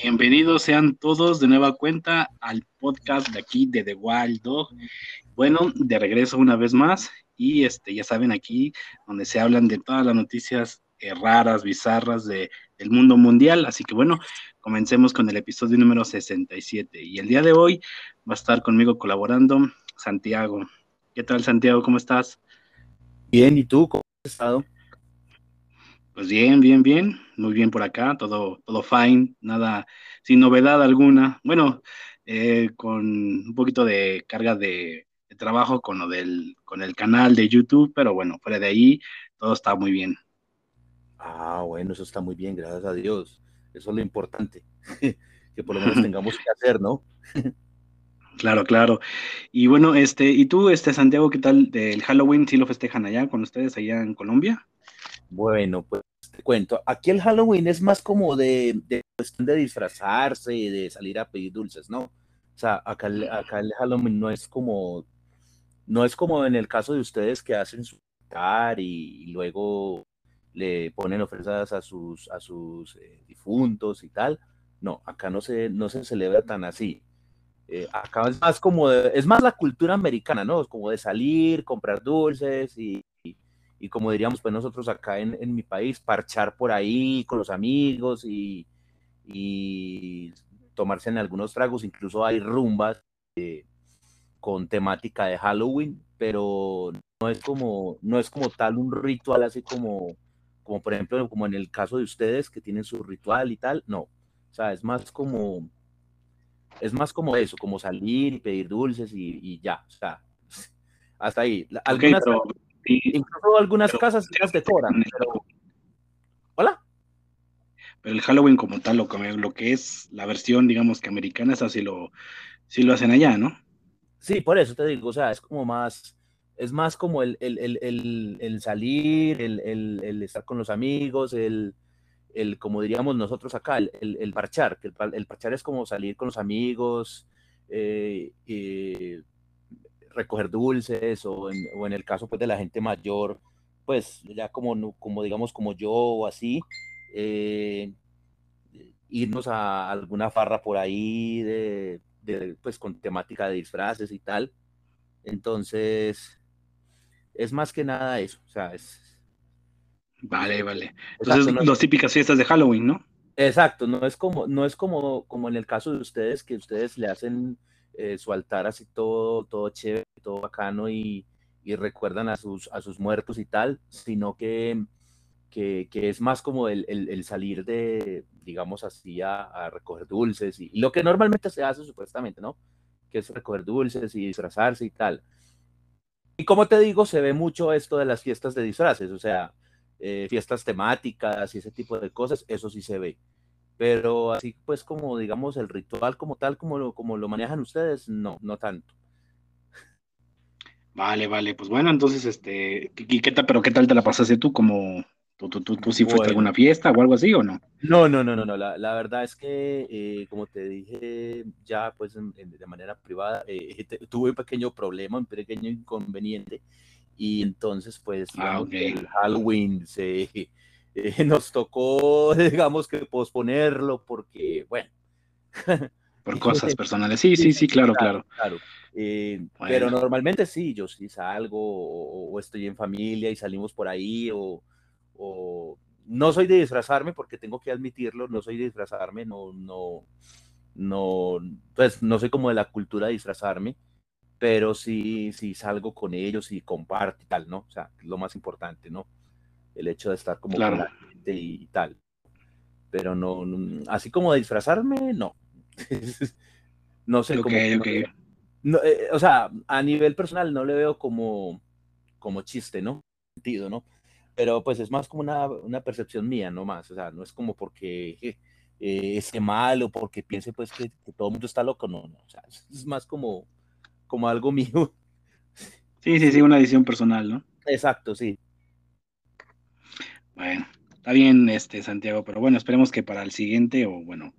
Bienvenidos sean todos de nueva cuenta al podcast de aquí de The Wild Dog. Bueno, de regreso una vez más y este ya saben aquí donde se hablan de todas las noticias eh, raras, bizarras de, del mundo mundial. Así que bueno, comencemos con el episodio número 67 y el día de hoy va a estar conmigo colaborando Santiago. ¿Qué tal Santiago? ¿Cómo estás? Bien, ¿y tú cómo has estado? Pues bien, bien, bien, muy bien por acá, todo, todo fine, nada, sin novedad alguna. Bueno, eh, con un poquito de carga de, trabajo con lo del, con el canal de YouTube, pero bueno, fuera de ahí, todo está muy bien. Ah, bueno, eso está muy bien, gracias a Dios. Eso es lo importante, que por lo menos tengamos que hacer, ¿no? Claro, claro. Y bueno, este, ¿y tú, este Santiago, qué tal del Halloween? ¿Sí lo festejan allá con ustedes allá en Colombia? Bueno, pues te cuento, aquí el Halloween es más como de, cuestión de disfrazarse y de salir a pedir dulces, ¿no? O sea, acá, acá el Halloween no es como, no es como en el caso de ustedes que hacen su y, y luego le ponen ofrendas a sus, a sus eh, difuntos y tal. No, acá no se, no se celebra tan así. Eh, acá es más como, es más la cultura americana, ¿no? Es como de salir, comprar dulces y, y como diríamos pues nosotros acá en, en, mi país, parchar por ahí con los amigos y, y tomarse en algunos tragos, incluso hay rumbas eh, con temática de Halloween, pero no es como, no es como tal un ritual así como, como por ejemplo, como en el caso de ustedes que tienen su ritual y tal, no, o sea, es más como, es más como eso, como salir y pedir dulces y, y ya, o sea, hasta ahí. Algunas, Incluso algunas casas las decoran. Pero... ¿Hola? Pero el Halloween como tal, lo, lo que es la versión, digamos que americana, es así lo, sí lo hacen allá, ¿no? Sí, por eso te digo, o sea, es como más, es más como el, el, el, el salir, el, estar con los amigos, el, como diríamos nosotros acá, el, parchar, que el, parchar es como salir con los amigos, eh, eh, recoger dulces o en, el caso pues de la gente mayor, pues ya como, como digamos como yo o así, eh, irnos a alguna farra por ahí de, pues con temática de disfraces y tal. Entonces, es más que nada eso, o sea, es... Vale, vale. Entonces, las típicas fiestas de Halloween, ¿no? Exacto, no es como, no es como, como en el caso de ustedes, que ustedes le hacen eh, su altar así todo, todo chévere, todo bacano y, y, recuerdan a sus, a sus muertos y tal, sino que, que, que es más como el, el, salir de, digamos así, a, a recoger dulces y, lo que normalmente se hace supuestamente, ¿no? Que es recoger dulces y disfrazarse y tal. Y como te digo, se ve mucho esto de las fiestas de disfraces, o sea, eh, fiestas temáticas y ese tipo de cosas, eso sí se ve pero así pues como digamos el ritual como tal, como lo, como lo manejan ustedes, no, no tanto. Vale, vale, pues bueno, entonces, este, ¿y qué tal, pero qué tal te la pasaste tú? Como, ¿Tú, tú, tú, sí fuiste a alguna fiesta o algo así o no? No, no, no, no, no. La, la verdad es que, eh, como te dije ya, pues de manera privada, eh, tuve un pequeño problema, un pequeño inconveniente. Y entonces, pues, ah, el Halloween se, eh, nos tocó, digamos que posponerlo porque, bueno. Por cosas personales, sí, sí, sí, claro, claro. claro. Eh, pero normalmente sí, yo sí salgo o, estoy en familia y salimos por ahí o, o, no soy de disfrazarme porque tengo que admitirlo, no soy de disfrazarme, no, no, no, pues no soy como de la cultura de disfrazarme, pero sí, sí salgo con ellos y comparto y tal, ¿no? O sea, lo más importante, ¿no? El hecho de estar como con la gente y, tal. Pero no, así como disfrazarme, no. no sé cómo. No, eh, o sea, a nivel personal no le veo como, como chiste, ¿no? Sentido, ¿no? Pero pues es más como una, una percepción mía, no más. O sea, no es como porque eh, esté mal o porque piense pues que, todo el mundo está loco, no, no. O sea, es más como, como algo mío. Sí, sí, sí, una edición personal, ¿no? Exacto, sí. Bueno, está bien, este Santiago, pero bueno, esperemos que para el siguiente, o bueno,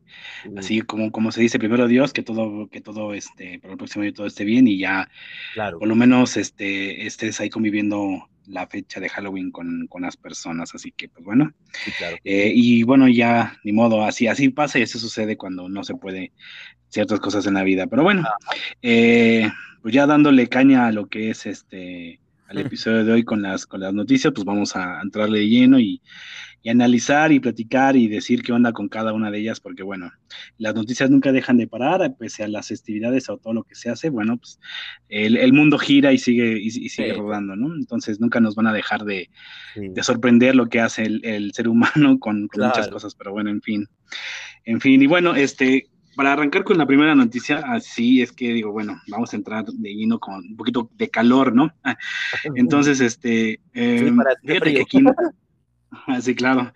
así como, como se dice, primero Dios, que todo, que todo este, para el próximo año todo esté bien y ya, claro. por lo menos este, estés ahí conviviendo la fecha de Halloween con, las personas, así que pues bueno. Eh, y bueno, ya ni modo, así, así pasa y eso sucede cuando no se puede ciertas cosas en la vida. Pero bueno, eh, pues ya dándole caña a lo que es este al episodio de hoy con las, con las noticias, pues vamos a entrarle de lleno y, y analizar y platicar y decir qué onda con cada una de ellas, porque bueno, las noticias nunca dejan de parar, pese a las festividades o todo lo que se hace, bueno, pues el, mundo gira y sigue, y, sigue rodando, ¿no? Entonces nunca nos van a dejar de, sorprender lo que hace el, ser humano con, muchas cosas, pero bueno, en fin. En fin, y bueno, este, para arrancar con la primera noticia, así es que digo, bueno, vamos a entrar de lleno con un poquito de calor, ¿no? Entonces, este, eh, fíjate que aquí, Sí, claro.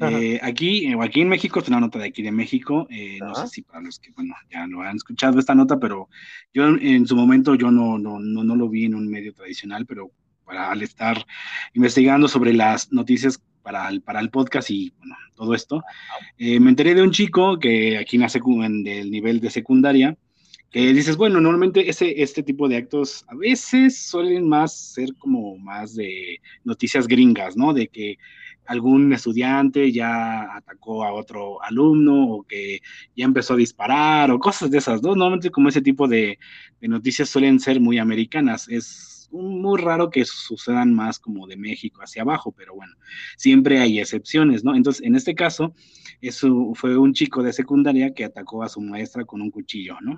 Eh, aquí, eh, aquí en México, es una nota de aquí de México, eh, no sé si para los que, bueno, ya lo han escuchado esta nota, pero yo en su momento yo no, no, no, no lo vi en un medio tradicional, pero para, al estar investigando sobre las noticias para el, para el podcast y bueno, todo esto, me enteré de un chico que aquí nace en del nivel de secundaria, que dices, bueno, normalmente ese, este tipo de actos a veces suelen más ser como más de noticias gringas, ¿no? De que algún estudiante ya atacó a otro alumno o que ya empezó a disparar o cosas de esas, ¿no? Normalmente como ese tipo de, de noticias suelen ser muy americanas. Es muy raro que sucedan más como de México hacia abajo, pero bueno, siempre hay excepciones, ¿no? Entonces, en este caso, eso fue un chico de secundaria que atacó a su maestra con un cuchillo, ¿no?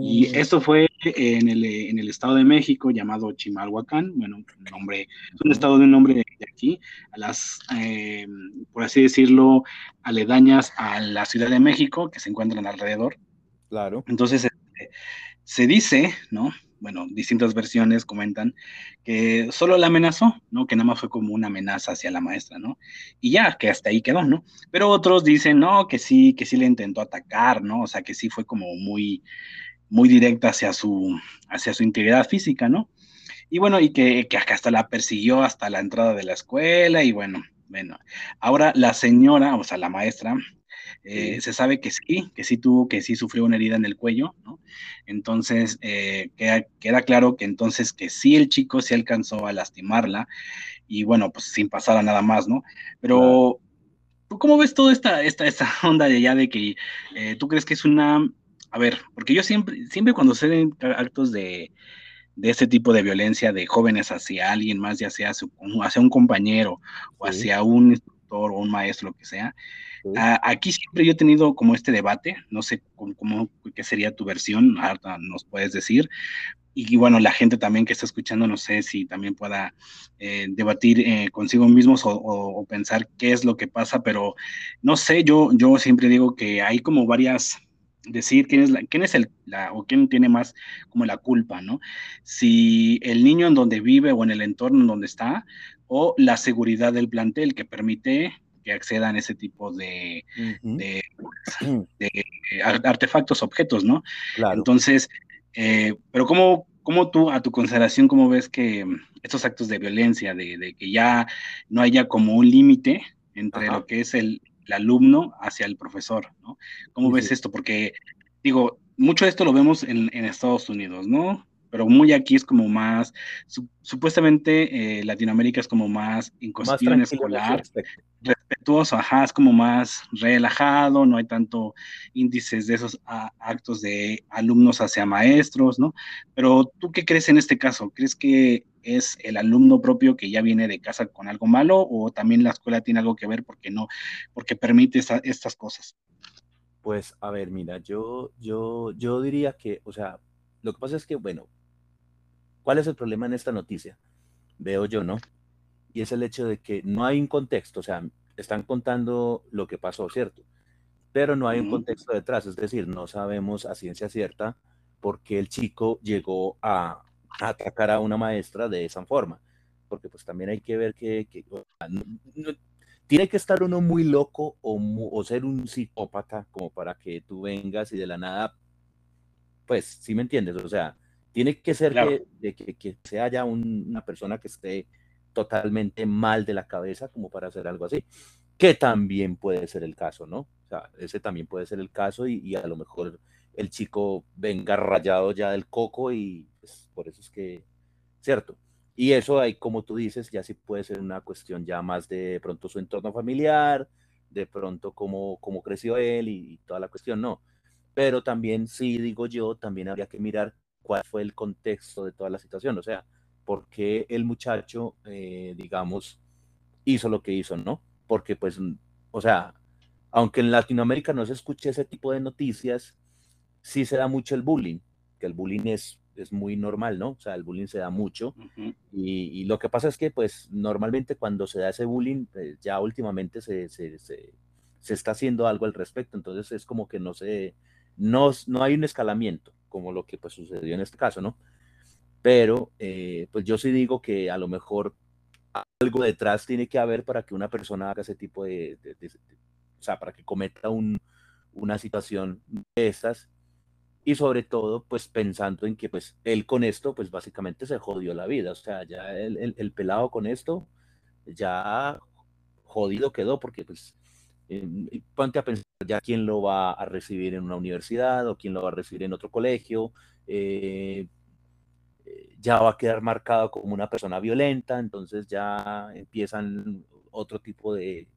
Y mm. esto fue en el, en el estado de México llamado Chimalhuacán, bueno, nombre, es un estado de un nombre de aquí, a las, eh, por así decirlo, aledañas a la Ciudad de México que se encuentran alrededor. Claro. Entonces, este, se dice, ¿no? Bueno, distintas versiones comentan que solo la amenazó, ¿no? Que nada más fue como una amenaza hacia la maestra, ¿no? Y ya, que hasta ahí quedó, ¿no? Pero otros dicen, no, que sí, que sí le intentó atacar, ¿no? O sea, que sí fue como muy, muy directa hacia su, hacia su integridad física, ¿no? Y bueno, y que, que hasta la persiguió hasta la entrada de la escuela y bueno, bueno. Ahora la señora, o sea, la maestra, eh, se sabe que sí, que sí tuvo, que sí sufrió una herida en el cuello, ¿no? Entonces, eh, queda, claro que entonces que sí el chico se alcanzó a lastimarla y bueno, pues sin pasar a nada más, ¿no? Pero, ¿cómo ves toda esta, esta, esta onda de ya de que eh, tú crees que es una, a ver, porque yo siempre, siempre cuando se actos de, de este tipo de violencia de jóvenes hacia alguien más, ya sea hacia un compañero o hacia un o un maestro, lo que sea, aquí siempre yo he tenido como este debate, no sé cómo, qué sería tu versión, ahora nos puedes decir. Y, bueno, la gente también que está escuchando, no sé si también pueda eh, debatir eh, consigo mismos o, pensar qué es lo que pasa, pero no sé, yo, yo siempre digo que hay como varias, decir quién es, la, quién es el, la, o quién tiene más como la culpa, ¿no? Si el niño en donde vive o en el entorno en donde está, o la seguridad del plantel que permite accedan a ese tipo de, de, artefactos, objetos, ¿no? Entonces, eh, pero ¿cómo, ¿cómo, tú, a tu consideración, cómo ves que estos actos de violencia, de, que ya no haya como un límite entre lo que es el, alumno hacia el profesor, ¿no? ¿Cómo ves esto? Porque, digo, mucho de esto lo vemos en, en Estados Unidos, ¿no? Pero muy aquí es como más, supuestamente eh, Latinoamérica es como más en cuestión escolar, respetuoso, ajá, es como más relajado, no hay tanto índices de esos actos de alumnos hacia maestros, ¿no? Pero tú qué crees en este caso? ¿Crees que es el alumno propio que ya viene de casa con algo malo o también la escuela tiene algo que ver porque no, porque permite estas cosas? Pues a ver, mira, yo, yo, yo diría que, o sea, lo que pasa es que, bueno, ¿Cuál es el problema en esta noticia? Veo yo, ¿no? Y es el hecho de que no hay un contexto, o sea, están contando lo que pasó, ¿cierto? Pero no hay un contexto detrás, es decir, no sabemos a ciencia cierta por qué el chico llegó a, atacar a una maestra de esa forma, porque pues también hay que ver que, tiene que estar uno muy loco o, o, ser un psicópata como para que tú vengas y de la nada, pues, si me entiendes, o sea, tiene que ser que, de que, que, se haya una persona que esté totalmente mal de la cabeza como para hacer algo así, que también puede ser el caso, ¿no? O sea, ese también puede ser el caso y, a lo mejor el chico venga rayado ya del coco y pues, por eso es que, ¿cierto? Y eso hay, como tú dices, ya sí puede ser una cuestión ya más de, pronto su entorno familiar, de pronto cómo, cómo creció él y, toda la cuestión, no. Pero también, sí, digo yo, también habría que mirar cuál fue el contexto de toda la situación, o sea, por qué el muchacho, eh, digamos, hizo lo que hizo, ¿no? Porque pues, o sea, aunque en Latinoamérica no se escuche ese tipo de noticias, sí se da mucho el bullying, que el bullying es, es muy normal, ¿no? O sea, el bullying se da mucho. y, lo que pasa es que, pues, normalmente cuando se da ese bullying, pues, ya últimamente se, se, se, se, está haciendo algo al respecto. Entonces es como que no se, no, no hay un escalamiento, como lo que pues sucedió en este caso, ¿no? Pero, eh, pues yo sí digo que a lo mejor algo detrás tiene que haber para que una persona haga ese tipo de, de o sea, para que cometa un, una situación de estas y sobre todo pues pensando en que pues él con esto pues básicamente se jodió la vida, o sea, ya el, el, pelado con esto ya jodido quedó porque pues eh, ponte a pensar ya quién lo va a recibir en una universidad o quién lo va a recibir en otro colegio, eh, ya va a quedar marcado como una persona violenta, entonces ya empiezan otro tipo de,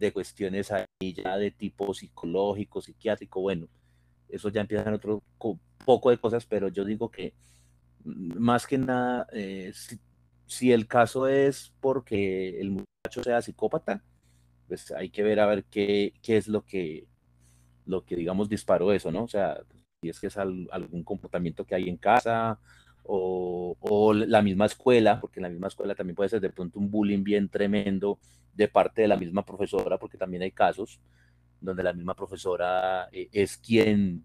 de cuestiones ahí ya de tipo psicológico, psiquiátrico, bueno, eso ya empiezan otro poco de cosas, pero yo digo que mm, más que nada, eh, si, el caso es porque el muchacho sea psicópata, pues hay que ver a ver qué, qué es lo que, lo que, digamos, disparó eso, ¿no? O sea, si es que es algún comportamiento que hay en casa o, o, la misma escuela, porque en la misma escuela también puede ser de pronto un bullying bien tremendo de parte de la misma profesora, porque también hay casos donde la misma profesora eh, es quien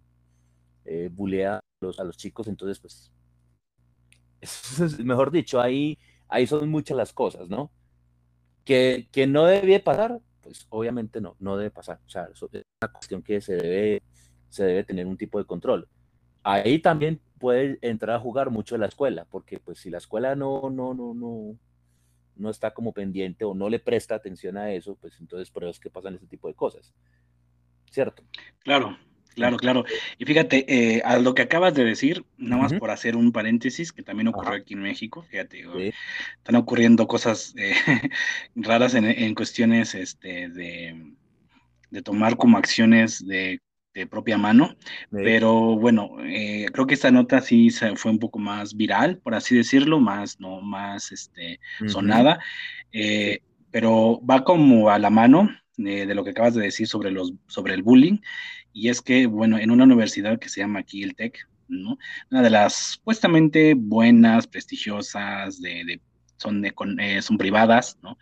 eh, bulea a los, chicos, entonces pues, es, mejor dicho, ahí, ahí son muchas las cosas, ¿no? Que, que no debe pasar, pues obviamente no, no debe pasar, o sea, es una cuestión que se debe, se debe tener un tipo de control. Ahí también puede entrar a jugar mucho la escuela, porque pues si la escuela no, no, no, no, no está como pendiente o no le presta atención a eso, pues entonces por eso es que pasan ese tipo de cosas. ¿Cierto? Claro, claro, claro. Y fíjate, eh, a lo que acabas de decir, nada más por hacer un paréntesis, que también ocurrió aquí en México, fíjate, están ocurriendo cosas eh, raras en, cuestiones este, de, de tomar como acciones de de propia mano, pero bueno, eh, creo que esta nota sí fue un poco más viral, por así decirlo, más, no, más este, sonada, pero va como a la mano de lo que acabas de decir sobre, los, sobre el bullying, y es que, bueno, en una universidad que se llama aquí el TEC, ¿no? Una de las supuestamente buenas, prestigiosas, de, son, de, eh, son privadas, ¿no?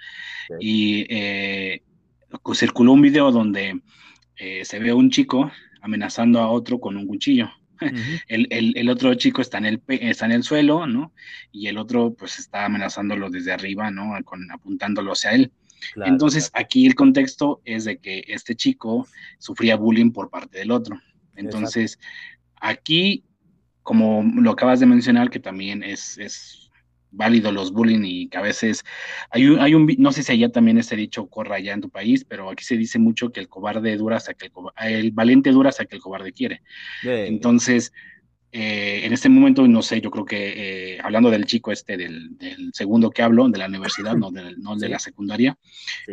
Y circuló un video donde eh, se ve a un chico amenazando a otro con un cuchillo. el, otro chico está en, el, está en el suelo, ¿no? Y el otro pues está amenazándolo desde arriba, ¿no? Con, apuntándolo hacia él. Entonces aquí el contexto es de que este chico sufría bullying por parte del otro. Entonces aquí, como lo acabas de mencionar, que también es, es válido los bullying y que a veces hay un, hay un, no sé si allá también ese dicho corra allá en tu país, pero aquí se dice mucho que el cobarde dura hasta que el, el valiente dura hasta que el cobarde quiere. Entonces, eh, en este momento, no sé, yo creo que eh, hablando del chico este, del, del, segundo que hablo, de la universidad, no, del, no de la secundaria,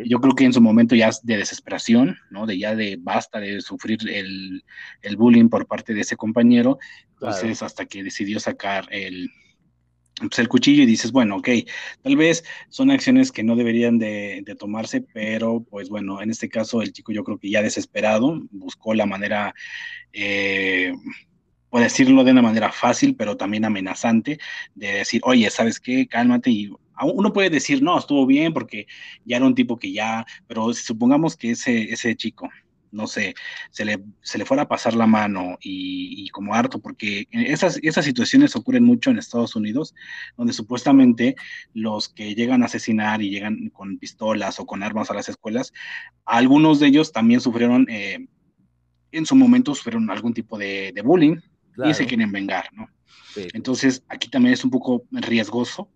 yo creo que en su momento ya de desesperación, ¿no? De ya de basta de sufrir el, el bullying por parte de ese compañero, entonces hasta que decidió sacar el, pues, el cuchillo y dices, bueno, ok, tal vez son acciones que no deberían de, tomarse, pero pues bueno, en este caso el chico yo creo que ya desesperado buscó la manera, eh, puedo decirlo de una manera fácil, pero también amenazante, de decir, oye, ¿sabes qué? Cálmate y uno puede decir, no, estuvo bien porque ya era un tipo que ya, pero supongamos que ese, ese chico no sé, se le, se le fuera a pasar la mano y, como harto, porque esas, esas situaciones ocurren mucho en Estados Unidos, donde supuestamente los que llegan a asesinar y llegan con pistolas o con armas a las escuelas, algunos de ellos también sufrieron, eh, en su momento sufrieron algún tipo de, bullying y se quieren vengar, ¿no? Entonces, aquí también es un poco riesgoso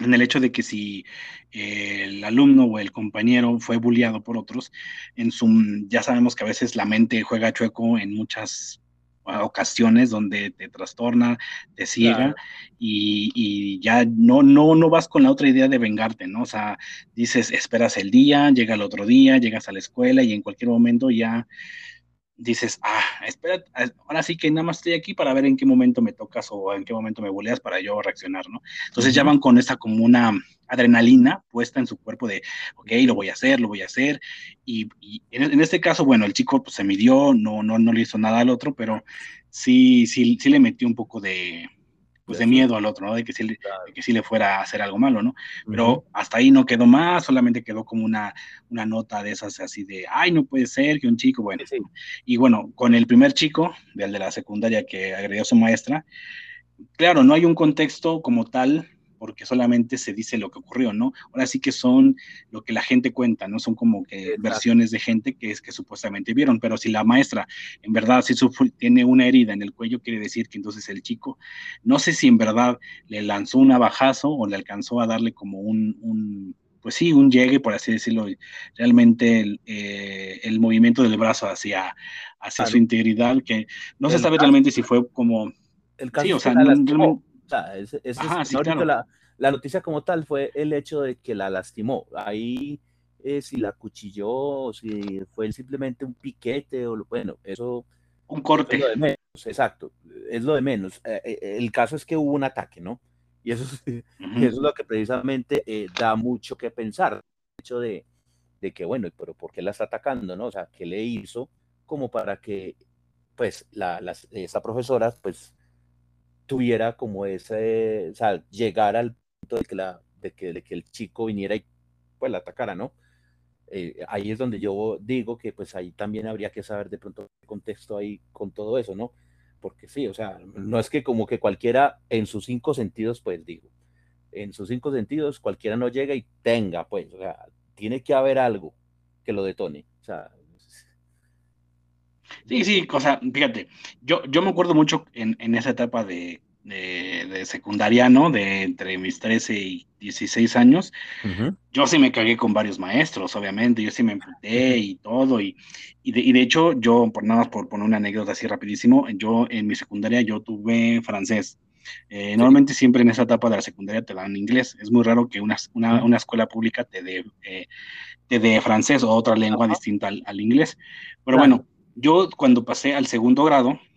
en el hecho de que si eh, el alumno o el compañero fue bulliado por otros, en su, ya sabemos que a veces la mente juega chueco en muchas ocasiones donde te trastorna, te ciega y, ya no, no, no vas con la otra idea de vengarte, ¿no? O sea, dices, esperas el día, llega el otro día, llegas a la escuela y en cualquier momento ya dices, ah, espera, ahora sí que nada más estoy aquí para ver en qué momento me tocas o en qué momento me boleas para yo reaccionar, ¿no? Entonces ya van con esa como una adrenalina puesta en su cuerpo de, ok, lo voy a hacer, lo voy a hacer. Y, en, este caso, bueno, el chico pues, se midió, no, no, no le hizo nada al otro, pero sí, sí, sí le metió un poco de, pues de miedo al otro, ¿no? De que sí, le, que sí le fuera a hacer algo malo, ¿no? Pero hasta ahí no quedó más, solamente quedó como una, una nota de esas así de, ay, no puede ser que un chico, bueno. Y bueno, con el primer chico, del de la secundaria que agredió a su maestra, claro, no hay un contexto como tal porque solamente se dice lo que ocurrió, ¿no? Ahora sí que son lo que la gente cuenta, ¿no? Son como que versiones de gente que es que supuestamente vieron, pero si la maestra en verdad si tiene una herida en el cuello, quiere decir que entonces el chico, no sé si en verdad le lanzó un abajazo o le alcanzó a darle como un, pues sí, un llegue, por así decirlo, realmente el, eh, movimiento del brazo hacia, hacia su integridad, que no se sabe realmente si fue como... El caso sí, o sea, la, noticia como tal fue el hecho de que la lastimó. Ahí, eh, si la cuchilló, si fue simplemente un piquete, o bueno, eso. Un corte. exacto, es lo de menos. Eh, eh, el caso es que hubo un ataque, ¿no? Y eso, es, eso es lo que precisamente da mucho que pensar. El hecho de, de que, bueno, pero ¿por qué la está atacando, no? O sea, ¿qué le hizo como para que, pues, la, esa profesora, pues, tuviera como ese, o sea, llegar al punto de que, la, de que, de que el chico viniera y pues la atacara, ¿no? Eh, ahí es donde yo digo que pues ahí también habría que saber de pronto el contexto ahí con todo eso, ¿no? Porque sí, o sea, no es que como que cualquiera en sus cinco sentidos, pues digo, en sus cinco sentidos cualquiera no llega y tenga, pues, o sea, tiene que haber algo que lo detone, o sea. Sí, sí, cosa, fíjate, yo, yo me acuerdo mucho en, en esa etapa de, de, secundaria, ¿no? De entre mis 13 y 16 años, yo sí me cagué con varios maestros, obviamente, yo sí me emputé y todo, y, y, de, y, de, hecho, yo, por nada más por poner una anécdota así rapidísimo, yo en mi secundaria yo tuve francés. Eh, normalmente siempre en esa etapa de la secundaria te dan inglés. Es muy raro que una, una, una escuela pública te dé, eh, te dé francés o otra lengua distinta al, al, inglés. Pero bueno, yo cuando pasé al segundo grado, ¿Sí?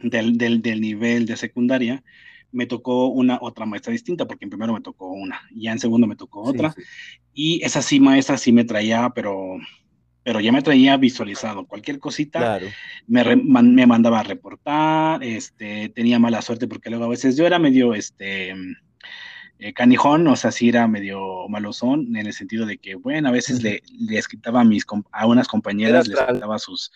Del, del, del, nivel de secundaria, me tocó una otra maestra distinta, porque en primero me tocó una, y ya en segundo me tocó otra, y esa sí maestra sí me traía, pero, pero ya me traía visualizado, cualquier cosita me, me mandaba a reportar, este, tenía mala suerte porque luego a veces yo era medio, este, eh, canijón, o sea, sí era medio malosón, en el sentido de que, bueno, a veces le, les quitaba a, mis, a unas compañeras, les quitaba sus,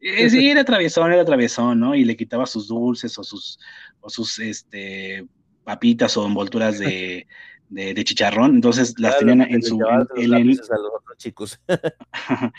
eh, sí, era travesón, era travesón, ¿no? Y le quitaba sus dulces o sus, o sus este, papitas o envolturas de, de, chicharrón, entonces las tenían en su en, chicos.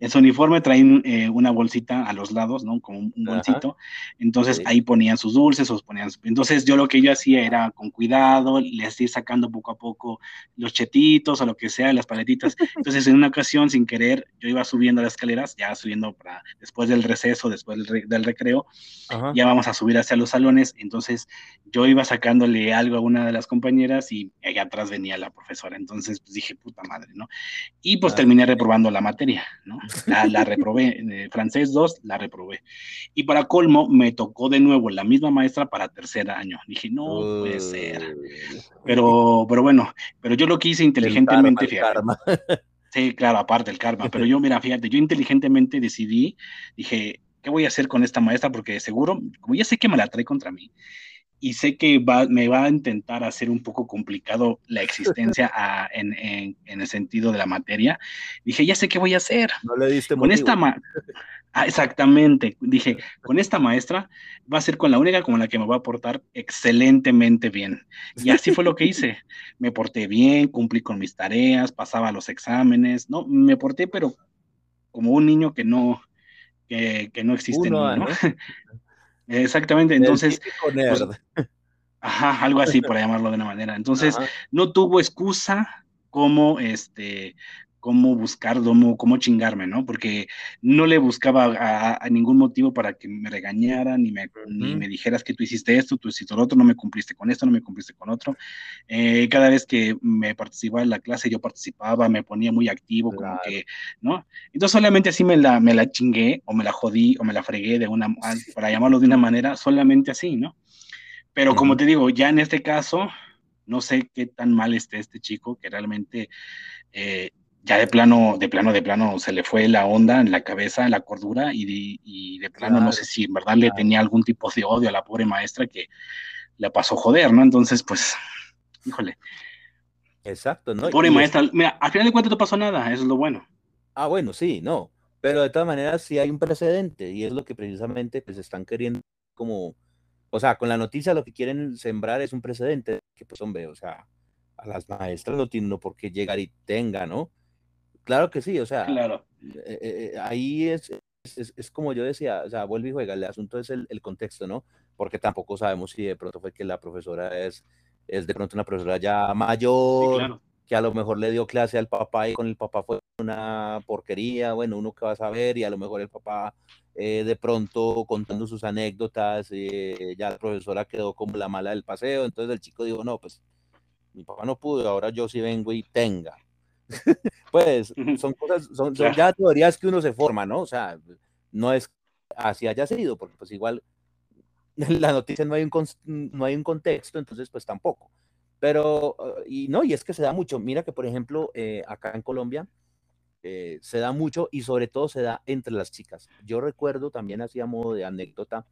en su uniforme traen eh, una bolsita a los lados, ¿no? Como un, bolsito. Entonces ahí ponían sus dulces, o ponían. Entonces yo lo que yo hacía era con cuidado, les ir sacando poco a poco los chetitos o lo que sea, las paletitas. Entonces en una ocasión, sin querer, yo iba subiendo las escaleras, ya subiendo para después del receso, después del, recreo, ya vamos a subir hacia los salones. Entonces yo iba sacándole algo a una de las compañeras y atrás venía la profesora. Entonces, pues dije, puta madre, ¿no? Y pues terminé reprobando la materia, ¿no? La, la reprobé, eh, francés 2, la reprobé. Y para colmo, me tocó de nuevo la misma maestra para tercer año. Dije, no puede ser. Pero, pero bueno, pero yo lo quise inteligentemente, fíjate. Sí, claro, aparte el karma. Pero yo, mira, fíjate, yo inteligentemente decidí, dije, ¿qué voy a hacer con esta maestra? Porque seguro, como ya sé que me la trae contra mí, y sé que va, me va a intentar hacer un poco complicado la existencia en, en, en, el sentido de la materia. Dije, ya sé qué voy a hacer. No le diste Con esta ah, exactamente, dije, con esta maestra va a ser con la única con la que me va a portar excelentemente bien. Y así fue lo que hice. Me porté bien, cumplí con mis tareas, pasaba los exámenes, no, me porté, pero como un niño que no, que, que no existe. ¿no? Exactamente, entonces... Pues, ajá, algo así, por llamarlo de una manera. Entonces, no tuvo excusa como este cómo buscar, cómo, cómo chingarme, ¿no? Porque no le buscaba a, ningún motivo para que me regañara, ni me, ni me dijeras que tú hiciste esto, tú hiciste lo otro, no me cumpliste con esto, no me cumpliste con otro. Eh, cada vez que me participaba en la clase, yo participaba, me ponía muy activo, como que, ¿no? Entonces solamente así me la, me la chingué, o me la jodí, o me la fregué de una, para llamarlo de una manera, solamente así, ¿no? Pero como te digo, ya en este caso, no sé qué tan mal esté este chico, que realmente eh, ya de plano, de plano, de plano se le fue la onda en la cabeza, la cordura, y de, y de plano no sé si en verdad le tenía algún tipo de odio a la pobre maestra que le pasó joder, ¿no? Entonces, pues, híjole. Exacto, ¿no? Pobre maestra, mira, al final de cuentas no pasó nada, eso es lo bueno. Ah, bueno, sí, no, pero de todas maneras sí hay un precedente, y es lo que precisamente pues están queriendo como, o sea, con la noticia lo que quieren sembrar es un precedente, que pues hombre, o sea, a las maestras no tienen por qué llegar y tenga, ¿no? Claro que sí, o sea, claro. Eh, eh, eh, ahí es, es, como yo decía, o sea, vuelve y juega, el asunto es el, contexto, ¿no? Porque tampoco sabemos si de pronto fue que la profesora es, es de pronto una profesora ya mayor, que a lo mejor le dio clase al papá y con el papá fue una porquería, bueno, uno que va a saber y a lo mejor el papá de pronto contando sus anécdotas, ya la profesora quedó como la mala del paseo, entonces el chico dijo, no, pues mi papá no pudo, ahora yo sí vengo y tenga. pues son cosas, son, ya teorías que uno se forma, ¿no? O sea, no es así haya sido, porque pues igual la noticia no hay un, no hay un contexto, entonces pues tampoco. Pero, uh, y no, y es que se da mucho. Mira que, por ejemplo, eh, acá en Colombia eh, se da mucho y sobre todo se da entre las chicas. Yo recuerdo también hacía modo de anécdota,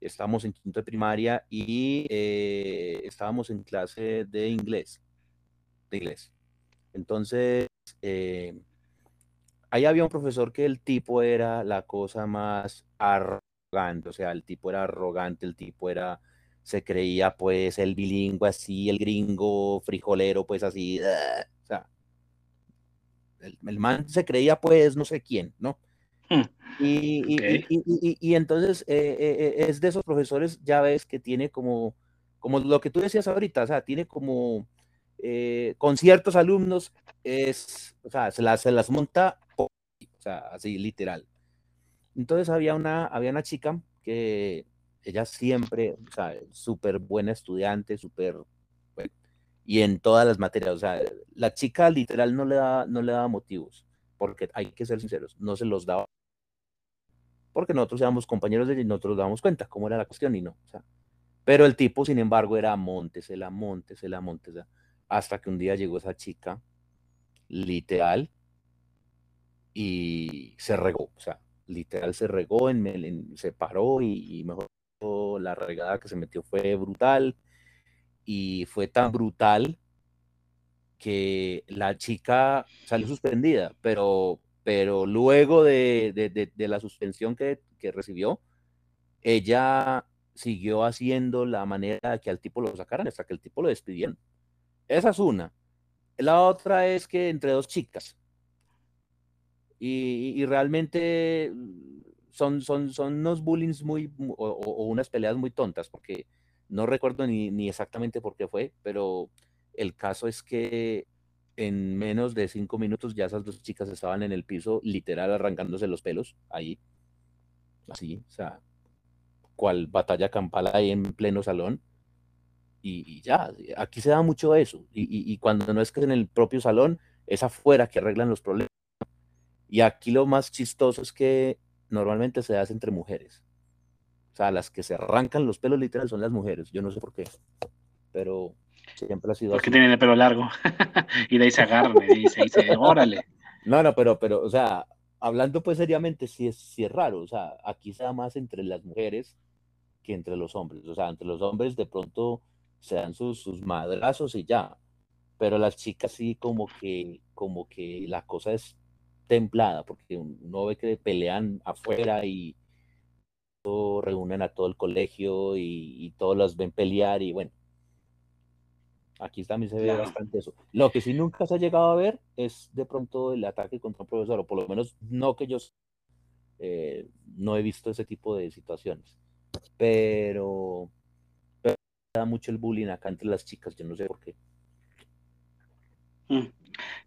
estábamos en quinto de primaria y eh, estábamos en clase de inglés, de inglés. Entonces, eh, ahí había un profesor que el tipo era la cosa más arrogante, o sea, el tipo era arrogante, el tipo era, se creía pues el bilingüe así, el gringo frijolero pues así, o sea, el, man se creía pues no sé quién, ¿no? Hmm. Y, entonces eh, eh, es de esos profesores, ya ves, que tiene como, como lo que tú decías ahorita, o sea, tiene como eh, con ciertos alumnos es, o sea, se las, se monta, o sea, así literal. Entonces había una, había una chica que ella siempre, o sea, súper buena estudiante, súper, y en todas las materias, o sea, la chica literal no le da, no le daba motivos, porque hay que ser sinceros, no se los daba, porque nosotros éramos compañeros de ella y nosotros nos dábamos cuenta cómo era la cuestión y no, o sea, pero el tipo, sin embargo, era montes, la montes, la montes, hasta que un día llegó esa chica, literal, y se regó, o sea, literal se regó, en, se paró y, mejor la regada que se metió fue brutal y fue tan brutal que la chica salió suspendida, pero, pero luego de, la suspensión que, que, recibió, ella siguió haciendo la manera que al tipo lo sacaran hasta que el tipo lo despidieron. Esa es una. La otra es que entre dos chicas. Y, realmente son, son, son unos bullings muy, o, unas peleas muy tontas, porque no recuerdo ni, ni exactamente por qué fue, pero el caso es que en menos de cinco minutos ya esas dos chicas estaban en el piso, literal arrancándose los pelos, ahí, así, o sea, cual batalla campal ahí en pleno salón y, ya, aquí se da mucho eso. Y, cuando no es que en el propio salón, es afuera que arreglan los problemas. Y aquí lo más chistoso es que normalmente se hace entre mujeres. O sea, las que se arrancan los pelos literal son las mujeres. Yo no sé por qué, pero siempre ha sido Porque tienen el pelo largo y de ahí se agarran y se dice, órale. No, no, pero, pero, o sea, hablando pues seriamente, sí es, sí es raro. O sea, aquí se da más entre las mujeres que entre los hombres. O sea, entre los hombres de pronto se dan sus, sus madrazos y ya. Pero las chicas sí como que, como que la cosa es templada, porque uno ve que pelean afuera y reúnen a todo el colegio y, todos las ven pelear y bueno, aquí también se ve bastante eso. Lo que sí nunca se ha llegado a ver es de pronto el ataque contra un profesor, o por lo menos no que yo eh, no he visto ese tipo de situaciones. Pero, da mucho el bullying acá entre las chicas, yo no sé por qué. Mm.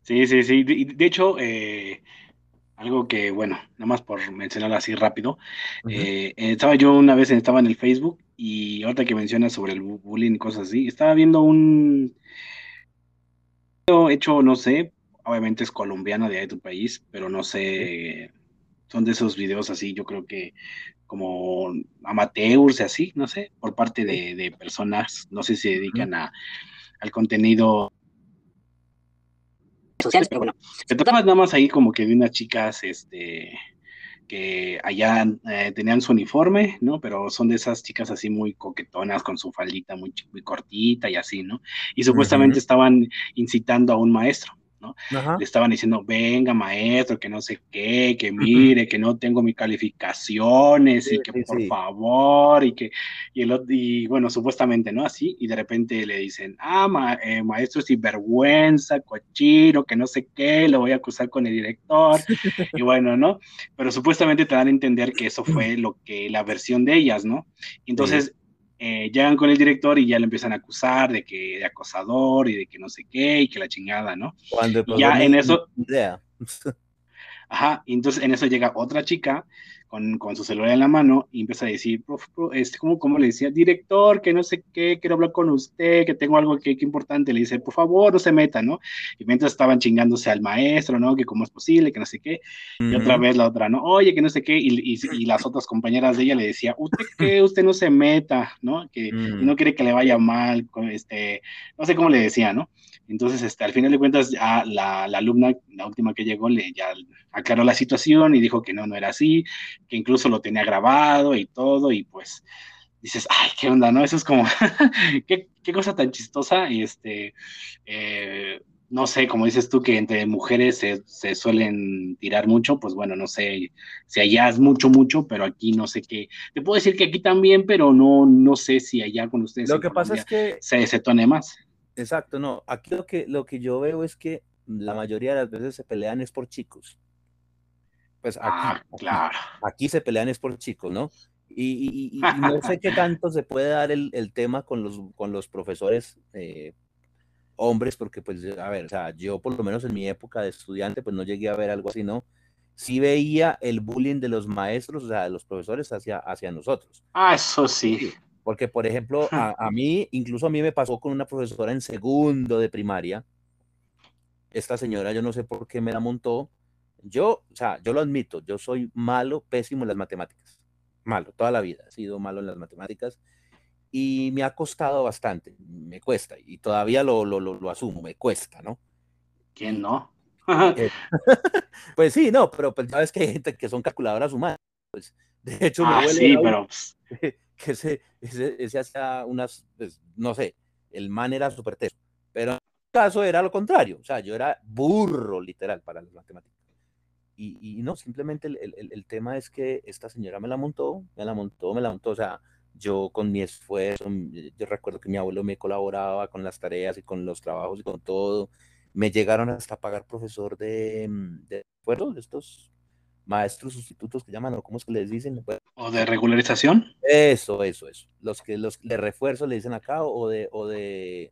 Sí, sí, sí. De, hecho, eh, algo que, bueno, nada más por mencionarlo así rápido, eh, estaba yo una vez, estaba en el Facebook y ahorita que mencionas sobre el bullying y cosas así, estaba viendo un hecho, no sé, obviamente es colombiano de ahí tu país, pero no sé, son de esos videos así, yo creo que como amateurs y así, no sé, por parte de, personas, no sé si se dedican a, al contenido sociales, pero bueno, se trataba nada más ahí como que de unas chicas, este, que allá eh, tenían su uniforme, ¿no? Pero son de esas chicas así muy coquetonas, con su faldita muy, muy cortita y así, ¿no? Y supuestamente estaban incitando a un maestro, ¿no? Le estaban diciendo, venga maestro, que no sé qué, que mire, que no tengo mis calificaciones y que por favor, y que, y, el, y bueno, supuestamente, ¿no? Así, y de repente le dicen, ah, ma, eh, maestro sinvergüenza, cochino, que no sé qué, lo voy a acusar con el director, y bueno, ¿no? Pero supuestamente te dan a entender que eso fue lo que, la versión de ellas, ¿no? Entonces, eh, llegan con el director y ya le empiezan a acusar de que de acosador y de que no sé qué y que la chingada, ¿no? Cuando ya en eso. Ajá, y entonces en eso llega otra chica con, con, su celular en la mano y empieza a decir, prof, este, como, como le decía, director, que no sé qué, quiero hablar con usted, que tengo algo que, que, importante, le dice, por favor, no se meta, ¿no? Y mientras estaban chingándose al maestro, ¿no? Que cómo es posible, que no sé qué, y otra vez la otra, ¿no? Oye, que no sé qué, y, y, y, las otras compañeras de ella le decía, usted que usted no se meta, ¿no? Que no quiere que le vaya mal, este, no sé cómo le decía, ¿no? Entonces, este, al final de cuentas, ya la, la, alumna, la última que llegó, le ya aclaró la situación y dijo que no, no era así, que incluso lo tenía grabado y todo, y pues dices, ay, qué onda, ¿no? Eso es como, qué, qué, cosa tan chistosa, y este, eh, no sé, como dices tú, que entre mujeres se, se, suelen tirar mucho, pues bueno, no sé si allá es mucho, mucho, pero aquí no sé qué. Te puedo decir que aquí también, pero no, no sé si allá con ustedes. Lo que pasa es que se, se tone más. Exacto, no. Aquí lo que, lo que yo veo es que la mayoría de las veces se pelean es por chicos. Pues aquí, ah, claro. aquí, se pelean es por chicos, ¿no? Y, no sé qué tanto se puede dar el, el tema con los, con los profesores eh, hombres, porque pues, a ver, o sea, yo por lo menos en mi época de estudiante, pues no llegué a ver algo así, ¿no? Sí veía el bullying de los maestros, o sea, de los profesores hacia, hacia nosotros. Ah, eso sí. Porque, por ejemplo, a, mí, incluso a mí me pasó con una profesora en segundo de primaria. Esta señora, yo no sé por qué me la montó. Yo, o sea, yo lo admito, yo soy malo, pésimo en las matemáticas. Malo, toda la vida he sido malo en las matemáticas. Y me ha costado bastante, me cuesta, y todavía lo, lo, lo, asumo, me cuesta, ¿no? ¿Quién no? Eh, pues sí, no, pero pues sabes que hay gente que son calculadoras humanas. Pues, de hecho, ah, sí, pero... Que ese, ese, ese hacía unas, pues, no sé, el man era súper teso, pero en mi caso era lo contrario, o sea, yo era burro literal para las matemáticas. Y, y no, simplemente el, el, el, tema es que esta señora me la montó, me la montó, me la montó, o sea, yo con mi esfuerzo, yo recuerdo que mi abuelo me colaboraba con las tareas y con los trabajos y con todo, me llegaron hasta pagar profesor de, de, de estos maestros sustitutos que llaman, o cómo es que les dicen. ¿O de regularización? Eso, eso, eso. Los que los de refuerzo le dicen acá, o de, o de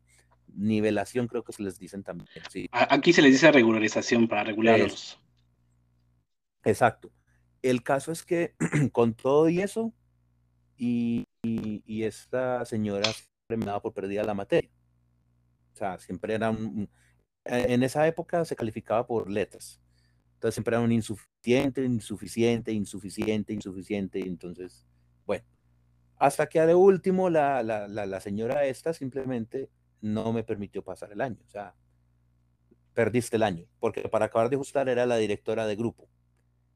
nivelación creo que se les dicen también. Sí. Aquí se les dice regularización para regularlos. Exacto. El caso es que con todo y eso, y, y, esta señora siempre me daba por perdida la materia. O sea, siempre era un, en esa época se calificaba por letras. Entonces siempre era un insuficiente, insuficiente, insuficiente, insuficiente. Entonces, bueno, hasta que de último la, la, la, señora esta simplemente no me permitió pasar el año. O sea, perdiste el año, porque para acabar de ajustar era la directora de grupo.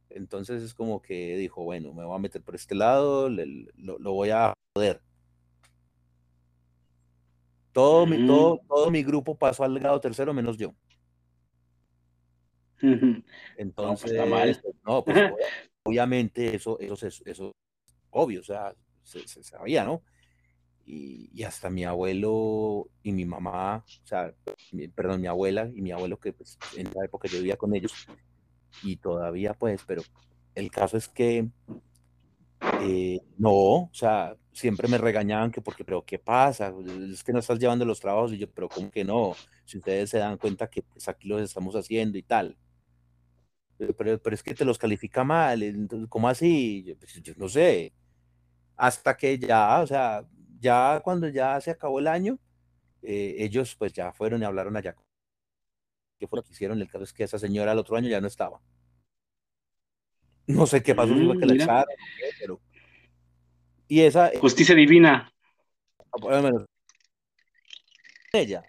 Entonces es como que dijo, bueno, me voy a meter por este lado, lo, lo, voy a joder. Todo, mi, todo, todo mi grupo pasó al grado tercero menos yo. Entonces, no, pues, no, pues obviamente eso, eso, eso, eso, obvio, o sea, se, sabía, ¿no? Y, y, hasta mi abuelo y mi mamá, o sea, perdón, mi abuela y mi abuelo, que pues, en la época yo vivía con ellos, y todavía pues, pero el caso es que eh, no, o sea, siempre me regañaban que porque, pero ¿qué pasa? Es que no estás llevando los trabajos y yo, pero ¿cómo que no? Si ustedes se dan cuenta que pues, aquí los estamos haciendo y tal. Pero, pero, es que te los califica mal, entonces, ¿cómo así? Yo, pues, yo no sé. Hasta que ya, o sea, ya cuando ya se acabó el año, eh, ellos pues ya fueron y hablaron allá. ¿Qué fue lo que hicieron? El caso es que esa señora el otro año ya no estaba. No sé qué pasó, mm, que la echaron, pero... Y esa... Eh, Justicia divina. Ah, ella.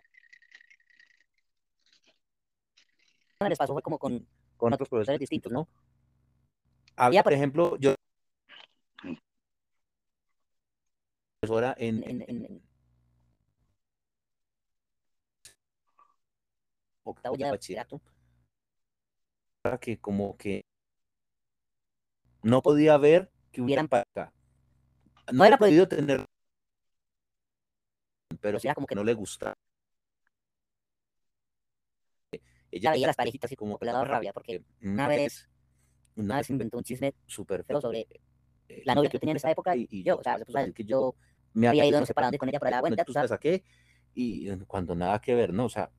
Les pasó fue como con, con otros profesores distintos, ¿no? Había, por ejemplo, yo profesora en, en, en, octavo ya de bachillerato, que como que no podía ver que hubieran para acá. No era podido tener, pero era como que no le gustaba. Ella veía las parejitas y como que le daba rabia, porque una vez, una vez inventó un chisme súper feo sobre la novia que yo tenía en esa época y, yo, o sea, se puso a decir que yo me había ido no sé para dónde con ella por la bueno, ya tú sabes a qué, y cuando nada que ver, ¿no? O sea,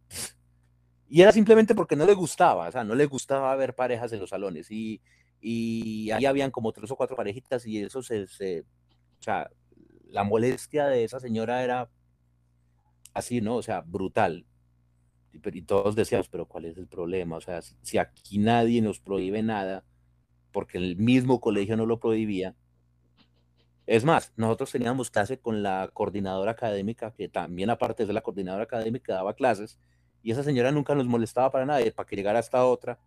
y era simplemente porque no le gustaba, o sea, no le gustaba ver parejas en los salones. Y, y ahí habían como tres o cuatro parejitas y eso se, se, o sea, la molestia de esa señora era así, ¿no? O sea, brutal. Y, todos decíamos, pero ¿cuál es el problema? O sea, si aquí nadie nos prohíbe nada, porque el mismo colegio no lo prohibía. Es más, nosotros teníamos clase con la coordinadora académica, que también aparte de la coordinadora académica daba clases, y esa señora nunca nos molestaba para nada, para que llegara esta otra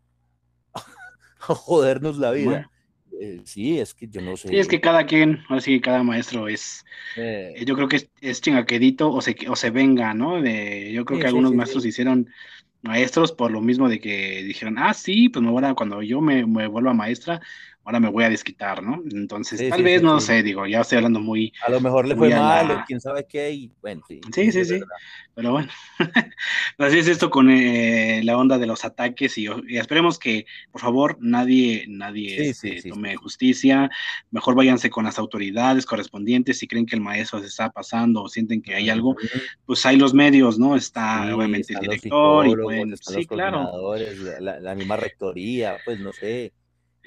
a jodernos la vida. Eh, sí, es que yo no sé. Sí, es que cada quien, así cada maestro es, eh. yo creo que es, es chingaquedito o se, o se venga, ¿no? De, yo creo que algunos maestros hicieron maestros por lo mismo de que dijeron, ah, sí, pues me voy a, cuando yo me, me vuelva maestra, ahora me voy a desquitar, ¿no? Entonces, tal vez, no sé, digo, ya estoy hablando muy... A lo mejor le fue mal, quién sabe qué, y bueno, sí. Sí, sí, sí, pero bueno, así es esto con eh, la onda de los ataques y, esperemos que, por favor, nadie, nadie este, tome justicia, mejor váyanse con las autoridades correspondientes, si creen que el maestro se está pasando o sienten que hay algo, pues hay los medios, ¿no? Está obviamente el director y pueden, sí, claro. La, la misma rectoría, pues no sé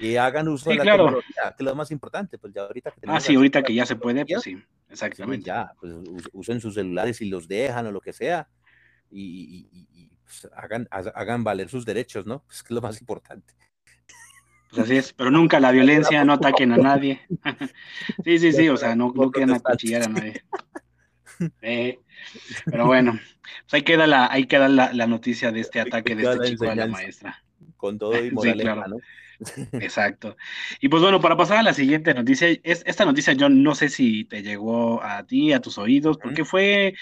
y hagan uso de la tecnología, que es lo más importante, pues ya ahorita que Ah, sí, ahorita que ya se puede, pues sí, exactamente. ya, pues usen sus celulares y los dejan o lo que sea, y, pues, hagan, hagan valer sus derechos, ¿no? Pues es lo más importante. Pues así es, pero nunca la violencia, no ataquen a nadie. sí, sí, sí, o sea, no, no quieran acuchillar a nadie. Eh, pero bueno, pues ahí queda la, ahí queda la, la noticia de este ataque de este chico a la maestra. Con todo y moraleja, ¿no? Exacto. Y pues bueno, para pasar a la siguiente noticia, es, esta noticia yo no sé si te llegó a ti, a tus oídos, porque fue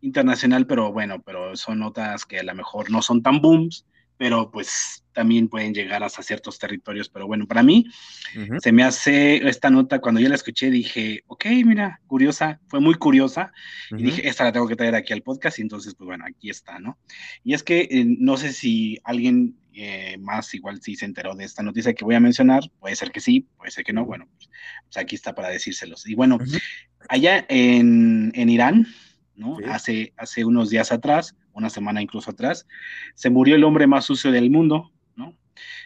internacional, pero bueno, pero son notas que a lo mejor no son tan booms, pero pues también pueden llegar hasta ciertos territorios. Pero bueno, para mí se me hace esta nota, cuando yo la escuché, dije, ok, mira, curiosa, fue muy curiosa, y dije, esta la tengo que traer aquí al podcast, y entonces, pues bueno, aquí está, ¿no? Y es que eh, no sé si alguien eh, más igual sí se enteró de esta noticia que voy a mencionar, puede ser que sí, puede ser que no, bueno, pues, pues aquí está para decírselos. Y bueno, allá en, en Irán, ¿no? Hace, hace unos días atrás, una semana incluso atrás, se murió el hombre más sucio del mundo, ¿no?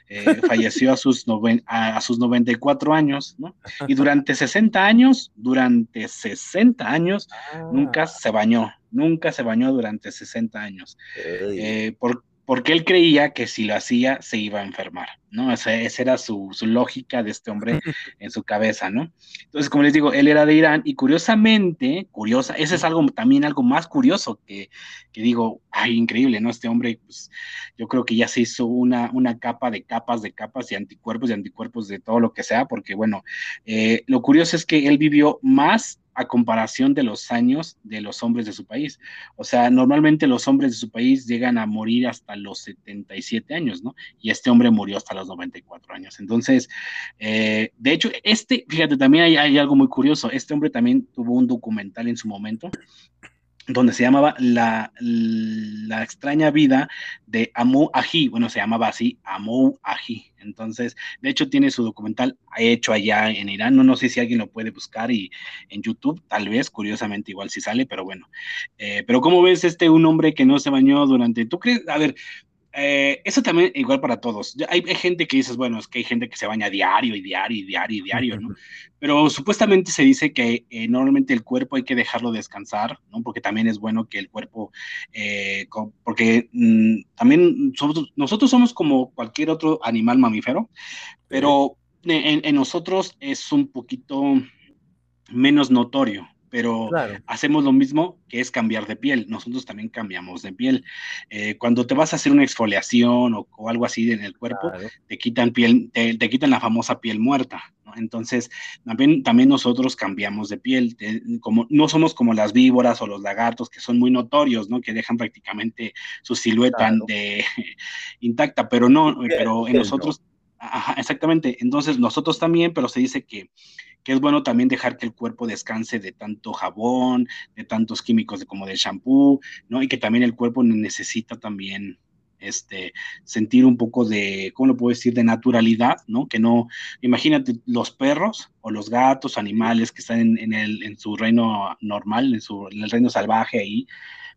Eh, falleció a sus, a, sus 94 años, ¿no? Y durante 60 años, durante 60 años, nunca ah. se bañó, nunca se bañó durante 60 años. Eh, por, porque él creía que si lo hacía se iba a enfermar, ¿no? Esa, era su, lógica de este hombre en su cabeza, ¿no? Entonces, como les digo, él era de Irán y curiosamente, curiosa, ese es algo también algo más curioso que, digo, ay, increíble, ¿no? Este hombre, pues yo creo que ya se hizo una, una capa de capas de capas y anticuerpos y anticuerpos de todo lo que sea, porque bueno, eh, lo curioso es que él vivió más a comparación de los años de los hombres de su país. O sea, normalmente los hombres de su país llegan a morir hasta los 77 años, ¿no? Y este hombre murió hasta los 94 años. Entonces, eh, de hecho, este, fíjate, también hay, algo muy curioso. Este hombre también tuvo un documental en su momento donde se llamaba la, la, extraña vida de Amu Aji, bueno, se llamaba así, Amu Aji. Entonces, de hecho, tiene su documental hecho allá en Irán. No, no sé si alguien lo puede buscar y en YouTube, tal vez, curiosamente, igual si sale, pero bueno. Eh, pero, ¿cómo ves este un hombre que no se bañó durante, tú crees, a ver, eh, eso también igual para todos. Hay, gente que dices, bueno, es que hay gente que se baña diario y diario y diario y diario, ¿no? Pero supuestamente se dice que eh, normalmente el cuerpo hay que dejarlo descansar, ¿no? Porque también es bueno que el cuerpo, eh, porque mm, también nosotros somos como cualquier otro animal mamífero, pero en nosotros es un poquito menos notorio, pero hacemos lo mismo que es cambiar de piel. Nosotros también cambiamos de piel. Eh, cuando te vas a hacer una exfoliación o, algo así en el cuerpo, te quitan piel, te, quitan la famosa piel muerta. Entonces, también, también nosotros cambiamos de piel. como, no somos como las víboras o los lagartos que son muy notorios, ¿no? Que dejan prácticamente su silueta de, intacta, pero no, pero en nosotros, exactamente. Entonces, nosotros también, pero se dice que que es bueno también dejar que el cuerpo descanse de tanto jabón, de tantos químicos como del shampoo, ¿no? Y que también el cuerpo necesita también este, sentir un poco de, ¿cómo lo puedo decir?, de naturalidad, ¿no? Que no, imagínate los perros o los gatos, animales que están en, el, en su reino normal, en, su, en el reino salvaje ahí,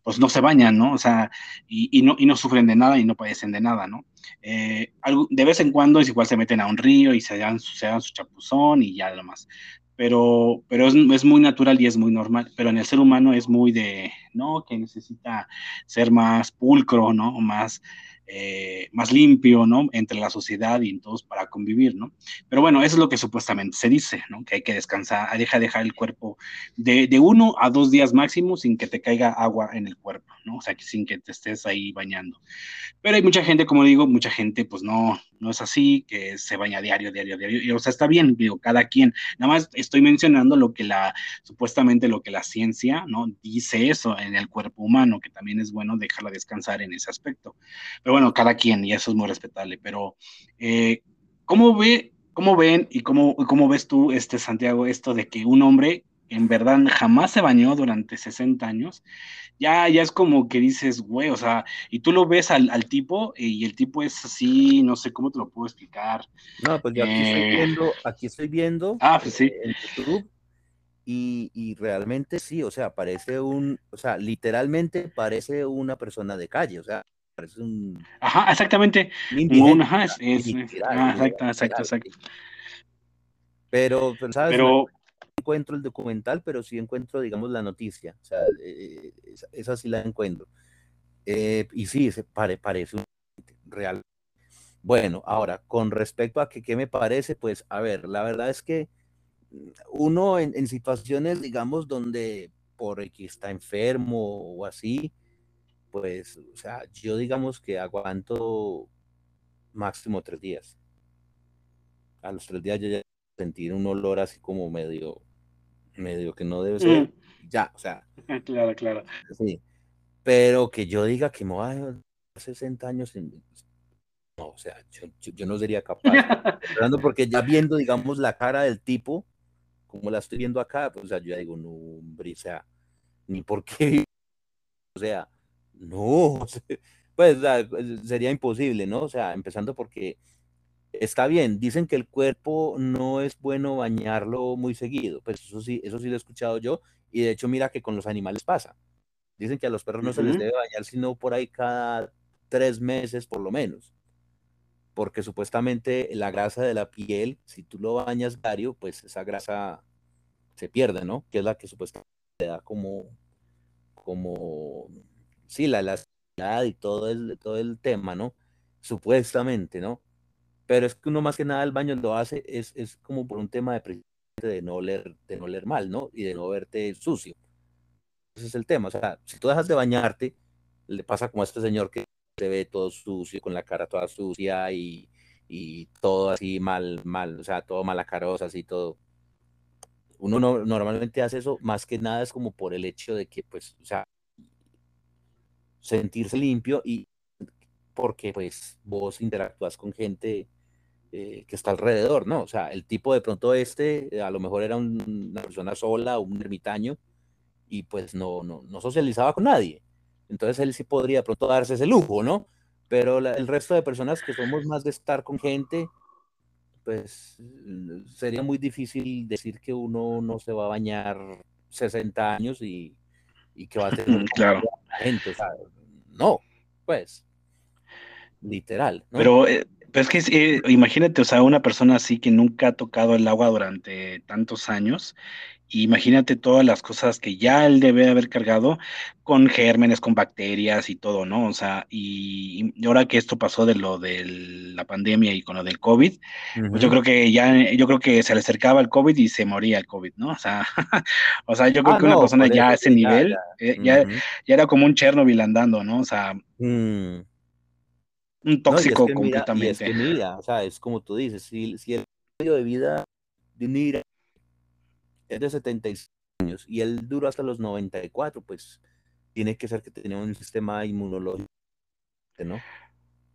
pues no se bañan, ¿no? O sea, y, no, y no sufren de nada y no padecen de nada, ¿no? Eh, de vez en cuando es igual se meten a un río y se dan, se dan su chapuzón y ya lo más. Pero, pero es, es, muy natural y es muy normal. Pero en el ser humano es muy de, ¿no? Que necesita ser más pulcro, ¿no? Más, eh, más limpio, ¿no? Entre la sociedad y todos para convivir, ¿no? Pero bueno, eso es lo que supuestamente se dice, ¿no? Que hay que descansar, deja dejar el cuerpo de, de, uno a dos días máximo sin que te caiga agua en el cuerpo, ¿no? O sea, que sin que te estés ahí bañando. Pero hay mucha gente, como digo, mucha gente pues no, no es así, que se baña diario, diario, diario. Y, o sea, está bien, digo, cada quien. Nada más estoy mencionando lo que la, supuestamente lo que la ciencia, ¿no? Dice eso en el cuerpo humano, que también es bueno dejarla descansar en ese aspecto. Pero bueno, cada quien, y eso es muy respetable. Pero, eh, ¿cómo ve, cómo ven y cómo, cómo ves tú, este Santiago, esto de que un hombre en verdad jamás se bañó durante 60 años, ya, ya es como que dices, güey, o sea, y tú lo ves al, tipo y el tipo es así, no sé cómo te lo puedo explicar. No, pues yo aquí estoy eh, viendo, aquí estoy viendo ah, pues sí. en YouTube y, y, realmente sí, o sea, parece un, o sea, literalmente parece una persona de calle, o sea, parece un... Ajá, exactamente. ajá, es, ah, exacto, exacto, exacto. Pero, ¿sabes? Pero encuentro el documental, pero sí encuentro, digamos, la noticia. O sea, eh, esa, sí la encuentro. Eh, y sí, se pare, parece un real. Bueno, ahora, con respecto a que qué me parece, pues, a ver, la verdad es que uno en, situaciones, digamos, donde por X está enfermo o así, pues, o sea, yo digamos que aguanto máximo tres días. A los tres días yo ya sentir un olor así como medio medio que no debe ser, mm. ya, o sea. Claro, claro. Sí, pero que yo diga que me voy a 60 años, no, o sea, yo, no sería capaz. porque ya viendo, digamos, la cara del tipo, como la estoy viendo acá, pues, o sea, yo digo, no, hombre, o sea, ni por qué, o sea, no, pues sería imposible, ¿no? O sea, empezando porque está bien, dicen que el cuerpo no es bueno bañarlo muy seguido, pues eso sí, eso sí lo he escuchado yo, y de hecho mira que con los animales pasa. Dicen que a los perros no se les debe bañar sino por ahí cada tres meses por lo menos, porque supuestamente la grasa de la piel, si tú lo bañas diario, pues esa grasa se pierde, ¿no? Que es la que supuestamente te da como, como, sí, la elasticidad y todo el, todo el tema, ¿no? Supuestamente, ¿no? pero es que uno más que nada el baño lo hace es, es como por un tema de, de no oler, de no oler mal, ¿no? Y de no verte sucio. Ese es el tema. O sea, si tú dejas de bañarte, le pasa como a este señor que se ve todo sucio, con la cara toda sucia y, y todo así mal, mal, o sea, todo malacarosa, así todo. Uno no, normalmente hace eso más que nada es como por el hecho de que, pues, o sea, sentirse limpio y porque pues vos interactúas con gente eh, que está alrededor, ¿no? O sea, el tipo de pronto este, a lo mejor era una persona sola, un ermitaño, y pues no, no, no socializaba con nadie. Entonces él sí podría pronto darse ese lujo, ¿no? Pero el resto de personas que somos más de estar con gente, pues sería muy difícil decir que uno no se va a bañar 60 años y, y que va a tener. gente. O sea, no, pues, literal. Pero, eh, pero, es que eh, imagínate, o sea, una persona así que nunca ha tocado el agua durante tantos años imagínate todas las cosas que ya él debe haber cargado con gérmenes, con bacterias y todo, ¿no? O sea, y, ahora que esto pasó de lo de la pandemia y con lo del COVID, pues yo creo que ya, yo creo que se le acercaba el COVID y se moría el COVID, ¿no? O sea, o sea yo creo ah, que una persona ya a ese nivel, eh, ya, ya, era como un Chernobyl andando, ¿no? O sea, mm. Un tóxico completamente. es o sea, es como tú dices, si, si el medio de vida de un es de 76 años y él duró hasta los 94, pues tiene que ser que tenía un sistema inmunológico, ¿no?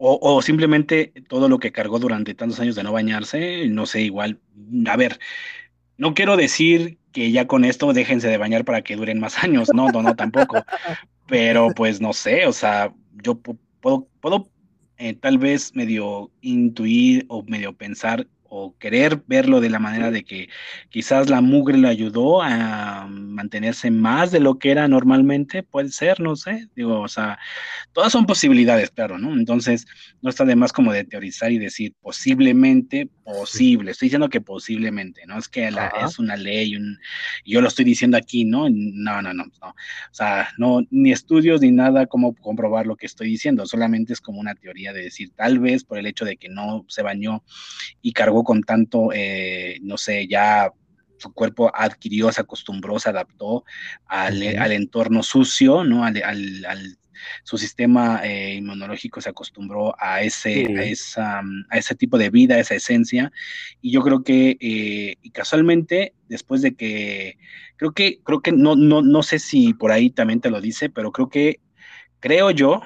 O, simplemente todo lo que cargó durante tantos años de no bañarse, no sé, igual, a ver, no quiero decir que ya con esto déjense de bañar para que duren más años, no, no, no, tampoco, pero pues no sé, o sea, yo puedo, puedo eh, tal vez medio intuir o medio pensar o querer verlo de la manera de que quizás la mugre le ayudó a mantenerse más de lo que era normalmente, puede ser, no sé, digo, o sea, todas son posibilidades, claro, ¿no? Entonces, no está de más como de teorizar y decir posiblemente, posible, estoy diciendo que posiblemente, ¿no? Es que es una ley, un, yo lo estoy diciendo aquí, ¿no? No, no, no, no, o sea, no, ni estudios ni nada como comprobar lo que estoy diciendo, solamente es como una teoría de decir, tal vez por el hecho de que no se bañó y cargó con tanto, eh, no sé, ya su cuerpo adquirió, se acostumbró, se adaptó al, entorno sucio, ¿no? Al, su sistema eh, inmunológico se acostumbró a ese, a, esa, a ese tipo de vida, a esa esencia. Y yo creo que, eh, y casualmente, después de que, creo que, creo que no, no, no sé si por ahí también te lo dice, pero creo que, creo yo,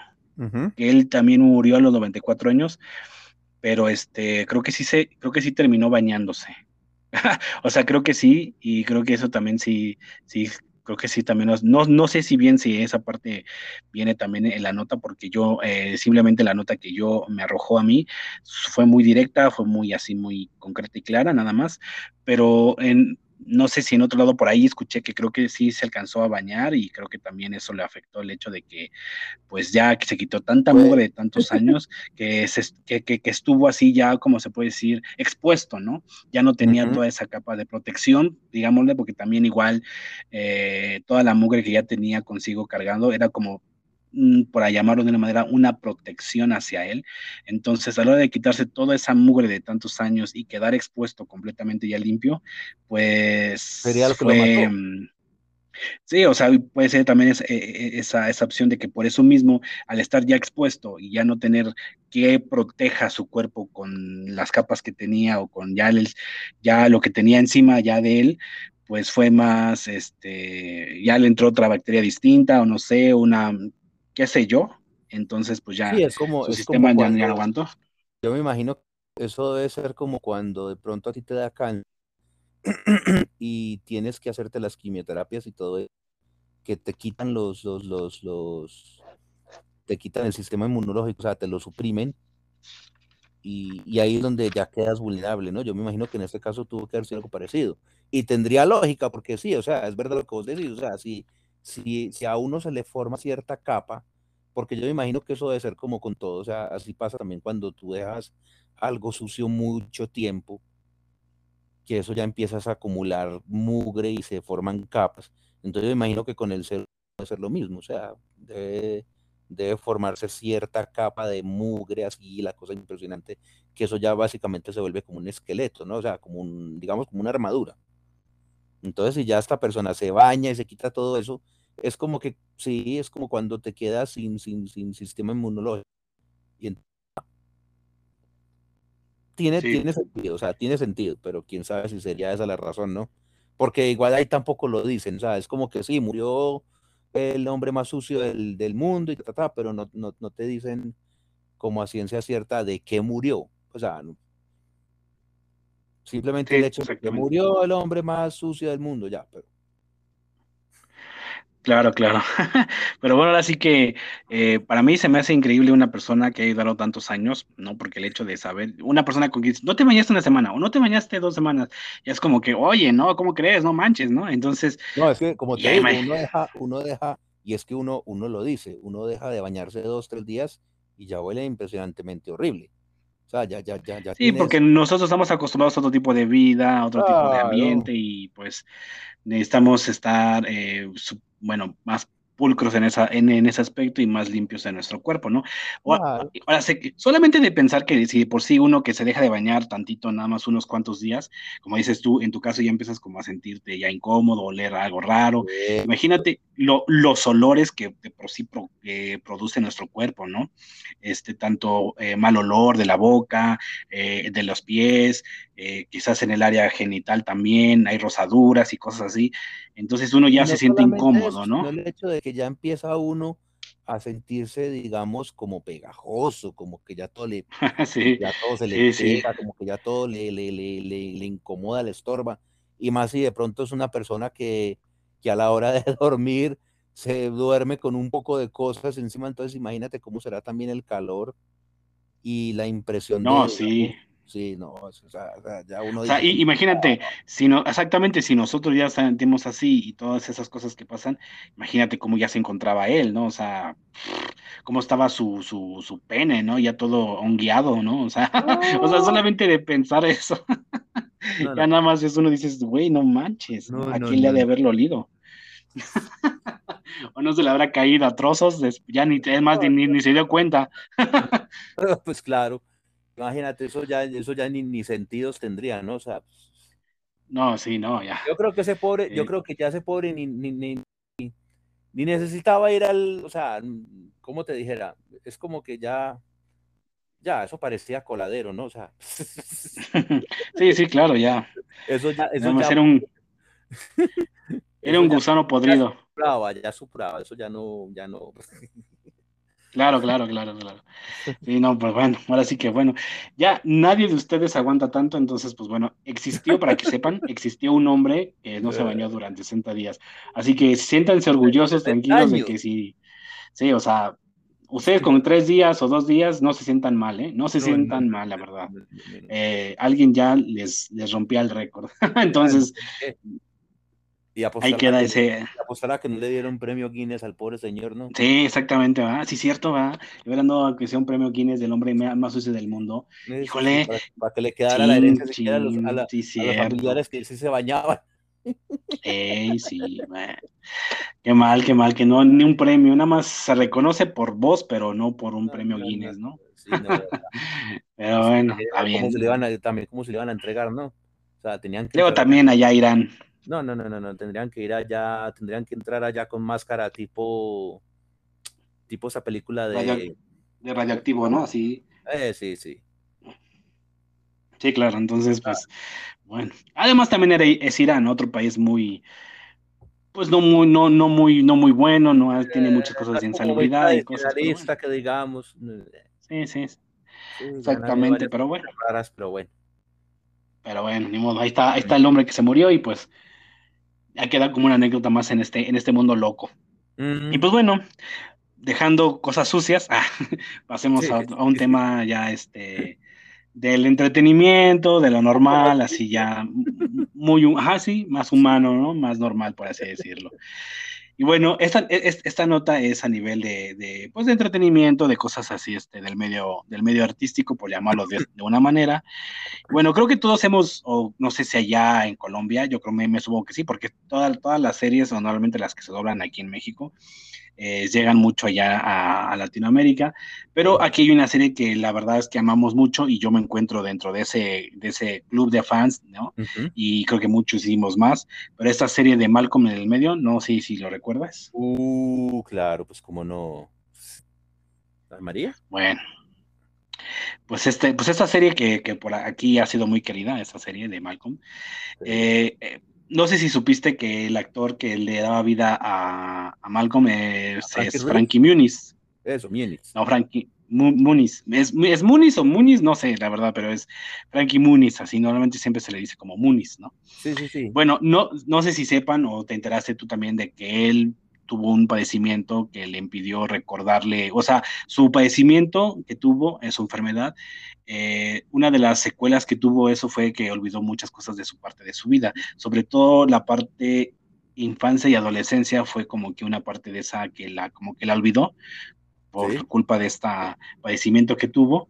que él también murió a los 94 años, pero este, creo que sí se, creo que sí terminó bañándose. o sea, creo que sí, y creo que eso también sí, sí, creo que sí también, no, no sé si bien si esa parte viene también en la nota, porque yo, eh, simplemente la nota que yo me arrojó a mí fue muy directa, fue muy así, muy concreta y clara, nada más, pero en, no sé si en otro lado por ahí escuché que creo que sí se alcanzó a bañar y creo que también eso le afectó el hecho de que pues ya que se quitó tanta mugre de tantos años que, que, estuvo así ya como se puede decir expuesto, ¿no? Ya no tenía toda esa capa de protección, digámosle, porque también igual eh, toda la mugre que ya tenía consigo cargando era como por llamarlo de una manera, una protección hacia él. Entonces, a la hora de quitarse toda esa mugre de tantos años y quedar expuesto completamente ya limpio, pues Sería lo que fue, mm, Sí, o sea, puede ser también esa, e, e, esa, esa, opción de que por eso mismo, al estar ya expuesto y ya no tener que proteja su cuerpo con las capas que tenía o con ya, el, ya lo que tenía encima ya de él, pues fue más, este, ya le entró otra bacteria distinta o no sé, una qué sé yo, entonces pues ya es como, su sistema ya, no aguantó. Yo me imagino que eso debe ser como cuando de pronto a ti te da cáncer y tienes que hacerte las quimioterapias y todo eso, que te quitan los, los, los, los, te quitan el sistema inmunológico, o sea, te lo suprimen y, y, ahí es donde ya quedas vulnerable, ¿no? Yo me imagino que en este caso tuvo que haber sido algo parecido. Y tendría lógica, porque sí, o sea, es verdad lo que vos decís, o sea, si, si, a uno se le forma cierta capa, porque yo me imagino que eso debe ser como con todo, o sea, así pasa también cuando tú dejas algo sucio mucho tiempo, que eso ya empiezas a acumular mugre y se forman capas. Entonces yo me imagino que con el ser debe ser lo mismo, o sea, debe, formarse cierta capa de mugre, así la cosa impresionante, que eso ya básicamente se vuelve como un esqueleto, ¿no? O sea, como un, digamos, como una armadura. Entonces, si ya esta persona se baña y se quita todo eso, es como que, sí, es como cuando te quedas sin, sin, sin sistema inmunológico. Y tiene, tiene sentido, o sea, tiene sentido, pero quién sabe si sería esa la razón, ¿no? Porque igual ahí tampoco lo dicen, o sea, es como que sí, murió el hombre más sucio del, del mundo y ta, pero no, no, no, te dicen como a ciencia cierta de qué murió. O sea, Simplemente el hecho de que murió el hombre más sucio del mundo, ya, pero. Claro, claro. Pero bueno, ahora sí que eh, para mí se me hace increíble una persona que ha ayudado tantos años, ¿no? Porque el hecho de saber, una persona con quien no te bañaste una semana o no te bañaste dos semanas, ya es como que, oye, no, ¿cómo crees? No manches, ¿no? Entonces. No, es que como te digo, uno deja, uno deja, y es que uno, uno lo dice, uno deja de bañarse dos, tres días y ya huele impresionantemente horrible. Sea, ya, ya, ya, ya. Sí, porque nosotros estamos acostumbrados a otro tipo de vida, a otro tipo de ambiente, y pues necesitamos estar, eh, bueno, más pulcros en, esa, en, ese aspecto y más limpios en nuestro cuerpo, ¿no? Ahora, solamente de pensar que si por sí uno que se deja de bañar tantito, nada más unos cuantos días, como dices tú, en tu caso ya empiezas como a sentirte ya incómodo, oler algo raro. Imagínate los olores que por sí produce nuestro cuerpo, ¿no? Este, tanto eh, mal olor de la boca, eh, de los pies, eh, quizás en el área genital también hay rosaduras y cosas así. Entonces uno ya se siente incómodo, ¿no? El hecho de que ya empieza uno a sentirse, digamos, como pegajoso, como que ya todo le, ya todo se le pega, como que ya todo le, le, le, le, incomoda, le estorba. Y más si de pronto es una persona que, que a la hora de dormir se duerme con un poco de cosas encima, entonces imagínate cómo será también el calor y la impresión. No, sí. Sí, no, o sea, ya uno. O sea, imagínate, si no, exactamente, si nosotros ya sentimos así y todas esas cosas que pasan, imagínate cómo ya se encontraba él, ¿no? O sea, cómo estaba su, su, su pene, ¿no? Ya todo hongueado, ¿no? O sea, o sea, solamente de pensar eso, ya nada más eso uno dices, güey, no manches, ¿a quién le ha de haberlo olido? o no se le habrá caído a trozos, ya ni, es más, ni, ni se dio cuenta. pues claro. Imagínate, eso ya, eso ya ni, ni sentidos tendría, ¿no? O sea. No, sí, no, ya. Yo creo que ese pobre, yo creo que ya ese pobre ni, ni, ni, ni necesitaba ir al, o sea, ¿cómo te dijera? Es como que ya, ya, eso parecía coladero, ¿no? O sea. Sí, sí, claro, ya. Eso ya, eso ya... Era un, era un gusano podrido. Ya supraba, ya supraba, eso ya no, ya no. Claro, claro, claro, claro. Sí, no, pues bueno, ahora sí que bueno, ya nadie de ustedes aguanta tanto, entonces, pues bueno, existió, para que sepan, existió un hombre que no se bañó durante 60 días. Así que siéntanse orgullosos, tranquilos de que sí, sí, o sea, ustedes con tres días o dos días no se sientan mal, ¿eh? No se sientan mal, la verdad. Eh, alguien ya les, les rompía el récord. entonces, y Ahí queda ese. Apostará que no le dieron premio Guinness al pobre señor, ¿no? Sí, exactamente, va. Sí, cierto, va. Le hubieran dado que sea un premio Guinness del hombre más sucio del mundo. Híjole. Para, que le quedara la herencia a, los, a, la, sí, a, los, familiares que sí se bañaban. Ey, sí, qué mal, qué mal, que no, ni un premio, nada más se reconoce por voz, pero no por un premio Guinness, ¿no? Sí, no pero bueno, está bien. ¿Cómo se le van a, también cómo se le van a entregar, no? O sea, tenían que. Luego también allá irán. No, no, no, no, no, tendrían que ir allá, tendrían que entrar allá con máscara tipo, tipo esa película de... de radioactivo, ¿no? Así. Eh, sí, sí. Sí, claro, entonces, pues, bueno. Además también era, es Irán, otro país muy, pues no muy, no, no muy, no muy bueno, no tiene muchas cosas de insalubridad y cosas. que digamos. Sí, sí. exactamente, pero bueno. Raras, pero bueno. Pero bueno, ni modo, ahí está, ahí está el hombre que se murió y pues ya queda como una anécdota más en este, en este mundo loco. Y pues bueno, dejando cosas sucias, ah, pasemos a, un tema ya este del entretenimiento, de lo normal, así ya muy, ajá, sí, más humano, ¿no? Más normal, por así decirlo. Y bueno, esta, e, esta nota es a nivel de, pues de entretenimiento, de cosas así, este, del medio, del medio artístico, por llamarlo de, una manera. Bueno, creo que todos hemos, o no sé si allá en Colombia, yo creo me, me supongo que sí, porque todas todas las series, o normalmente las que se doblan aquí en México, eh, llegan mucho allá a, Latinoamérica, pero aquí hay una serie que la verdad es que amamos mucho y yo me encuentro dentro de ese, de ese club de fans, ¿no? Y creo que muchos hicimos más, pero esta serie de Malcolm en el medio, no sé si lo recuerdas. Uh, claro, pues como no. María? Bueno, pues este, pues esta serie que, que, por aquí ha sido muy querida, esta serie de Malcolm, eh, eh, no sé si supiste que el actor que le daba vida a, Malcolm es, Frankie Muniz. Eso, Muniz. No, Frankie Muniz. ¿Es, ¿Es Muniz o Muniz? No sé, la verdad, pero es Frankie Muniz, así normalmente siempre se le dice como Muniz, ¿no? Sí, sí, sí. Bueno, no, no sé si sepan o te enteraste tú también de que él tuvo un padecimiento que le impidió recordarle, o sea, su padecimiento que tuvo, en su enfermedad, eh, una de las secuelas que tuvo eso fue que olvidó muchas cosas de su parte de su vida, sobre todo la parte infancia y adolescencia fue como que una parte de esa que la como que la olvidó por culpa de este padecimiento que tuvo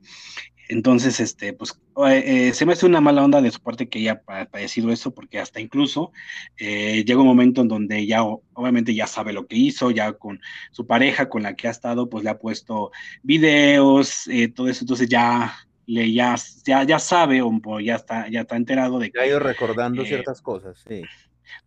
entonces, este, pues eh, eh, se me hace una mala onda de su parte que haya padecido eso, porque hasta incluso eh, llega un momento en donde ya obviamente ya sabe lo que hizo, ya con su pareja con la que ha estado, pues le ha puesto videos, todo eso, entonces ya le ya, ya, ya sabe o ya está, ya está enterado de que. Ha ido recordando ciertas cosas, sí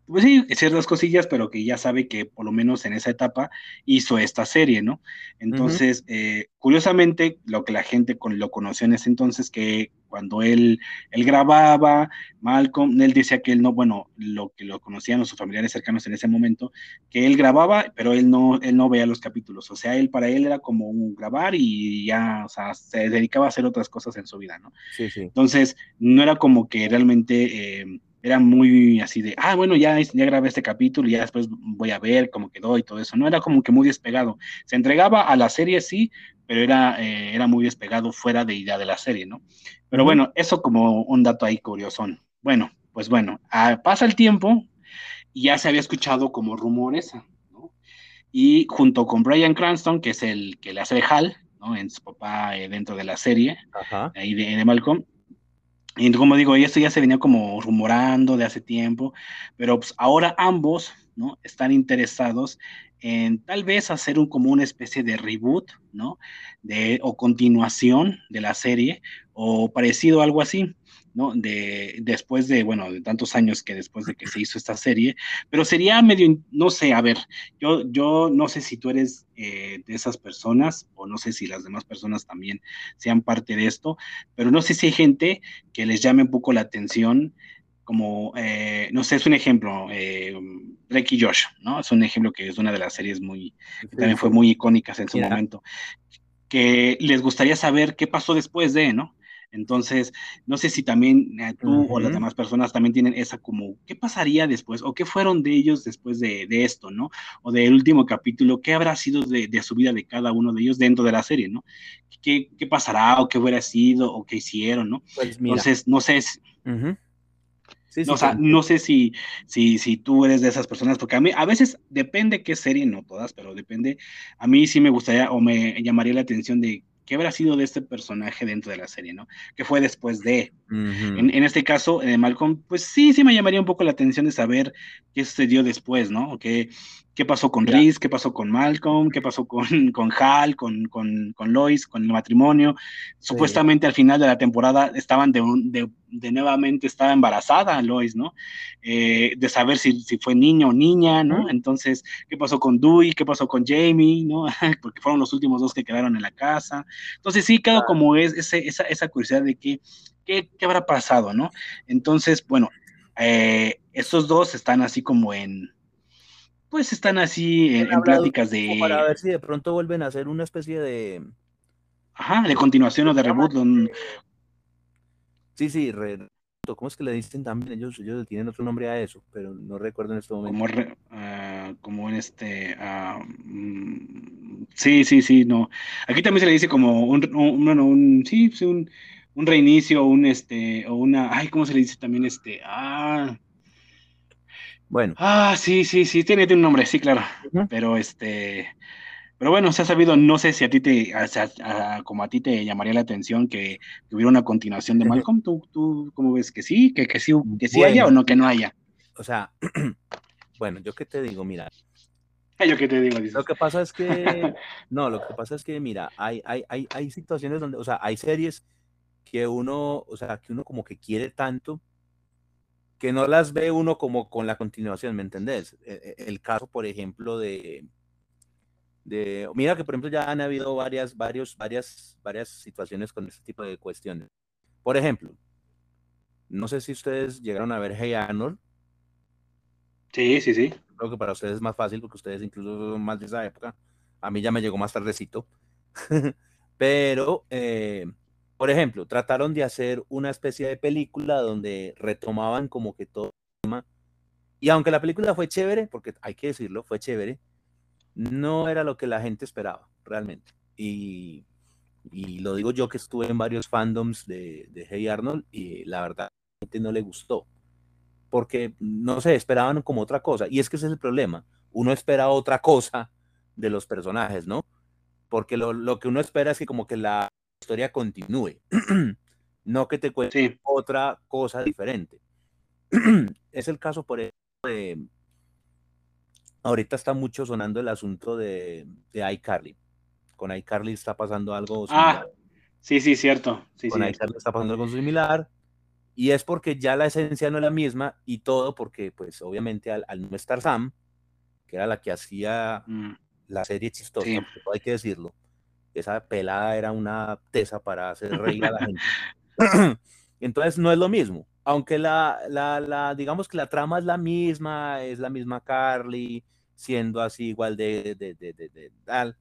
pues sí, ciertas cosillas, pero que ya sabe que por lo menos en esa etapa hizo esta serie, ¿no? Entonces, eh, curiosamente, lo que la gente con, lo conoció en ese entonces, que cuando él, él grababa, Malcolm, él decía que él no, bueno, lo que lo conocían sus familiares cercanos en ese momento, que él grababa, pero él no, él no veía los capítulos, o sea, él para él era como un grabar y ya, o sea, se dedicaba a hacer otras cosas en su vida, ¿no? Sí, sí. Entonces, no era como que realmente... Eh, era muy así de, ah, bueno, ya, ya grabé este capítulo y ya después voy a ver cómo quedó y todo eso. No era como que muy despegado. Se entregaba a la serie, sí, pero era, eh, era muy despegado fuera de idea de la serie, ¿no? Pero bueno, eso como un dato ahí curioso. Bueno, pues bueno, ah, pasa el tiempo y ya se había escuchado como rumores, ¿no? Y junto con Brian Cranston, que es el que le hace de Hal, ¿no? En su papá eh, dentro de la serie, ahí de, de Malcolm, y como digo, esto ya se venía como rumorando de hace tiempo, pero pues ahora ambos, ¿no? Están interesados en tal vez hacer un, como una especie de reboot, ¿no? De, o continuación de la serie, o parecido a algo así. ¿No? De, después de, bueno, de tantos años que después de que se hizo esta serie, pero sería medio, no sé, a ver, yo, yo no sé si tú eres eh, de esas personas o no sé si las demás personas también sean parte de esto, pero no sé si hay gente que les llame un poco la atención como, eh, no sé, es un ejemplo, eh, Drake y Josh, ¿no? Es un ejemplo que es una de las series muy, que también fue muy icónicas en su momento, que les gustaría saber qué pasó después de, ¿no? Entonces, no sé si también eh, tú o las demás personas también tienen esa como, ¿qué pasaría después? ¿O qué fueron de ellos después de, esto, ¿no? O del último capítulo, ¿qué habrá sido de, su vida de cada uno de ellos dentro de la serie, ¿no? ¿Qué, pasará o qué hubiera sido o qué hicieron, ¿no? Pues Entonces, no sé. o sea, no sé si, si, si tú eres de esas personas, porque a mí a veces depende qué serie, no todas, pero depende. A mí sí me gustaría o me llamaría la atención de qué habrá sido de este personaje dentro de la serie, ¿no? ¿Qué fue después de? en, este caso, de Malcolm, pues sí, sí me llamaría un poco la atención de saber qué sucedió después, ¿no? ¿Qué, qué pasó con Reese? ¿Qué pasó con Malcolm? ¿Qué pasó con, con Hal? Con, con, con Lois? ¿Con el matrimonio? Supuestamente al final de la temporada estaban de, de, de nuevamente, estaba embarazada Lois, ¿no? Eh, de saber si, si, fue niño o niña, ¿no? Entonces, ¿qué pasó con Dewey? ¿Qué pasó con Jamie? ¿no? Porque fueron los últimos dos que quedaron en la casa. Entonces, sí, quedó como es ese, esa, esa curiosidad de que ¿qué, habrá pasado, no? Entonces, bueno, eh, estos dos están así como en, pues están así en, pláticas de... Para ver si de pronto vuelven a hacer una especie de... Ajá, de continuación o de reboot. Sí, sí, ¿cómo es que le dicen también? Ellos, ellos tienen otro nombre a eso, pero no recuerdo en este momento. Como, como en este... Ah, mm, sí, sí, sí, no. Aquí también se le dice como un, un, un sí, un un reinicio, un este, o una, ay, ¿cómo se le dice también este? Ah. Bueno. Ah, sí, sí, sí, tiene, un nombre, sí, claro. Pero este, pero bueno, se ha sabido, no sé si a ti te, como a ti te llamaría la atención que, hubiera una continuación de Malcolm. ¿Tú, tú cómo ves que sí, que, que sí, que sí haya o no que no haya? O sea, bueno, yo qué te digo, mira. Yo qué te digo, Lo que pasa es que, no, lo que pasa es que, mira, hay, hay, hay, hay situaciones donde, o sea, hay series que uno, o sea, que uno como que quiere tanto que no las ve uno como con la continuación, ¿me entendés? E, e, el, caso, por ejemplo, de, de, mira que por ejemplo ya han habido varias, varios, varias, varias situaciones con este tipo de cuestiones. Por ejemplo, no sé si ustedes llegaron a ver Hey Arnold. Sí, sí, sí. Creo que para ustedes es más fácil porque ustedes incluso son más de esa época. A mí ya me llegó más tardecito. Pero eh, por ejemplo, trataron de hacer una especie de película donde retomaban como que todo el tema. Y aunque la película fue chévere, porque hay que decirlo, fue chévere, no era lo que la gente esperaba, realmente. Y, y lo digo yo que estuve en varios fandoms de, de Hey Arnold y la verdad, a la gente no le gustó. Porque, no sé, esperaban como otra cosa. Y es que ese es el problema. Uno espera otra cosa de los personajes, ¿no? Porque lo, lo que uno espera es que como que la historia continúe, no que te cuente otra cosa diferente. es el caso, por ejemplo, de... Ahorita está mucho sonando el asunto de, de iCarly. Con iCarly está pasando algo similar. Ah, sí, sí, cierto. Sí, con iCarly está pasando algo similar. Y es porque ya la esencia no es la misma y todo porque, pues, obviamente al, no estar Sam, que era la que hacía mm. la serie chistosa, hay que decirlo, esa pelada era una tesa para hacer reír a la gente. Entonces no es lo mismo aunque la, la, la, digamos que la trama es la misma, es la misma Carly, siendo así igual de, de, de, de, tal,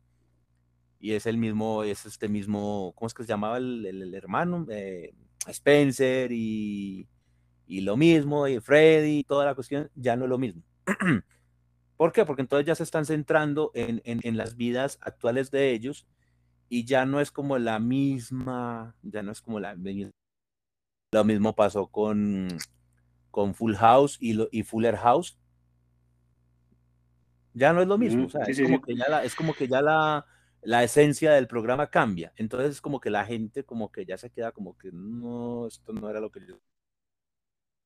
y es el mismo, es este mismo, ¿cómo es que se llamaba el, el, hermano? Eh, Spencer y, y, lo mismo, y Freddy, y toda la cuestión, ya no es lo mismo. ¿Por qué? Porque entonces ya se están centrando en, en, en, las vidas actuales de ellos y ya no es como la misma, ya no es como la misma lo mismo pasó con, con Full House y, y Fuller House. Ya no es lo mismo. es, como Que ya la, es como que ya la, la esencia del programa cambia. Entonces es como que la gente como que ya se queda como que no, esto no era lo que yo...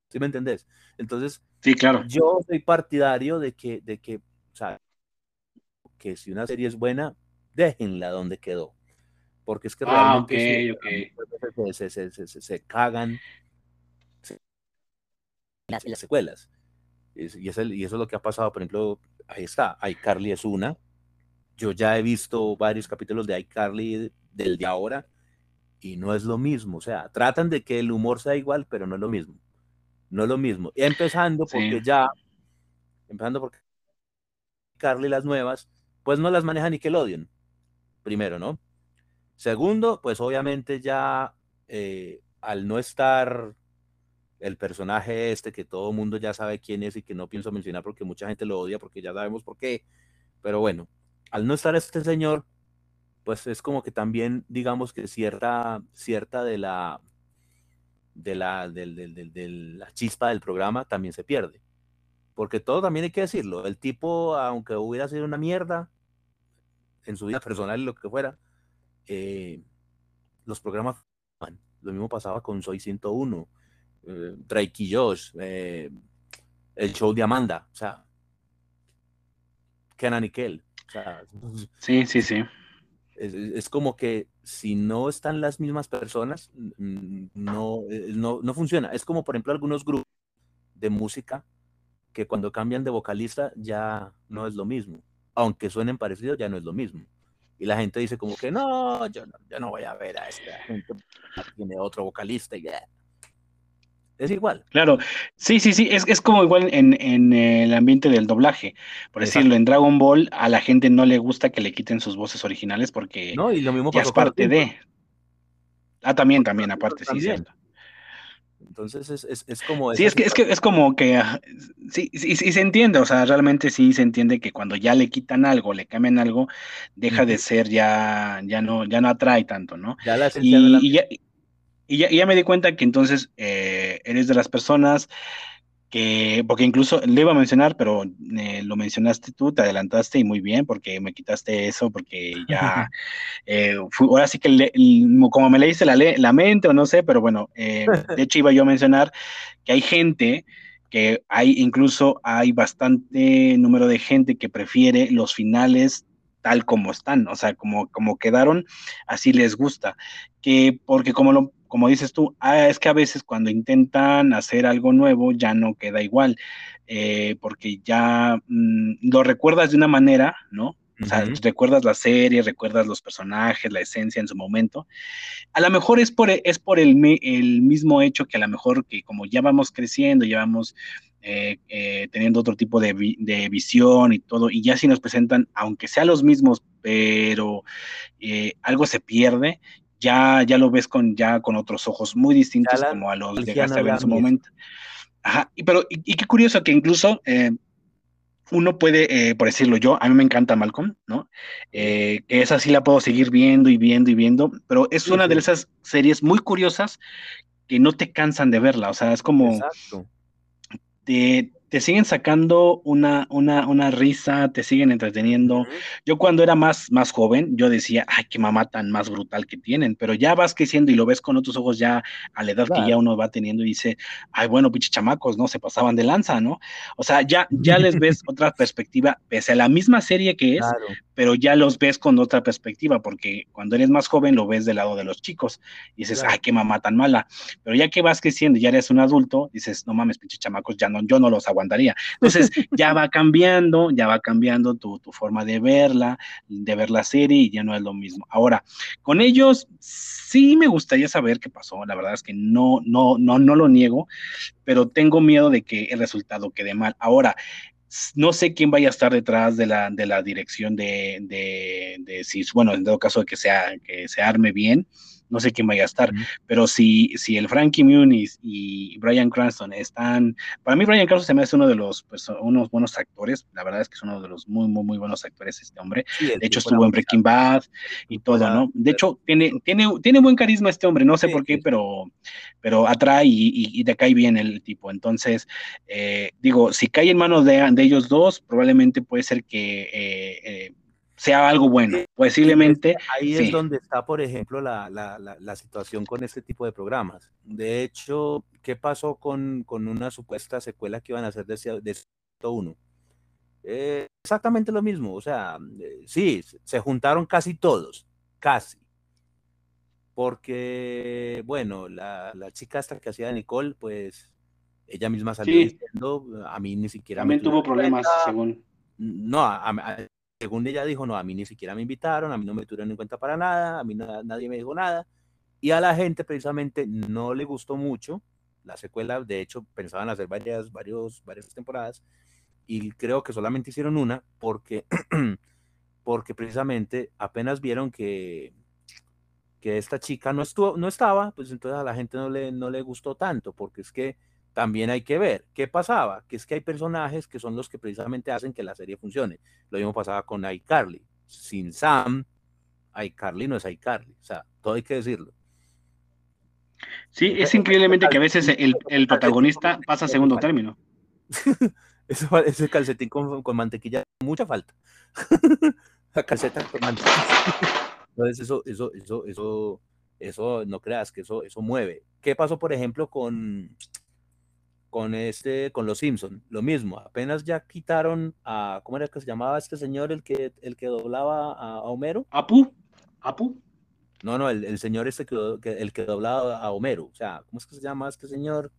¿Sí me entendés? Entonces, sí, claro. yo soy partidario de que, de que, o sea, que si una serie es buena, déjenla donde quedó porque es que ah, realmente Se, se, se, se, cagan las, las secuelas. Y, y, eso es lo que ha pasado, por ejemplo, ahí está, iCarly es una. Yo ya he visto varios capítulos de iCarly del de ahora y no es lo mismo. O sea, tratan de que el humor sea igual, pero no es lo mismo. No es lo mismo. Empezando porque ya, empezando porque Carly las nuevas, pues no las maneja Nickelodeon. Primero, ¿no? Segundo, pues obviamente ya eh, al no estar el personaje este que todo mundo ya sabe quién es y que no pienso mencionar porque mucha gente lo odia porque ya sabemos por qué, pero bueno, al no estar este señor, pues es como que también digamos que cierta, cierta de la de la, de la chispa del programa también se pierde. Porque todo también hay que decirlo. El tipo, aunque hubiera sido una mierda en su vida personal lo que fuera, eh, los programas, lo mismo pasaba con Soy 101, eh, Drake y Josh, eh, el show de Amanda, o sea, Kenan y Kel. O sea, sí, sí, sí. Es, como que si no están las mismas personas, no, no, no funciona. Es como, por ejemplo, algunos grupos de música que cuando cambian de vocalista ya no es lo mismo. Aunque suenen parecidos, ya no es lo mismo y la gente dice como que no, yo no, yo no voy a ver a esta gente, tiene otro vocalista y ya. Es igual. Claro, sí, sí, sí, es, es como igual en, en, el ambiente del doblaje. Por decirlo, en Dragon Ball a la gente no le gusta que le quiten sus voces originales porque no, y lo mismo ya es parte de. Ah, también, también, aparte, sí, cierto. Entonces es, es, es como... Sí, es que, es que es como que, ah, sí, sí, sí, se entiende, o sea, realmente sí se entiende que cuando ya le quitan algo, le cambian algo, deja de ser ya, ya no, ya no atrae tanto, ¿no? Ya la y, ya, y, ya, y ya me di cuenta que entonces eh, eres de las personas que, porque incluso le iba a mencionar, pero eh, lo mencionaste tú, te adelantaste y muy bien, porque me quitaste eso, porque ya, eh, ahora sí que como me leíste la, la mente o no sé, pero bueno, eh, de hecho iba yo a mencionar que hay gente que hay, incluso hay bastante número de gente que prefiere los finales tal como están, o sea, como, como quedaron, así les gusta, que porque como lo como dices tú, ah, es que a veces cuando intentan hacer algo nuevo ya no queda igual, eh, porque ya mm, lo recuerdas de una manera, ¿no? O sea, recuerdas la serie, recuerdas los personajes, la esencia en su momento. A lo mejor es por, es por el, el mismo hecho que a lo mejor que como ya vamos creciendo, ya vamos eh, eh, teniendo otro tipo de, de, visión y todo, y ya si nos presentan, aunque sean los mismos, pero algo se pierde, ya, ya lo ves con, ya con otros ojos muy distintos como a los que llegaste a ver en su momento. Ajá, y, pero, y, qué curioso que incluso, eh, uno puede, eh, por decirlo yo, a mí me encanta Malcolm, ¿no? Eh, esa sí la puedo seguir viendo y viendo y viendo, pero es una de esas series muy curiosas que no te cansan de verla, o sea, es como... Exacto. Te, te siguen sacando una, una, una risa, te siguen entreteniendo. Yo cuando era más, más joven, yo decía, ay, qué mamá tan más brutal que tienen, pero ya vas creciendo y lo ves con otros ojos ya a la edad que ya uno va teniendo y dice, ay, bueno, pinche chamacos, ¿no? Se pasaban de lanza, ¿no? O sea, ya, ya les ves otra perspectiva, pese a la misma serie que es, pero ya los ves con otra perspectiva, porque cuando eres más joven lo ves del lado de los chicos y dices, ay, qué mamá tan mala, pero ya que vas creciendo y ya eres un adulto, dices, no mames, pinche chamacos, ya no, yo no los aguantaría. Entonces, ya va cambiando, ya va cambiando tu, tu forma de verla, de ver la serie y ya no es lo mismo. Ahora, con ellos sí me gustaría saber qué pasó, la verdad es que no, no, no, no lo niego, pero tengo miedo de que el resultado quede mal. Ahora, no sé quién vaya a estar detrás de la, de la dirección de, de, si, bueno, en todo caso que, sea, que se arme bien, no sé quién vaya a estar, pero si, si el Frankie Muniz y Brian Cranston están, para mí Brian Cranston se me hace uno de los, pues, unos buenos actores, la verdad es que es uno de los muy, muy, muy buenos actores este hombre, de hecho estuvo en Breaking Bad y todo, ¿no? De hecho, tiene, tiene, tiene buen carisma este hombre, no sé por qué, pero, pero atrae y, y, te cae bien el tipo, entonces, eh, digo, si cae en manos de, de, ellos dos, probablemente puede ser que... Eh, eh, sea algo bueno. Posiblemente. Ahí es donde está, por ejemplo, la, la, la, situación con este tipo de programas. De hecho, ¿qué pasó con, con una supuesta secuela que iban a hacer de, de 101? Eh, exactamente lo mismo. O sea, eh, sí, se juntaron casi todos, casi. Porque, bueno, la, la chica esta que hacía Nicole, pues ella misma salió diciendo, a mí ni siquiera... También tuvo problemas, según. No, a, según ella dijo, no, a mí ni siquiera me invitaron, a mí no me tuvieron en cuenta para nada, a mí nadie me dijo nada. Y a la gente precisamente no le gustó mucho la secuela, de hecho pensaban hacer varias, varios, varias temporadas y creo que solamente hicieron una porque, porque precisamente apenas vieron que, que esta chica no, estuvo, no estaba, pues entonces a la gente no le, no le gustó tanto, porque es que también hay que ver qué pasaba, que es que hay personajes que son los que precisamente hacen que la serie funcione. Lo mismo pasaba con iCarly. Sin Sam, iCarly no es iCarly. O sea, todo hay que decirlo. Sí, es increíblemente que a veces el, el protagonista pasa a segundo término. ese calcetín con, con mantequilla, mucha falta. la calceta con mantequilla. Entonces, eso, eso, eso, eso, eso, no creas que eso, eso mueve. ¿Qué pasó, por ejemplo, con, con este, con los Simpson, lo mismo, apenas ya quitaron a, ¿cómo era que se llamaba este señor, el que, el que doblaba a, Homero? Apu, Apu. No, no, el, señor este que, el que doblaba a Homero, o sea, ¿cómo es que se llama este señor?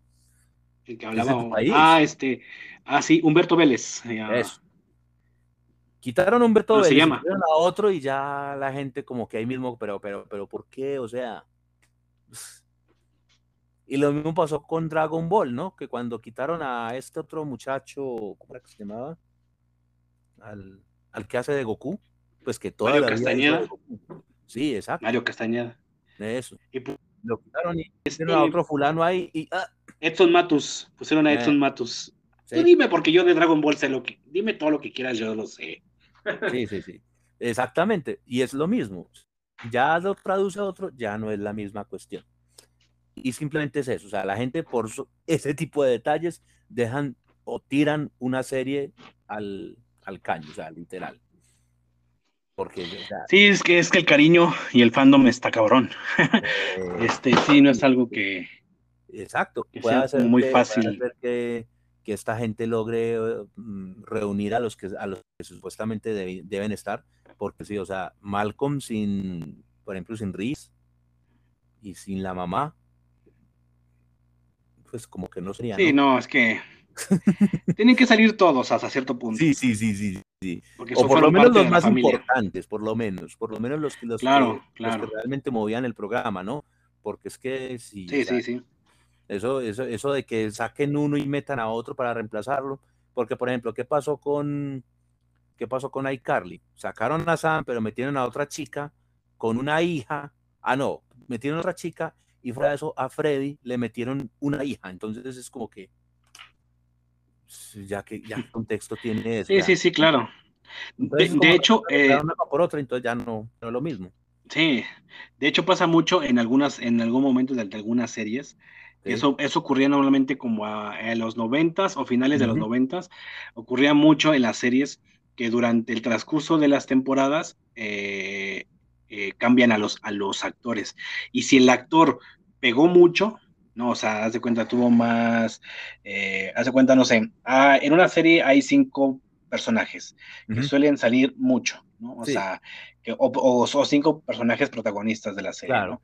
El que hablaba. Ah, este, ah, sí, Humberto Vélez. Eso. Quitaron a Humberto Vélez, se llama? a otro y ya la gente como que ahí mismo, pero, pero, pero, ¿por qué? O sea, y lo mismo pasó con Dragon Ball, ¿no? Que cuando quitaron a este otro muchacho, ¿cómo era que se llamaba? Al, al que hace de Goku, pues que todo Mario Castañeda. Sí, exacto. Mario Castañeda. Eso. Y lo quitaron y pusieron a otro fulano ahí y. Ah. Edson Matus, pusieron a Edson eh. Matus. Tú dime, porque yo de Dragon Ball sé lo que. Dime todo lo que quieras, yo lo sé. Sí, sí, sí. Exactamente. Y es lo mismo. Ya lo traduce a otro, ya no es la misma cuestión. Y simplemente es eso, o sea, la gente por ese tipo de detalles dejan o tiran una serie al, al caño, o sea, literal. Porque, sí, es que es que el cariño y el fandom está cabrón. Eh, este sí, no es algo que. Exacto, que puede ser muy fácil. que, que, esta gente logre mm, reunir a los que, a los que supuestamente deben estar, porque sí, o sea, Malcolm sin, por ejemplo, sin Reese y sin la mamá, pues como que no sería. Sí, no, es que tienen que salir todos hasta cierto punto. Sí, sí, sí, sí. sí. o por lo menos los más importantes, por lo menos, por lo menos los, los, claro, que, claro. los que realmente movían el programa, ¿no? Porque es que sí. Sí, sí, sí. Eso, eso, eso de que saquen uno y metan a otro para reemplazarlo. Porque, por ejemplo, ¿qué pasó con qué pasó con iCarly? Sacaron a Sam, pero metieron a otra chica con una hija. Ah, no, metieron a otra chica y fuera de eso a Freddy le metieron una hija, entonces es como que, ya que ya el contexto tiene eso. Sí, sí, sí, claro. de, hecho, eh, una por otra, entonces ya no, no es lo mismo. Sí, de hecho pasa mucho en algunas, en algún momento de, algunas series. Eso, eso ocurría normalmente como a, los noventas o finales de los noventas. Ocurría mucho en las series que durante el transcurso de las temporadas eh, eh, cambian a los, a los actores. Y si el actor pegó mucho, ¿no? O sea, haz de cuenta, tuvo más, eh, haz de cuenta, no sé, ah, en una serie hay cinco personajes que suelen salir mucho, ¿no? O sea, o, cinco personajes protagonistas de la serie, ¿no?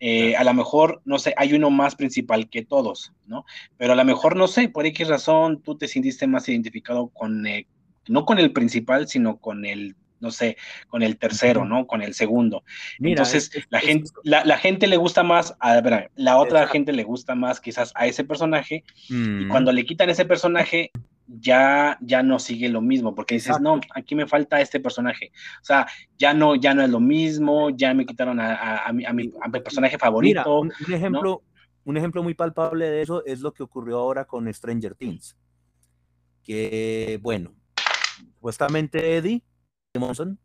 Eh, a lo mejor, no sé, hay uno más principal que todos, ¿no? Pero a lo mejor, no sé, por X razón, tú te sintiste más identificado con, eh, no con el principal, sino con el no sé, con el tercero, ¿no? Con el segundo. Entonces, la, gente, la, gente le gusta más, a ver, la otra gente le gusta más quizás a ese personaje, y mm. cuando le quitan ese personaje, ya, ya no sigue lo mismo, porque dices, no, aquí me falta este personaje. O sea, ya no, ya no es lo mismo, ya me quitaron a, mi, a mi, personaje favorito. un, ejemplo, un ejemplo muy palpable de eso es lo que ocurrió ahora con Stranger Things. Que, bueno, supuestamente Eddie Monson,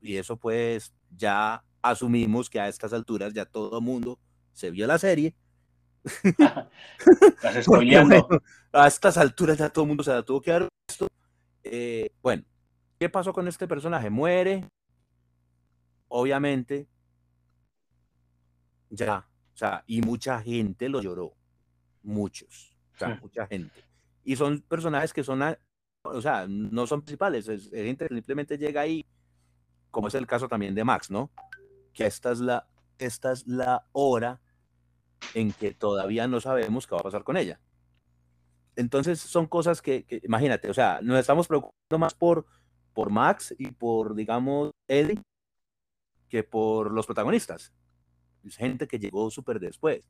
y eso pues ya asumimos que a estas alturas ya todo el mundo se vio la serie Estás a estas alturas ya todo el mundo se la tuvo que dar esto. Eh, bueno, ¿qué pasó con este personaje? Muere. Obviamente. Ya. O sea, y mucha gente lo lloró. Muchos. O sea, mucha gente. Y son personajes que son, o sea, no son principales. Es, gente que simplemente llega ahí, como es el caso también de Max, ¿no? Que esta es la, esta es la hora en que todavía no sabemos qué va a pasar con ella. Entonces son cosas que, imagínate, o sea, nos estamos preocupando más por, por Max y por, digamos, Eddie, que por los protagonistas. Es gente que llegó súper después.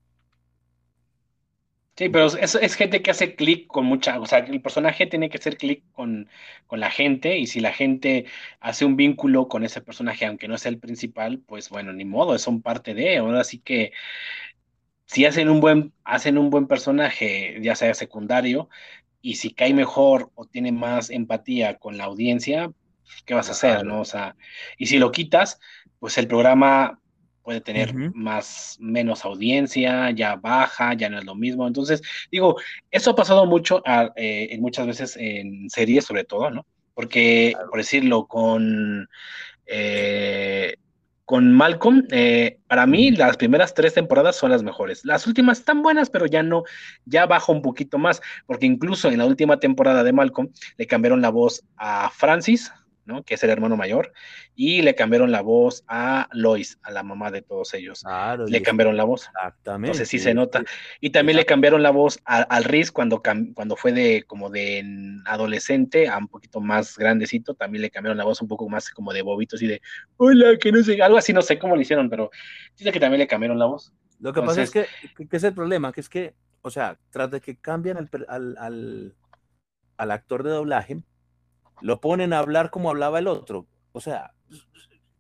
Sí, pero es, es gente que hace clic con mucha, o sea, el personaje tiene que hacer clic con, con, la gente y si la gente hace un vínculo con ese personaje, aunque no sea el principal, pues bueno, ni modo, son parte de, ahora sí que si hacen un buen, hacen un buen personaje, ya sea secundario, y si cae mejor o tiene más empatía con la audiencia, ¿qué vas a hacer? ¿no? O sea, y si lo quitas, pues el programa puede tener más, menos audiencia, ya baja, ya no es lo mismo. Entonces, digo, eso ha pasado mucho eh, en muchas veces en series, sobre todo, ¿no? Porque, por decirlo, con eh, con Malcolm, eh, para mí las primeras tres temporadas son las mejores. Las últimas están buenas, pero ya no, ya baja un poquito más, porque incluso en la última temporada de Malcolm le cambiaron la voz a Francis, ¿no? Que es el hermano mayor, y le cambiaron la voz a Lois, a la mamá de todos ellos. Claro, le cambiaron la voz. Exactamente. Entonces sí se nota. Y también le cambiaron la voz al Riz cuando, cuando fue de como de adolescente a un poquito más grandecito, también le cambiaron la voz un poco más como de bobitos y de hola, que no sé, algo así, no sé cómo lo hicieron, pero dice que también le cambiaron la voz. Lo que pasa es que, que, es el problema, que es que, o sea, tras de que cambian al, al, al, al actor de doblaje, lo ponen a hablar como hablaba el otro. O sea,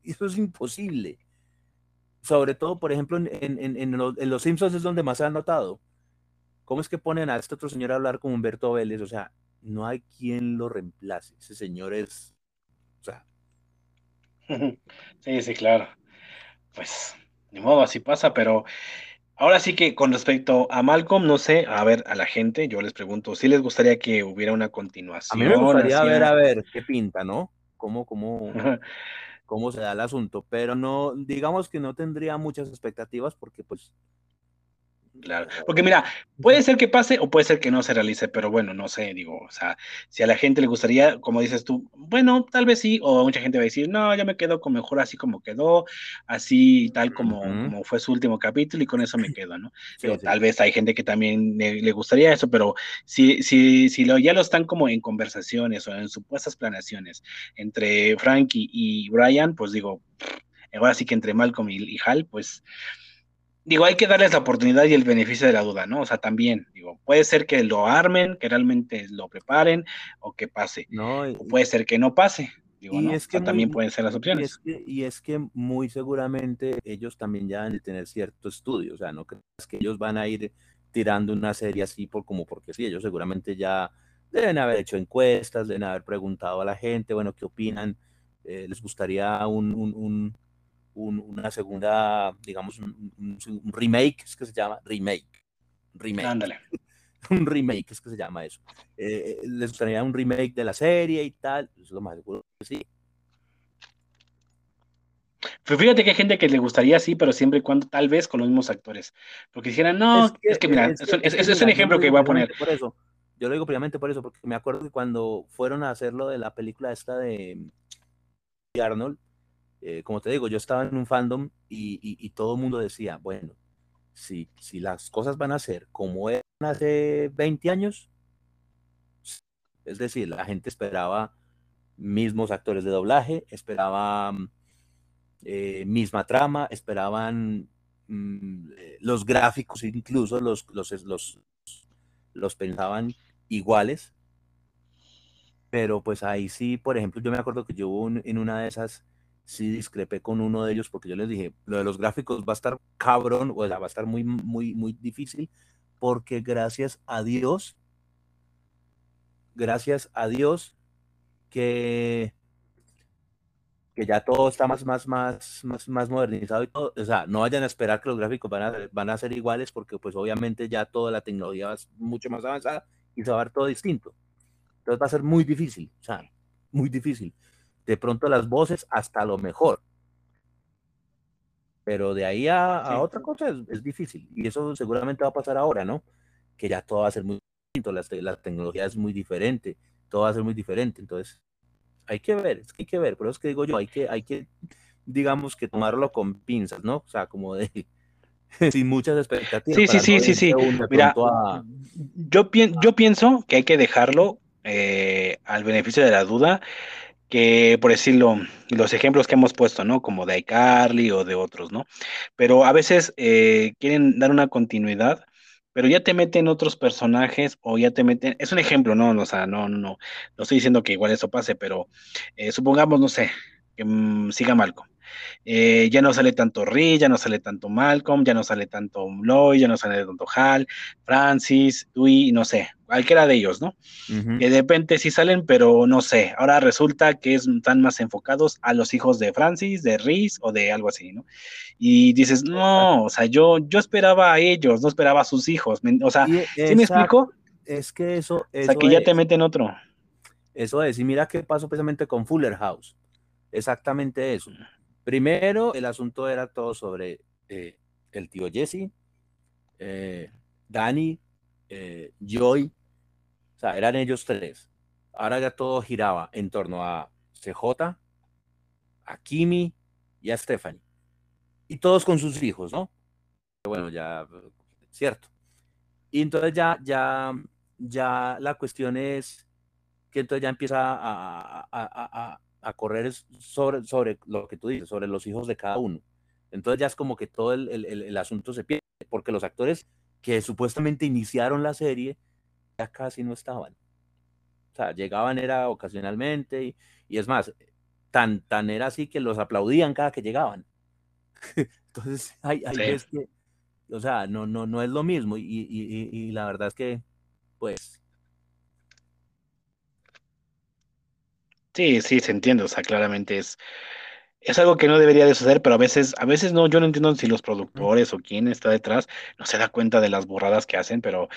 eso es imposible. Sobre todo, por ejemplo, en, los, Simpsons es donde más se ha notado. ¿Cómo es que ponen a este otro señor a hablar como Humberto Vélez? O sea, no hay quien lo reemplace. Ese señor es. O sea. Sí, sí, claro. Pues, ni modo, así pasa, pero Ahora sí que con respecto a Malcolm, no sé, a ver, a la gente, yo les pregunto, si les gustaría que hubiera una continuación. A mí me gustaría ver, a ver, qué pinta, ¿no? Cómo, cómo, cómo se da el asunto, pero no, digamos que no tendría muchas expectativas porque pues Claro, porque mira, puede ser que pase o puede ser que no se realice, pero bueno, no sé, digo, o sea, si a la gente le gustaría, como dices tú, bueno, tal vez sí, o mucha gente va a decir, no, ya me quedo con mejor así como quedó, así tal como, como fue su último capítulo y con eso me quedo, ¿no? Pero tal vez hay gente que también le, gustaría eso, pero si, si, si lo, ya lo están como en conversaciones o en supuestas planeaciones entre Frankie y Brian, pues digo, ahora sí que entre Malcolm y, y Hal, pues digo, hay que darles la oportunidad y el beneficio de la duda, ¿no? O sea, también, digo, puede ser que lo armen, que realmente lo preparen o que pase. No, o puede ser que no pase. Digo, y es que también pueden ser las opciones. Y es, que, muy seguramente ellos también ya han de tener cierto estudio, o sea, no creas que ellos van a ir tirando una serie así por como porque sí, ellos seguramente ya Deben haber hecho encuestas, deben haber preguntado a la gente, bueno, ¿qué opinan? Eh, ¿Les gustaría un, una segunda, digamos, un, remake? ¿Es que se llama? Remake. Remake. Ándale. un remake, es que se llama eso. Eh, ¿Les gustaría un remake de la serie y tal? Es lo más seguro que sí. Pues fíjate que hay gente que le gustaría sí, pero siempre y cuando, tal vez con los mismos actores. Porque dijeran, no, es que, mira, es, es, un ejemplo que voy a poner. Por eso, yo lo digo primeramente por eso, porque me acuerdo que cuando fueron a hacer lo de la película esta de Arnold, eh, como te digo, yo estaba en un fandom y, todo el mundo decía, bueno, si, si las cosas van a ser como eran hace 20 años, es decir, la gente esperaba mismos actores de doblaje, esperaba eh, misma trama, esperaban mm, eh, los gráficos, incluso los, los, los, los pensaban iguales. Pero pues ahí sí, por ejemplo, yo me acuerdo que yo en una de esas sí discrepé con uno de ellos porque yo les dije, lo de los gráficos va a estar cabrón, o sea, va a estar muy, muy, muy difícil, porque gracias a Dios, gracias a Dios que que ya todo está más, más, más, más, más modernizado y todo. O sea, no vayan a esperar que los gráficos van a, van a ser iguales porque pues obviamente ya toda la tecnología va mucho más avanzada y se va a ver todo distinto. Entonces va a ser muy difícil, o sea, muy difícil. De pronto las voces hasta lo mejor. Pero de ahí a, otra cosa es, difícil. Y eso seguramente va a pasar ahora, ¿no? Que ya todo va a ser muy distinto, la, la tecnología es muy diferente, todo va a ser muy diferente. Entonces, hay que ver, es que hay que ver, pero es que digo yo, hay que, hay que, digamos que tomarlo con pinzas, ¿no? O sea, como de sin muchas expectativas. Sí, sí, sí, sí, sí. Mira, yo, yo pienso que hay que dejarlo eh, al beneficio de la duda, que por decirlo, los ejemplos que hemos puesto, ¿no? Como de iCarly o de otros, ¿no? Pero a veces eh, quieren dar una continuidad pero ya te meten otros personajes o ya te meten, es un ejemplo, no, o sea, no, no, no, no estoy diciendo que igual eso pase, pero eh, supongamos, no sé, que mm, siga Malcolm. Eh, ya no sale tanto Rick, ya no sale tanto Malcolm, ya no sale tanto Lloyd, ya no sale tanto Hal, Francis, Dewey, no sé, cualquiera de ellos, ¿no? Que de repente sí salen, pero no sé, ahora resulta que están más enfocados a los hijos de Francis, de Reese o de algo así, ¿no? Y dices, no, o sea, yo, yo esperaba a ellos, no esperaba a sus hijos, o sea, ¿sí me explico? Es que eso, o sea, que ya te meten otro. Eso es, y mira qué pasó precisamente con Fuller House. Exactamente eso. Primero, el asunto era todo sobre eh, el tío Jesse, eh, Danny, eh, Joy, o sea, eran ellos tres. Ahora ya todo giraba en torno a CJ, a Kimi y a Stephanie. Y todos con sus hijos, ¿no? Bueno, ya, cierto. Y entonces ya, ya, ya la cuestión es que entonces ya empieza a, a correr sobre, sobre lo que tú dices, sobre los hijos de cada uno. Entonces ya es como que todo el, el, el asunto se pierde, porque los actores que supuestamente iniciaron la serie ya casi no estaban. O sea, llegaban era ocasionalmente y, y es más, tan, tan era así que los aplaudían cada que llegaban. Entonces, hay, hay que, o sea, no, no, no es lo mismo y, y, y la verdad es que, pues, Sí, sí, se entiende, o sea, claramente es, es algo que no debería de suceder, pero a veces, a veces no, yo no entiendo si los productores o quién está detrás no se da cuenta de las borradas que hacen, pero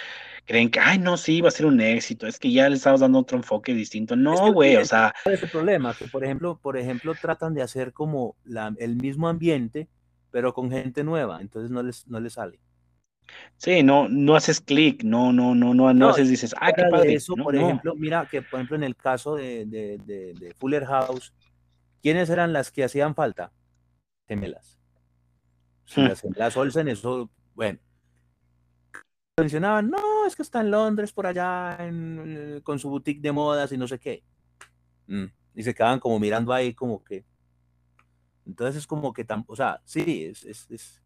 creen que, ay, no, sí, va a ser un éxito, es que ya le estamos dando otro enfoque distinto. No, güey, o sea. Ese problema, que por ejemplo, por ejemplo, tratan de hacer como la, el mismo ambiente, pero con gente nueva, entonces no les, no les sale. Sí, no, no haces clic, no, no, no, no, no, haces, dices, ah, qué padre. Eso, por ejemplo, mira que, por ejemplo, en el caso de, de, de, Fuller House, ¿quiénes eran las que hacían falta? Gemelas. Hmm. Las gemelas Olsen, eso, bueno. Mencionaban, no, es que está en Londres, por allá, en, con su boutique de modas y no sé qué. Mm, y se quedaban como mirando ahí, como que. Entonces es como que, tan, o sea, sí, es, es, es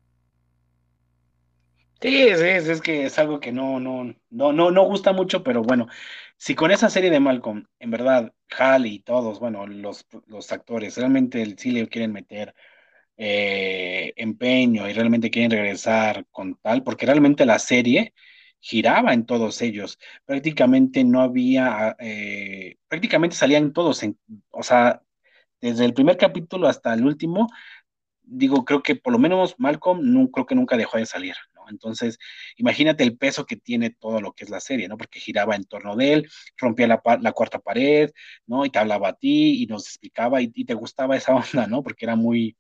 Sí, es, es, que es algo que no, no, no, no, no gusta mucho, pero bueno, si con esa serie de Malcolm, en verdad, Hal y todos, bueno, los, los actores, realmente el, sí le quieren meter eh, empeño y realmente quieren regresar con tal, porque realmente la serie giraba en todos ellos. Prácticamente no había, eh, prácticamente salían todos, en, o sea, desde el primer capítulo hasta el último, digo, creo que por lo menos Malcolm no, creo que nunca dejó de salir. Entonces, imagínate el peso que tiene todo lo que es la serie, ¿no? Porque giraba en torno de él, rompía la, la cuarta pared, ¿no? Y te hablaba a ti y nos explicaba y, te gustaba esa onda, ¿no? Porque era muy,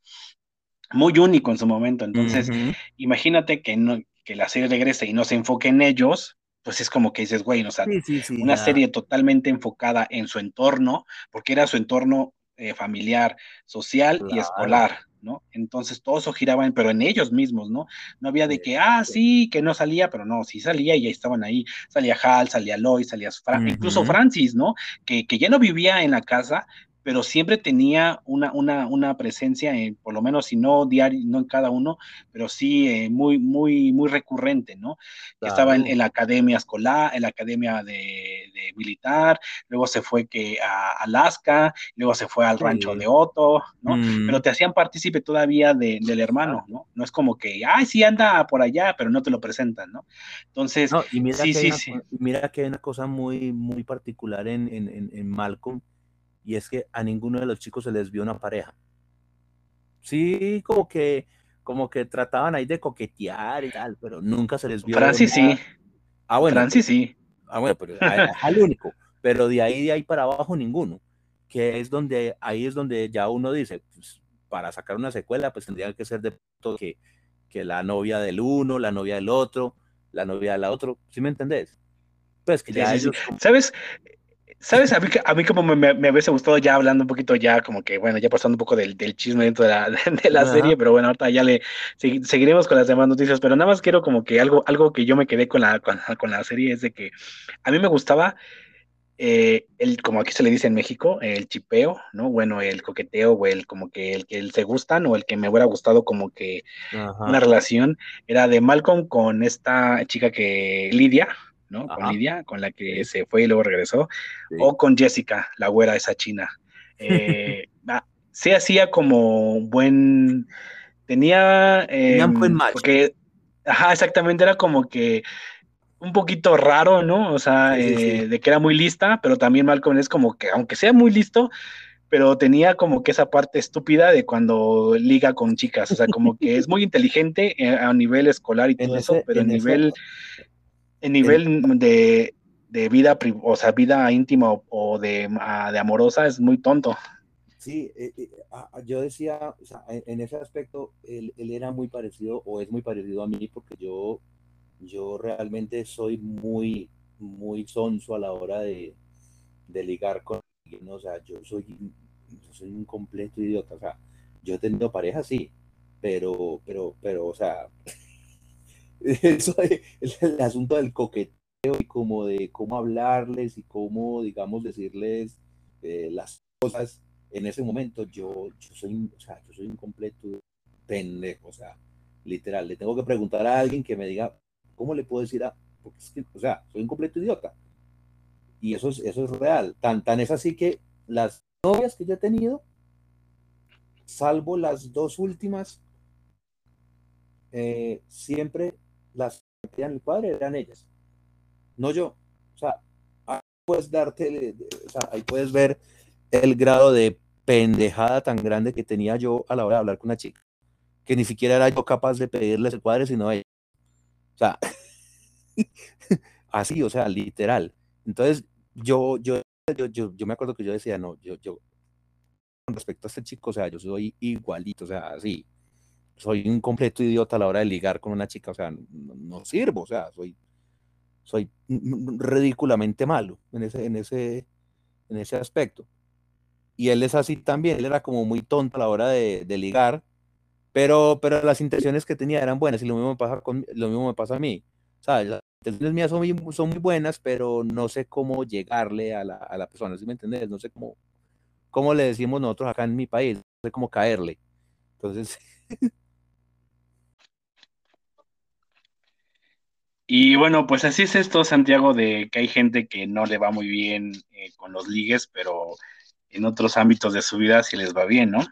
muy único en su momento. Entonces, imagínate que, no, que la serie regrese y no se enfoque en ellos, pues es como que dices, güey, o sea, una serie totalmente enfocada en su entorno, porque era su entorno eh, familiar, social y escolar, ¿no? Entonces todo eso giraba, en, pero en ellos mismos, ¿no? No había de que, ah, sí, que no salía, pero no, sí salía y ahí estaban ahí, salía Hal, salía Lois, salía incluso Francis, ¿no? Que, que ya no vivía en la casa, pero siempre tenía una, una, una presencia, en, por lo menos si no diario, no en cada uno, pero sí eh, muy, muy, muy recurrente, ¿no? Estaba en, la academia escolar, en la academia de, militar, luego se fue que a Alaska, luego se fue al rancho de Otto, ¿no? Mm. Pero te hacían partícipe todavía del hermano, ¿no? No es como que, ay, sí anda por allá, pero no te lo presentan, ¿no? Entonces, y mira sí, que sí, Mira que hay una cosa muy, muy particular en, en, en Malcolm, y es que a ninguno de los chicos se les vio una pareja. Sí, como que, como que trataban ahí de coquetear y tal, pero nunca se les vio. Francis sí. Ah, bueno. Francis sí. Ah, bueno, pero al único. Pero de ahí, de ahí para abajo ninguno. Que es donde, ahí es donde ya uno dice, pues, para sacar una secuela, pues tendría que ser de todo que, que la novia del uno, la novia del otro, la novia del otro. ¿Sí me entendés? Pues que ya ellos... ¿Sabes? ¿Sabes? A mí, a mí como me, me, hubiese gustado ya hablando un poquito ya, como que, bueno, ya pasando un poco del, del chisme dentro de la, de la serie, pero bueno, ahorita ya le seguiremos con las demás noticias, pero nada más quiero como que algo, algo que yo me quedé con la, con, con la serie es de que a mí me gustaba eh, el, como aquí se le dice en México, el chipeo, ¿no? Bueno, el coqueteo o el como que el que él se gustan o el que me hubiera gustado como que una relación era de Malcolm con esta chica que Lidia, ¿no? Con Lidia, con la que se fue y luego regresó, o con Jessica, la güera esa china. Eh, se hacía como buen, tenía... Eh, buen Porque, ajá, exactamente, era como que un poquito raro, ¿no? O sea, eh, de que era muy lista, pero también Malcolm es como que, aunque sea muy listo, pero tenía como que esa parte estúpida de cuando liga con chicas, o sea, como que es muy inteligente eh, a nivel escolar y todo eso, pero a nivel en nivel de, vida, o sea, vida íntima o, de, de, amorosa es muy tonto. Sí, eh, eh, yo decía, o sea, en, ese aspecto, él, era muy parecido o es muy parecido a mí porque yo, yo realmente soy muy, muy sonso a la hora de, ligar con alguien, o sea, yo soy, soy un completo idiota, o sea, yo he tenido pareja, sí, pero, pero, pero, o sea, Eso es el asunto del coqueteo y como de cómo hablarles y cómo, digamos, decirles eh, las cosas en ese momento, yo, yo, soy, o sea, yo soy un completo pendejo, o sea, literal, le tengo que preguntar a alguien que me diga, ¿cómo le puedo decir a, porque es que, o sea, soy un completo idiota. Y eso es, eso es real. Tan, tan es así que las novias que yo he tenido, salvo las dos últimas, eh, siempre el padre eran ellas, no yo. O sea, ahí puedes darte, o sea, ahí puedes ver el grado de pendejada tan grande que tenía yo a la hora de hablar con una chica, que ni siquiera era yo capaz de pedirles el cuadre, sino ella. O sea, así, o sea, literal. Entonces, yo, yo, yo, yo, yo me acuerdo que yo decía, no, yo, yo, con respecto a este chico, o sea, yo soy igualito, o sea, así, soy un completo idiota a la hora de ligar con una chica, o sea, no, sirvo, o sea, soy, soy ridículamente malo en ese, en, ese, en ese aspecto. Y él es así también, él era como muy tonto a la hora de, ligar, pero, pero las intenciones que tenía eran buenas y lo mismo me pasa, con, lo mismo me pasa a mí. O sea, las intenciones mías son muy, son muy buenas, pero no sé cómo llegarle a la, a la persona, ¿sí me entiendes? No sé cómo, cómo le decimos nosotros acá en mi país, no sé cómo caerle. Entonces... Y bueno, pues así es esto, Santiago, de que hay gente que no le va muy bien eh, con los ligues, pero en otros ámbitos de su vida sí les va bien, ¿no?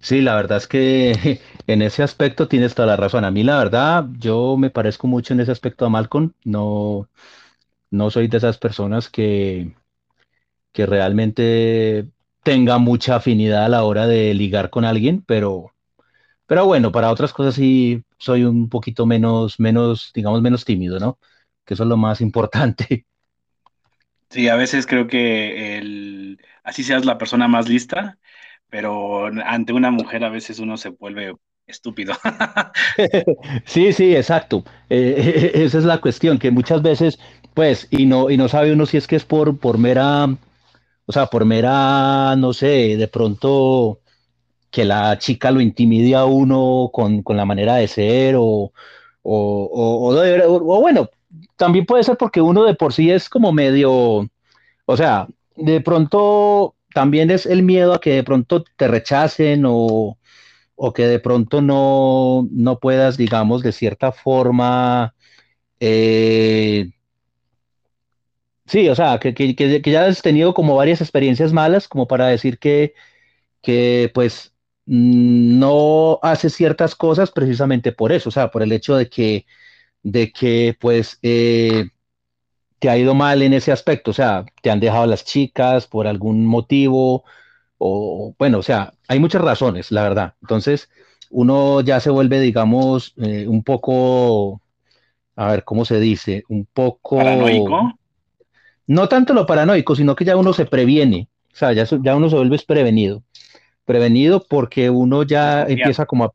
Sí, la verdad es que en ese aspecto tienes toda la razón. A mí, la verdad, yo me parezco mucho en ese aspecto a Malcolm. No, no soy de esas personas que, que realmente tenga mucha afinidad a la hora de ligar con alguien, pero, pero bueno, para otras cosas sí soy un poquito menos, menos, digamos, menos tímido, ¿no? Que eso es lo más importante. Sí, a veces creo que el, así seas la persona más lista, pero ante una mujer a veces uno se vuelve estúpido. Sí, sí, exacto. Eh, esa es la cuestión, que muchas veces, pues, y no, y no sabe uno si es que es por, por mera, o sea, por mera, no sé, de pronto que la chica lo intimide a uno con, con la manera de ser, o, o, o, bueno, también puede ser porque uno de por sí es como medio, o sea, de pronto también es el miedo a que de pronto te rechacen o, que de pronto no, no puedas, digamos, de cierta forma, eh, sí, o sea, que, que, que, ya has tenido como varias experiencias malas como para decir que, que pues no haces ciertas cosas precisamente por eso, o sea, por el hecho de que, de que pues eh, te ha ido mal en ese aspecto, o sea, te han dejado las chicas por algún motivo, o bueno, o sea, hay muchas razones, la verdad. Entonces, uno ya se vuelve, digamos, eh, un poco, a ver, ¿cómo se dice? Un poco... ¿Paranoico? No tanto lo paranoico, sino que ya uno se previene, o sea, ya, ya uno se vuelve prevenido. Prevenido porque uno ya empieza como a...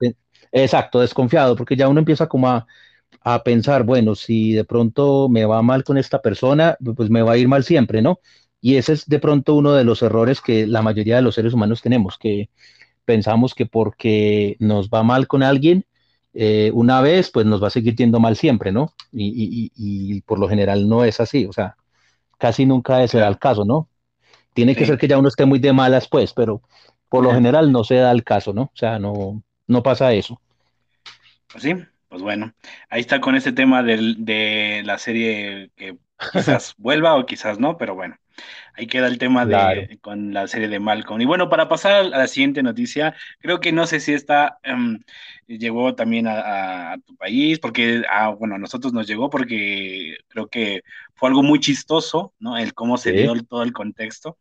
Exacto, desconfiado, porque ya uno empieza como a, a pensar, bueno, si de pronto me va mal con esta persona, pues me va a ir mal siempre, ¿no? Y ese es de pronto uno de los errores que la mayoría de los seres humanos tenemos, que pensamos que porque nos va mal con alguien, eh, una vez, pues nos va a seguir yendo mal siempre, ¿no? Y, por lo general no es así, o sea, casi nunca da el caso, ¿no? Tiene que ser que ya uno esté muy de malas, pues, pero por lo general no se da el caso, ¿no? O sea, no, no pasa eso. Pues sí, pues bueno, ahí está con ese tema de la serie que quizás vuelva o quizás no, pero bueno. Ahí queda el tema de, con la serie de Malcolm. Y bueno, para pasar a la siguiente noticia, creo que no sé si esta em, llegó también a, tu país, porque, ah, bueno, a nosotros nos llegó porque creo que fue algo muy chistoso, ¿no? El cómo se dio todo el contexto.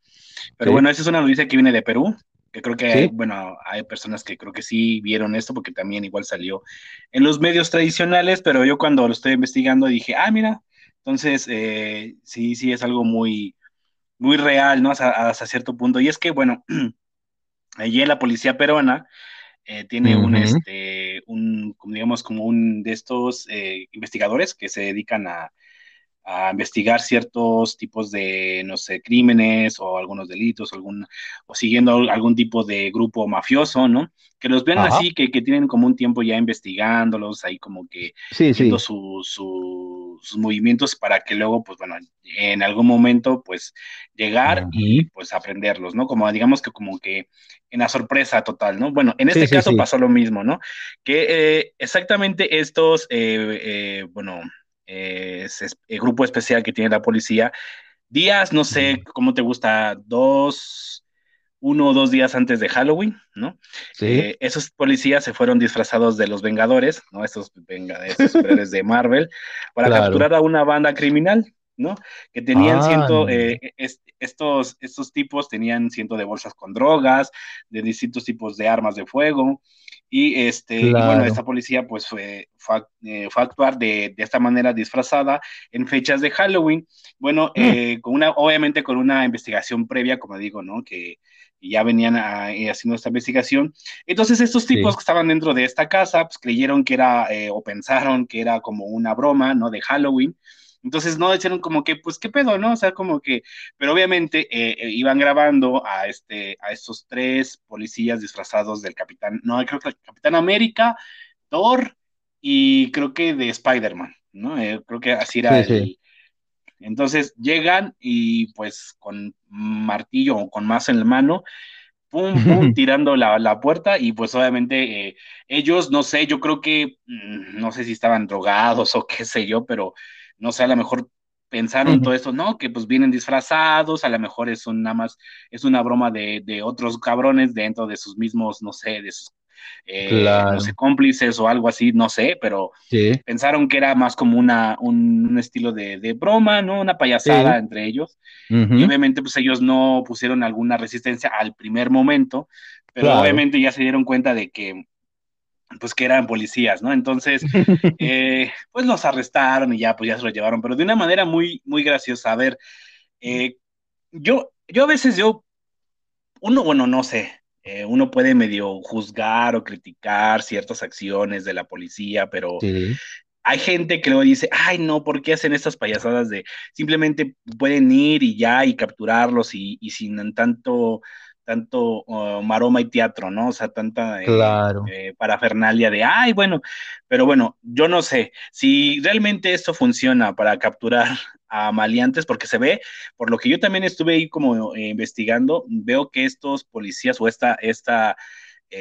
Pero bueno, esa es una noticia que viene de Perú, que creo que, hay, bueno, hay personas que creo que sí vieron esto porque también igual salió en los medios tradicionales, pero yo cuando lo estoy investigando dije, ah, mira, entonces eh, sí, sí es algo muy muy real, ¿no? Hasta, cierto punto. Y es que, bueno, allí la policía peruana eh, tiene un, este, un, digamos, como un de estos eh, investigadores que se dedican a, a investigar ciertos tipos de, no sé, crímenes o algunos delitos, algún, o siguiendo algún tipo de grupo mafioso, ¿no? Que los ven así, que, que, tienen como un tiempo ya investigándolos, ahí como que sí, viendo sus movimientos para que luego, pues bueno, en algún momento, pues llegar y pues aprenderlos, ¿no? Como digamos que como que en la sorpresa total, ¿no? Bueno, en este caso pasó lo mismo, ¿no? Que eh, exactamente estos, eh, eh, bueno, es, el grupo especial que tiene la policía. Días, no sé cómo te gusta, dos, uno o dos días antes de Halloween, ¿no? Sí. Eh, esos policías se fueron disfrazados de los Vengadores, ¿no? Esos, venga, esos de Marvel, para capturar a una banda criminal, ¿no? Que tenían ciento, ah. eh, estos, estos tipos tenían ciento de bolsas con drogas, de distintos tipos de armas de fuego, y este, bueno, esta policía pues fue, fue, eh, a actuar de, de, esta manera disfrazada en fechas de Halloween. Bueno, mm. eh, con una, obviamente con una investigación previa, como digo, ¿no? Que ya venían eh, haciendo esta investigación. Entonces estos tipos que estaban dentro de esta casa, pues creyeron que era, o pensaron que era como una broma, ¿no? De Halloween. Entonces no dijeron como que, pues, ¿qué pedo, no? O sea, como que, pero obviamente eh, eh, iban grabando a, este, a estos tres policías disfrazados del Capitán, no, creo que el Capitán América, Thor y creo que de Spider-Man, ¿no? Eh, creo que así era el... Entonces llegan y pues con martillo o con más en la mano, pum, pum, tirando la, la, puerta y pues obviamente ellos, no sé, yo creo que, mm, no sé si estaban drogados o qué sé yo, pero no sé, a lo mejor pensaron todo esto, no, que pues vienen disfrazados, a lo mejor es un, nada más, es una broma de, de, otros cabrones dentro de sus mismos, no sé, de sus, eh, no sé, cómplices o algo así, no sé, pero pensaron que era más como una, un, estilo de, broma, ¿no? Una payasada entre ellos. Y obviamente, pues ellos no pusieron alguna resistencia al primer momento, pero obviamente ya se dieron cuenta de que pues que eran policías, ¿no? Entonces, eh, pues los arrestaron y ya, pues ya se los llevaron, pero de una manera muy, muy graciosa. A ver, eh, yo, yo a veces yo, uno, bueno, no sé, eh, uno puede medio juzgar o criticar ciertas acciones de la policía, pero hay gente que luego dice, ay, no, ¿por qué hacen estas payasadas de simplemente pueden ir y ya y capturarlos y, y sin tanto tanto uh, maroma y teatro, ¿no? O sea, tanta eh, eh, parafernalia de, ay, bueno, pero bueno, yo no sé si realmente esto funciona para capturar a maleantes, porque se ve, por lo que yo también estuve ahí como eh, investigando, veo que estos policías o esta, esta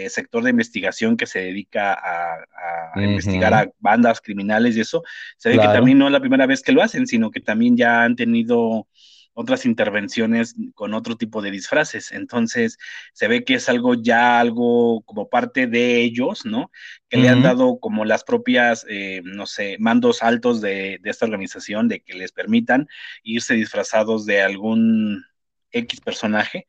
sector de investigación que se dedica a, investigar a bandas criminales y eso, se ve que también no es la primera vez que lo hacen, sino que también ya han tenido otras intervenciones con otro tipo de disfraces. Entonces, se ve que es algo ya algo como parte de ellos, ¿no? Que le han dado como las propias, eh, no sé, mandos altos de, esta organización, de que les permitan irse disfrazados de algún X personaje.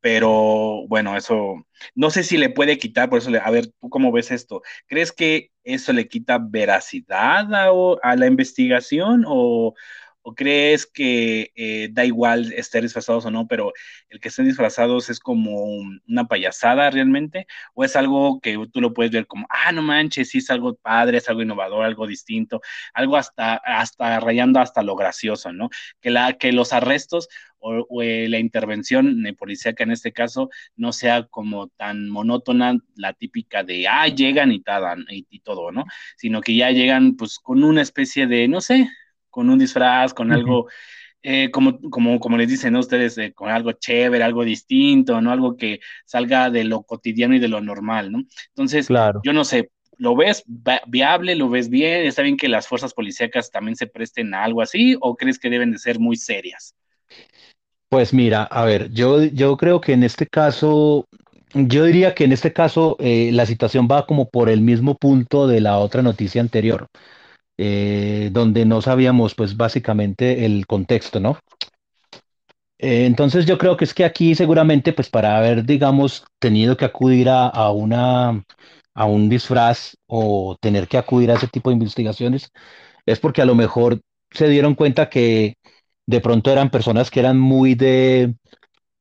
Pero bueno, eso no sé si le puede quitar, por eso, le, a ver, ¿tú cómo ves esto? ¿Crees que eso le quita veracidad a, a la investigación o, ¿O crees que eh, da igual estar disfrazados o no, pero el que estén disfrazados es como una payasada realmente? ¿O es algo que tú lo puedes ver como, ah, no manches, sí es algo padre, es algo innovador, algo distinto, algo hasta, hasta rayando hasta lo gracioso, ¿no? Que, la, que los arrestos o, eh, la intervención policíaca en este caso no sea como tan monótona, la típica de, ah, llegan y, y, y todo, ¿no? Sino que ya llegan pues con una especie de, no sé, con un disfraz, con algo, eh, como, como, como les dicen ustedes, eh, con algo chévere, algo distinto, ¿no? Algo que salga de lo cotidiano y de lo normal, ¿no? Entonces, yo no sé, ¿lo ves viable? ¿Lo ves bien? ¿Está bien que las fuerzas policíacas también se presten a algo así o crees que deben de ser muy serias? Pues mira, a ver, yo, yo creo que en este caso, yo diría que en este caso eh, la situación va como por el mismo punto de la otra noticia anterior. Eh, donde no sabíamos pues básicamente el contexto, ¿no? Eh, entonces yo creo que es que aquí seguramente pues para haber, digamos, tenido que acudir a, una, a un disfraz o tener que acudir a ese tipo de investigaciones, es porque a lo mejor se dieron cuenta que de pronto eran personas que eran muy de,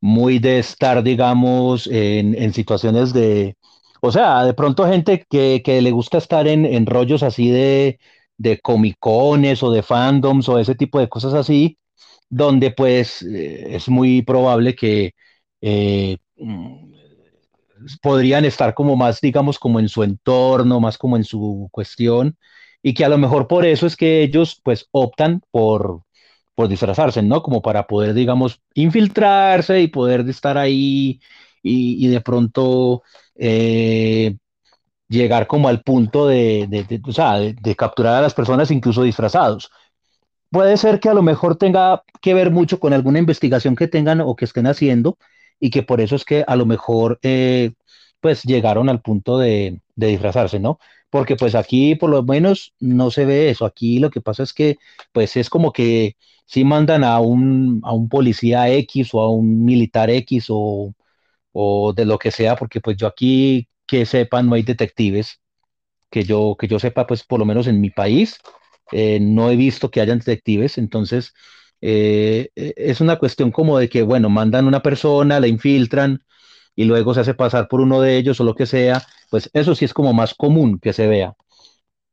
muy de estar, digamos, en, en situaciones de, o sea, de pronto gente que, que le gusta estar en, en rollos así de, de comicones o de fandoms o ese tipo de cosas así, donde pues eh, es muy probable que eh, mm, podrían estar como más, digamos, como en su entorno, más como en su cuestión, y que a lo mejor por eso es que ellos pues optan por, por disfrazarse, ¿no? Como para poder, digamos, infiltrarse y poder estar ahí y, de pronto eh, llegar como al punto de, de, capturar a las personas incluso disfrazados. Puede ser que a lo mejor tenga que ver mucho con alguna investigación que tengan o que estén haciendo y que por eso es que a lo mejor eh, pues llegaron al punto de, disfrazarse, ¿no? Porque pues aquí por lo menos no se ve eso. Aquí lo que pasa es que pues es como que si mandan a un, a un policía X o a un militar X o, o de lo que sea, porque pues yo aquí que sepan, no hay detectives, que yo, que yo sepa, pues por lo menos en mi país, eh, no he visto que hayan detectives, entonces eh, e, es una cuestión como de que, bueno, mandan una persona, la infiltran y luego se hace pasar por uno de ellos o lo que sea, pues eso sí es como más común que se vea,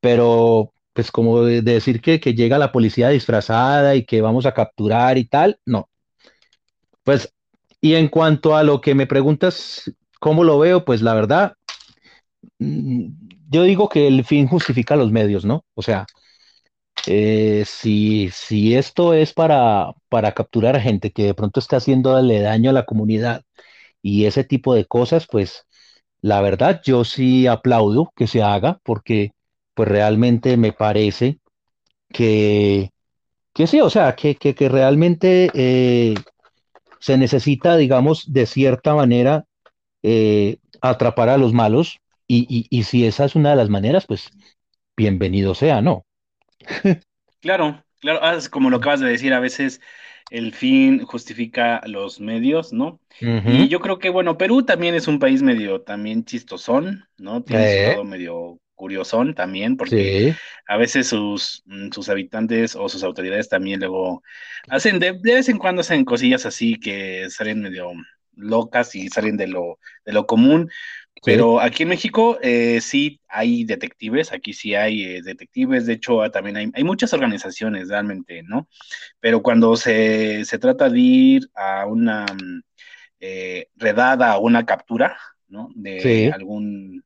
pero pues como de decir que, que llega la policía disfrazada y que vamos a capturar y tal, no. Pues, y en cuanto a lo que me preguntas, ¿cómo lo veo? Pues la verdad, yo digo que el fin justifica los medios, ¿no? O sea, eh, si, si esto es para, para capturar a gente que de pronto está haciéndole daño a la comunidad y ese tipo de cosas, pues la verdad yo sí aplaudo que se haga porque pues realmente me parece que, que sí, o sea, que, que, realmente eh, se necesita, digamos, de cierta manera eh, atrapar a los malos y, y si esa es una de las maneras, pues bienvenido sea, ¿no? Claro, claro, ah, como lo acabas de decir, a veces el fin justifica los medios, ¿no? Y yo creo que, bueno, Perú también es un país medio también chistosón, ¿no? Tiene su lado medio curiosón también, porque a veces sus, mm, sus habitantes o sus autoridades también luego hacen, de, de, vez en cuando hacen cosillas así que salen medio locas y salen de lo, de lo común. Pero aquí en México eh, sí hay detectives, aquí sí hay eh, detectives, de hecho también hay, hay, muchas organizaciones realmente, ¿no? Pero cuando se, se trata de ir a una mm, eh, redada o una captura, ¿no? De algún,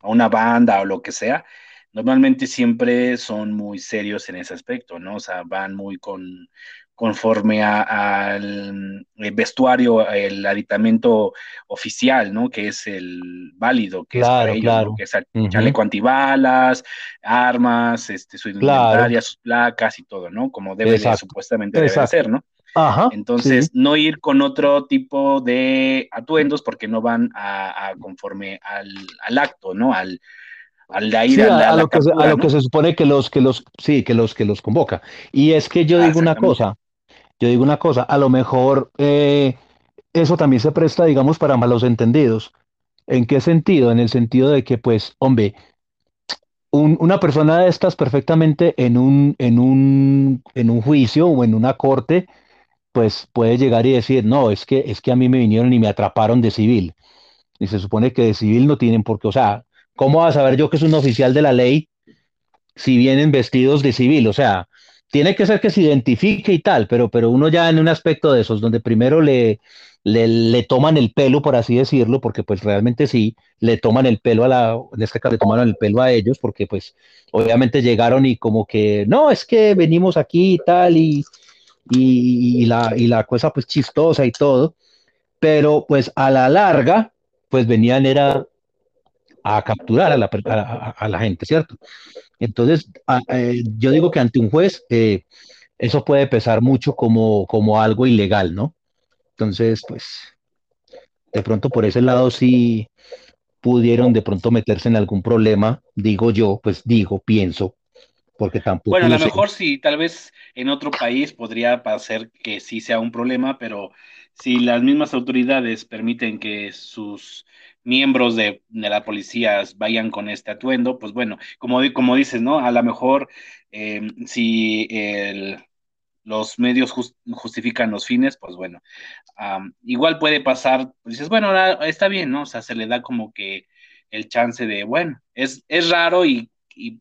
a una banda o lo que sea, normalmente siempre son muy serios en ese aspecto, ¿no? O sea, van muy con, conforme al eh, vestuario, el aditamento oficial, ¿no? Que es el válido, que es para ellos, que es el chaleco antibalas, armas, este, su indumentaria, sus placas y todo, ¿no? Como debe supuestamente debe ser, ¿no? Ajá, Entonces, no ir con otro tipo de atuendos porque no van a, conforme al, al, acto, ¿no? Al, al de ir a, lo, que, a lo que se supone que los que los sí que los que los convoca. Y es que yo digo una cosa yo digo una cosa, a lo mejor eh, eso también se presta, digamos, para malos entendidos. ¿En qué sentido? En el sentido de que, pues, hombre, una persona de estas perfectamente en un, en, un, en un juicio o en una corte, pues puede llegar y decir, no, es que, es que a mí me vinieron y me atraparon de civil. Y se supone que de civil no tienen por qué, o sea, ¿cómo va a saber yo que es un oficial de la ley si vienen vestidos de civil? O sea, tiene que ser que se identifique y tal, pero, pero uno ya en un aspecto de esos, donde primero le, le, toman el pelo, por así decirlo, porque pues realmente sí, le toman el pelo a la, en este caso le tomaron el pelo a ellos, porque pues obviamente llegaron y como que, no, es que venimos aquí y tal, y, y, la, y la cosa pues chistosa y todo, pero pues a la larga, pues venían era a capturar a la, a la gente, ¿cierto? Entonces, eh, yo digo que ante un juez eh, eso puede pesar mucho como, como algo ilegal, ¿no? Entonces, pues, de pronto por ese lado sí pudieron de pronto meterse en algún problema, digo yo, pues digo, pienso, porque tampoco... Bueno, a lo mejor sí, tal vez en otro país podría parecer que sí sea un problema, pero si las mismas autoridades permiten que sus miembros de, la policía vayan con este atuendo, pues bueno, como, como dices, ¿no? A lo mejor em, si los medios justifican los fines, pues bueno, igual puede pasar, pues dices, bueno, está bien, ¿no? O sea, se le da como que el chance de, bueno, es, es raro y,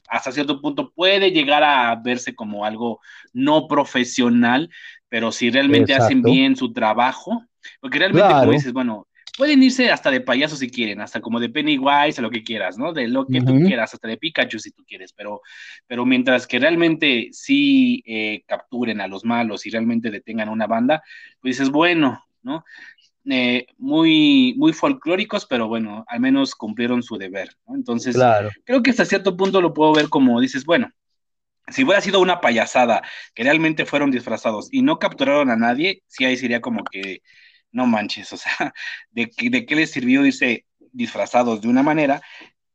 hasta cierto punto puede llegar a verse como algo no profesional, pero si realmente hacen bien su trabajo, porque realmente, como dices, bueno, pueden irse hasta de payaso si quieren, hasta como de Pennywise, o lo que quieras, ¿no? De lo que tú quieras, hasta de Pikachu si tú quieres, pero, pero mientras que realmente sí eh, capturen a los malos y realmente detengan una banda, pues dices, bueno, ¿no? Eh, muy, muy folclóricos, pero bueno, al menos cumplieron su deber, ¿no? Entonces, creo que hasta cierto punto lo puedo ver como dices, bueno, si hubiera sido una payasada que realmente fueron disfrazados y no capturaron a nadie, sí ahí sería como que no manches, o sea, ¿de, de qué les sirvió irse disfrazados de una manera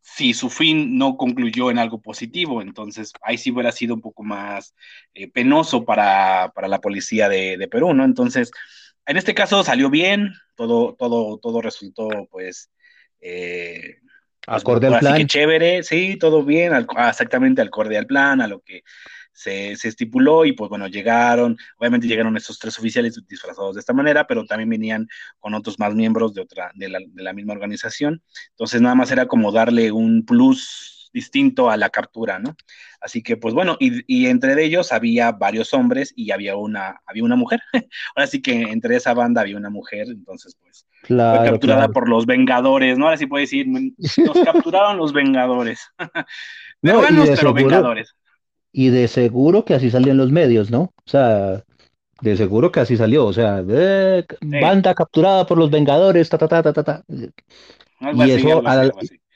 si su fin no concluyó en algo positivo? Entonces, ahí sí hubiera sido un poco más eh, penoso para, la policía de, Perú, ¿no? Entonces, en este caso salió bien, todo, todo, todo resultó, pues, eh, pues, acorde al plan. Así que chévere, sí, todo bien, exactamente acorde al plan, a lo que se, estipuló y pues bueno, llegaron, obviamente llegaron estos tres oficiales disfrazados de esta manera, pero también venían con otros más miembros de otra, de la, de la misma organización. Entonces nada más era como darle un plus distinto a la captura, ¿no? Así que, pues bueno, y, y, entre ellos había varios hombres y había una, había una mujer. Ahora sí que entre esa banda había una mujer, entonces, pues, fue capturada por los Vengadores, ¿no? Ahora sí puede decir, nos capturaron los Vengadores. pero Vengadores. Y de seguro que así salió en los medios, ¿no? O sea, de seguro que así salió. O sea, banda capturada por los Vengadores, ta, ta, ta, ta, ta. y, eso a la,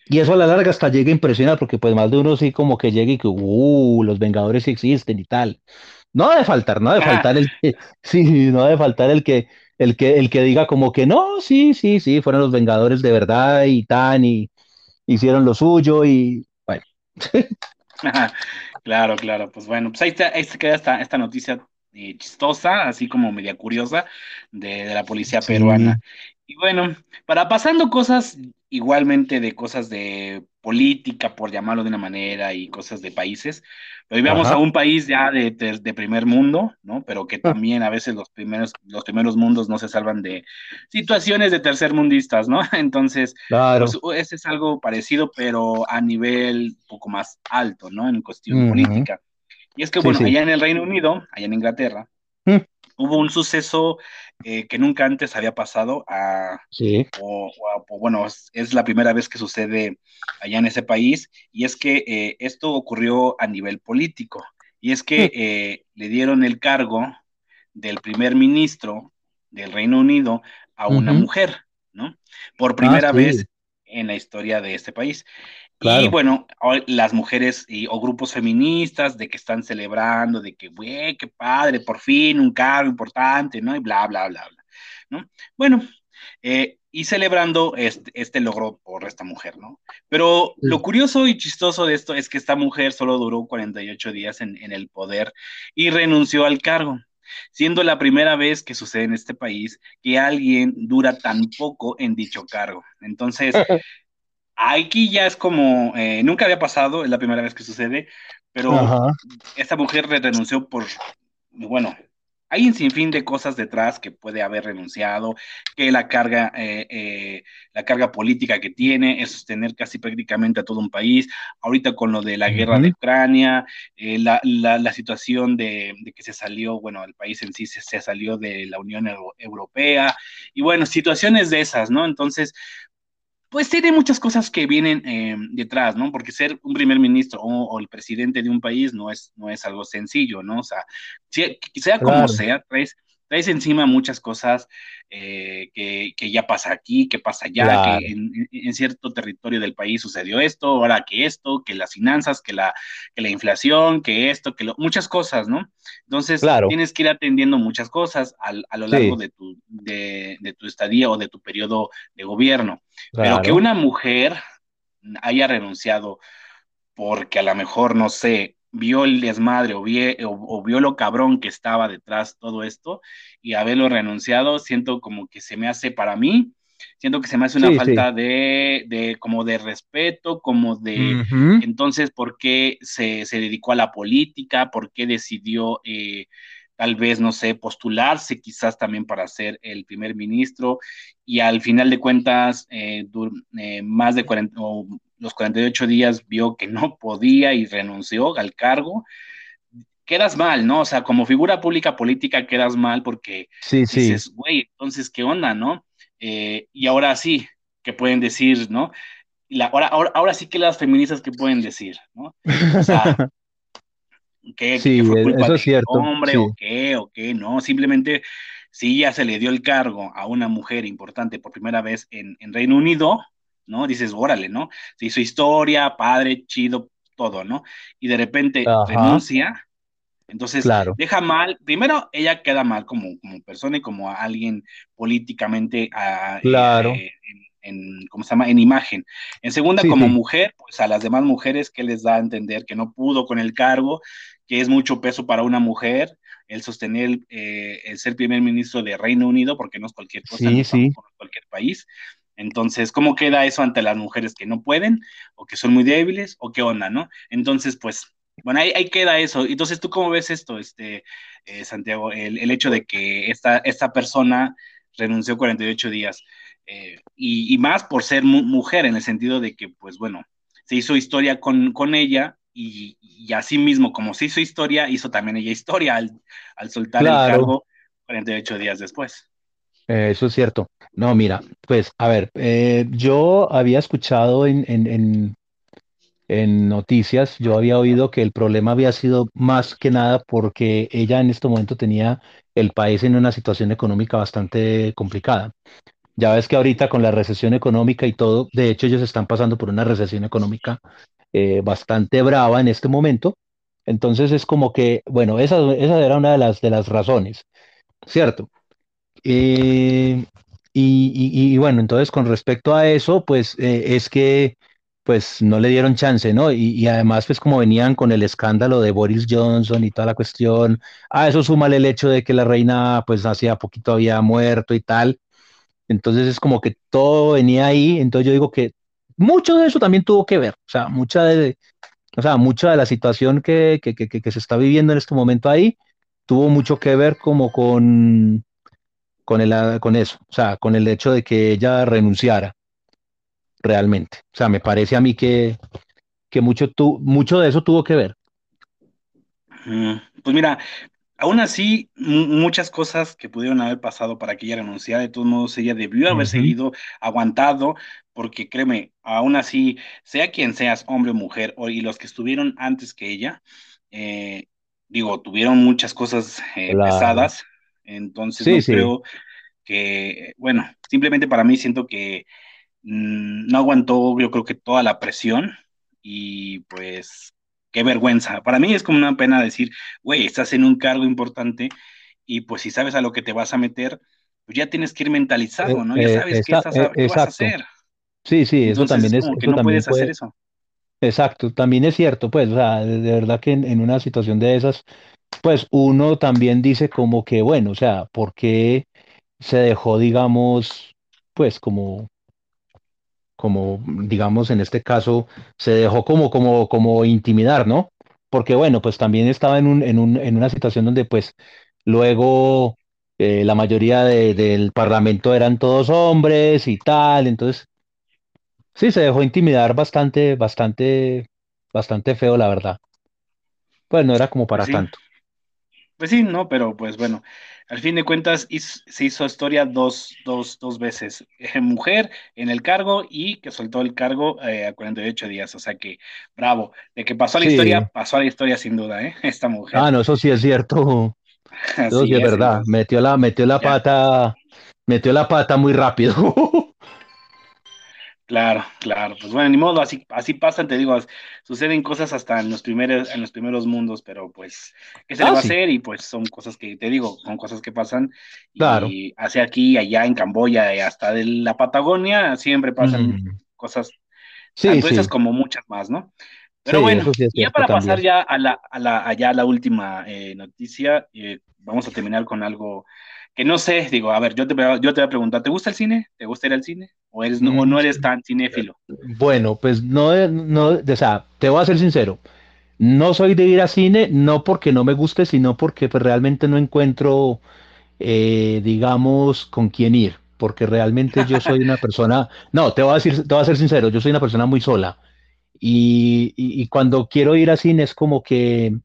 y eso a la larga hasta llega a impresionar, porque pues más de uno sí como que llega y que, uh, los Vengadores sí existen y tal. No ha de faltar, no ha de ah. faltar el que, sí, no ha de faltar el que, el que, el que diga como que no, sí, sí, sí, fueron los Vengadores de verdad y tan, y, hicieron lo suyo y bueno. Claro, claro, pues bueno, pues ahí, ahí se queda esta, esta noticia eh, chistosa, así como media curiosa, de, la policía peruana. Y bueno, para pasando cosas igualmente de cosas de política, por llamarlo de una manera, y cosas de países, pero vamos a un país ya de, de, primer mundo, ¿no? Pero que ah. también a veces los primeros, los primeros mundos no se salvan de situaciones de tercer mundistas, ¿no? Entonces, claro. pues, ese es algo parecido, pero a nivel un poco más alto, ¿no? En cuestión política. Y es que, bueno, allá en el Reino Unido, allá en Inglaterra, mm. hubo un suceso eh, que nunca antes había pasado, a, sí. o, bueno, es, la primera vez que sucede allá en ese país, y es que eh, esto ocurrió a nivel político, y es que eh, le dieron el cargo del primer ministro del Reino Unido a una mujer, ¿no? Por ah, primera vez en la historia de este país. Y bueno, las mujeres y, o grupos feministas de que están celebrando, de que, güey, qué padre, por fin un cargo importante, ¿no? Y bla, bla, bla, bla, ¿no? Bueno, eh, y celebrando este, este, logro por esta mujer, ¿no? Pero lo curioso y chistoso de esto es que esta mujer solo duró 48 días en, en el poder y renunció al cargo siendo la primera vez que sucede en este país que alguien dura tan poco en dicho cargo. Entonces, Aquí ya es como, eh, nunca había pasado, es la primera vez que sucede, pero esta mujer renunció por, bueno, hay un sinfín de cosas detrás que puede haber renunciado, que la carga, eh, eh, la carga política que tiene es sostener casi prácticamente a todo un país. Ahorita con lo de la guerra de Ucrania, la, la, situación de, que se salió, bueno, el país en sí se, se salió de la Unión Europea, y bueno, situaciones de esas, ¿no? Entonces, pues tiene muchas cosas que vienen eh, detrás, ¿no? Porque ser un primer ministro o, el presidente de un país no es, no es algo sencillo, ¿no? O sea, sea como sea, traes, traes encima muchas cosas eh, que, que, ya pasa aquí, que pasa allá, que en, cierto territorio del país sucedió esto, ahora que esto, que las finanzas, que la, que la inflación, que esto, que muchas cosas, ¿no? Entonces, tienes que ir atendiendo muchas cosas al, a lo largo de, tu, de, de, tu estadía o de tu periodo de gobierno. Pero que una mujer haya renunciado porque a lo mejor, no sé, vio el desmadre o, o, vio lo cabrón que estaba detrás todo esto y haberlo renunciado, siento como que se me hace para mí, siento que se me hace una falta De, de, como de respeto, como de, entonces, ¿por qué se, se, dedicó a la política? ¿Por qué decidió... Eh, tal vez, no sé, postularse quizás también para ser el primer ministro y al final de cuentas, eh, eh, más de 40, los 48 días vio que no podía y renunció al cargo, quedas mal, ¿no? O sea, como figura pública política quedas mal porque sí, dices, güey, entonces, ¿qué onda, no? Eh, y ahora sí, que pueden decir, ¿no? La, ahora, ahora, ahora sí que las feministas que pueden decir, ¿no? O sea, ¿qué, fue culpa del hombre o qué, o qué, no? Simplemente, si ya se le dio el cargo a una mujer importante por primera vez en, en Reino Unido, ¿no? Dices, órale, ¿no? Se hizo historia, padre, chido, todo, ¿no? Y de repente renuncia, entonces deja mal, primero ella queda mal como, como persona y como alguien políticamente ah, claro. Eh, en, ¿cómo se llama? En imagen. En segunda, como mujer, pues a las demás mujeres, ¿qué les da a entender? Que no pudo con el cargo, que es mucho peso para una mujer, el sostener eh, el ser primer ministro de Reino Unido, porque no es cualquier cosa, no es cualquier país. Entonces, ¿cómo queda eso ante las mujeres que no pueden o que son muy débiles o qué onda, no? Entonces, pues, bueno, ahí, queda eso. Entonces, ¿tú cómo ves esto, este, eh, Santiago? El, hecho de que esta, esta persona renunció 48 días eh, y, más por ser mujer, en el sentido de que, pues, bueno, se hizo historia con, con ella y, y, así mismo, como se hizo historia, hizo también ella historia al, al soltar el cargo 48 días después. Eh, eso es cierto. No, mira, pues a ver, eh, yo había escuchado en, en, en, noticias, yo había oído que el problema había sido más que nada porque ella en este momento tenía el país en una situación económica bastante complicada. Ya ves que ahorita con la recesión económica y todo, de hecho ellos están pasando por una recesión económica eh, bastante brava en este momento. Entonces es como que, bueno, esa, esa era una de las, de las razones, ¿cierto? Eh, y, bueno, entonces con respecto a eso, pues eh, es que pues no le dieron chance, ¿no? Y, además, pues como venían con el escándalo de Boris Johnson y toda la cuestión, a eso súmale el hecho de que la reina, pues hacía poquito había muerto y tal. Entonces es como que todo venía ahí. Entonces yo digo que mucho de eso también tuvo que ver. O sea, mucha de, o sea, mucha de la situación que, que, que, que se está viviendo en este momento ahí tuvo mucho que ver como con, con, el, con eso, o sea, con el hecho de que ella renunciara realmente. O sea, me parece a mí que, que mucho, tu, mucho de eso tuvo que ver. Pues mira, aún así, muchas cosas que pudieron haber pasado para que ella renunciara, de todos modos, ella debió haber seguido aguantado, porque créeme, aún así, sea quien seas, hombre o mujer, o, y los que estuvieron antes que ella, eh, digo, tuvieron muchas cosas eh, pesadas, entonces no creo que, bueno, simplemente para mí siento que mm, no aguantó, yo creo que toda la presión y pues qué vergüenza. Para mí es como una pena decir, güey, estás en un cargo importante y pues si sabes a lo que te vas a meter, pues ya tienes que ir mentalizado, ¿no? Ya eh, sabes qué, estás, qué, vas a hacer. Sí, sí, eso también es. Como que no puedes hacer eso. Exacto, también es cierto, pues, o sea, de, verdad que en, una situación de esas, pues uno también dice como que, bueno, o sea, ¿por qué se dejó, digamos, pues como, como, digamos, en este caso, se dejó como, como, como intimidar, ¿no? Porque, bueno, pues también estaba en un, en un, en una situación donde, pues, luego eh, la mayoría del parlamento eran todos hombres y tal, entonces Sí, se dejó intimidar bastante, bastante, bastante feo, la verdad. Pues no era como para sí, tanto. Pues sí, no, pero pues bueno, al fin de cuentas se hizo historia dos, dos, dos veces. Eh, mujer en el cargo y que soltó el cargo eh, a 48 días. O sea que, bravo, de que pasó a la historia, pasó a la historia sin duda, ¿eh? Esta Ah, mujer. no, eso sí es cierto. Eso sí es verdad. Metió la, metió la ya. pata, metió la pata muy rápido. Claro, claro, pues bueno, ni modo, así, así pasan, te digo, suceden cosas hasta en los primeros, en los primeros mundos, pero pues, ¿qué se le Ah, va a hacer? Y pues son cosas que, te digo, son cosas que pasan, claro. y hacia aquí, allá en Camboya, y hasta de la Patagonia, siempre pasan Mm, cosas, Sí, tanto esas sí, como muchas más, ¿no? Pero bueno, ya para pasar también. ya a la, a la, allá a la última eh, noticia, eh, vamos a terminar con algo que no sé, digo, a ver, yo te, voy a- yo te voy a preguntar, ¿te gusta el cine? ¿Te gusta ir al cine? ¿O eres, no- o Mm, no eres tan cinéfilo? Bueno, pues no, no, o sea, te voy a ser sincero. No soy de ir a cine, no porque no me guste, sino porque pues, realmente no encuentro, eh, digamos, con quién ir. Porque realmente yo soy una persona, no, te voy a decir, te voy a ser sincero, yo soy una persona muy sola. Y, y, y cuando quiero ir a cine es como que,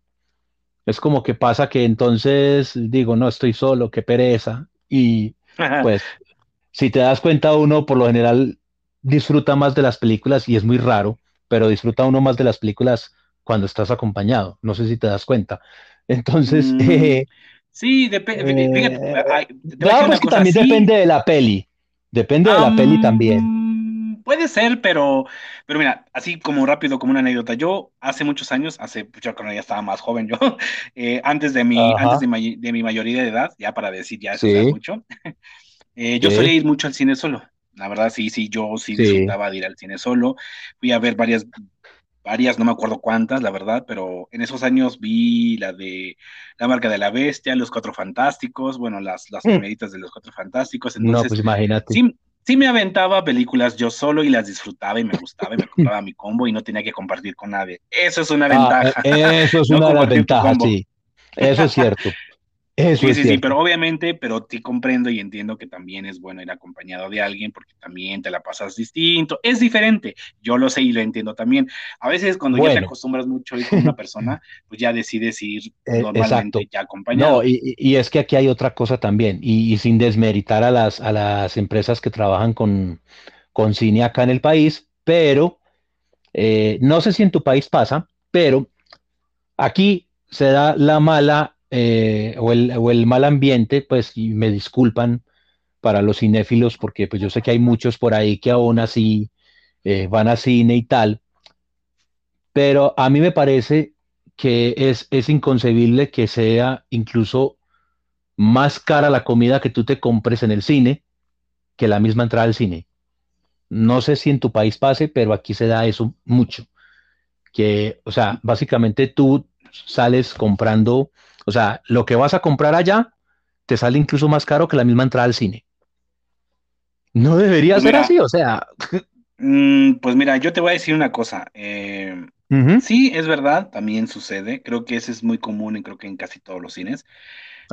es como que pasa que entonces digo, no, estoy solo, qué pereza. Y pues, si te das cuenta, uno por lo general disfruta más de las películas y es muy raro, pero disfruta uno más de las películas cuando estás acompañado. No sé si te das cuenta. Entonces, Mm, eh, sí, depe- fíjate, eh, ay, te voy a decir claro, pues que también sí, depende de la peli. Depende de la peli también. Puede ser, pero, pero mira, así como rápido, como una anécdota, yo hace muchos años, hace, pues, yo cuando ya estaba más joven yo, eh, antes de mi, antes de mi, de mi mayoría de edad, ya para decir ya eso ya es sí, mucho, eh, yo solía sí, ir mucho al cine solo. La verdad, sí, sí, yo sí sí. disfrutaba de ir al cine solo. Fui a ver varias varias, no me acuerdo cuántas, la verdad, pero en esos años vi la de La Marca de la Bestia, Los Cuatro Fantásticos, bueno, las, las Mm, primeritas de Los Cuatro Fantásticos, No, pues imagínate. sí, sí me aventaba películas yo solo y las disfrutaba y me gustaba y me compraba mi combo y no tenía que compartir con nadie. Eso es una Ah, ventaja, eso es no una de las ventajas, sí. Eso es cierto. Eso Sí, sí, sí, pero obviamente, pero sí comprendo y entiendo que también es bueno ir acompañado de alguien porque también te la pasas distinto, es diferente, yo lo sé y lo entiendo también. A veces cuando ya te acostumbras mucho a ir con una persona, pues ya decides ir e- exacto. normalmente ya No, acompañado. y, y- y es que aquí hay otra cosa también, y, y sin desmeritar a las, a las empresas que trabajan con, con cine acá en el país, pero eh, no sé si en tu país pasa, pero aquí se da la mala eh, o el, o el mal ambiente, pues, me disculpan para los cinéfilos, porque pues yo sé que hay muchos por ahí que aún así eh, van a cine y tal, pero a mí me parece que es, es inconcebible que sea incluso más cara la comida que tú te compres en el cine que la misma entrada al cine. No sé si en tu país pase, pero aquí se da eso mucho. Que, o sea, básicamente tú sales comprando, o sea, lo que vas a comprar allá te sale incluso más caro que la misma entrada al cine. No debería Pues ser mira, así, o sea, mm, pues mira, yo te voy a decir una cosa. eh, ujú, sí, es verdad, también sucede. Creo que ese es muy común y creo que en casi todos los cines.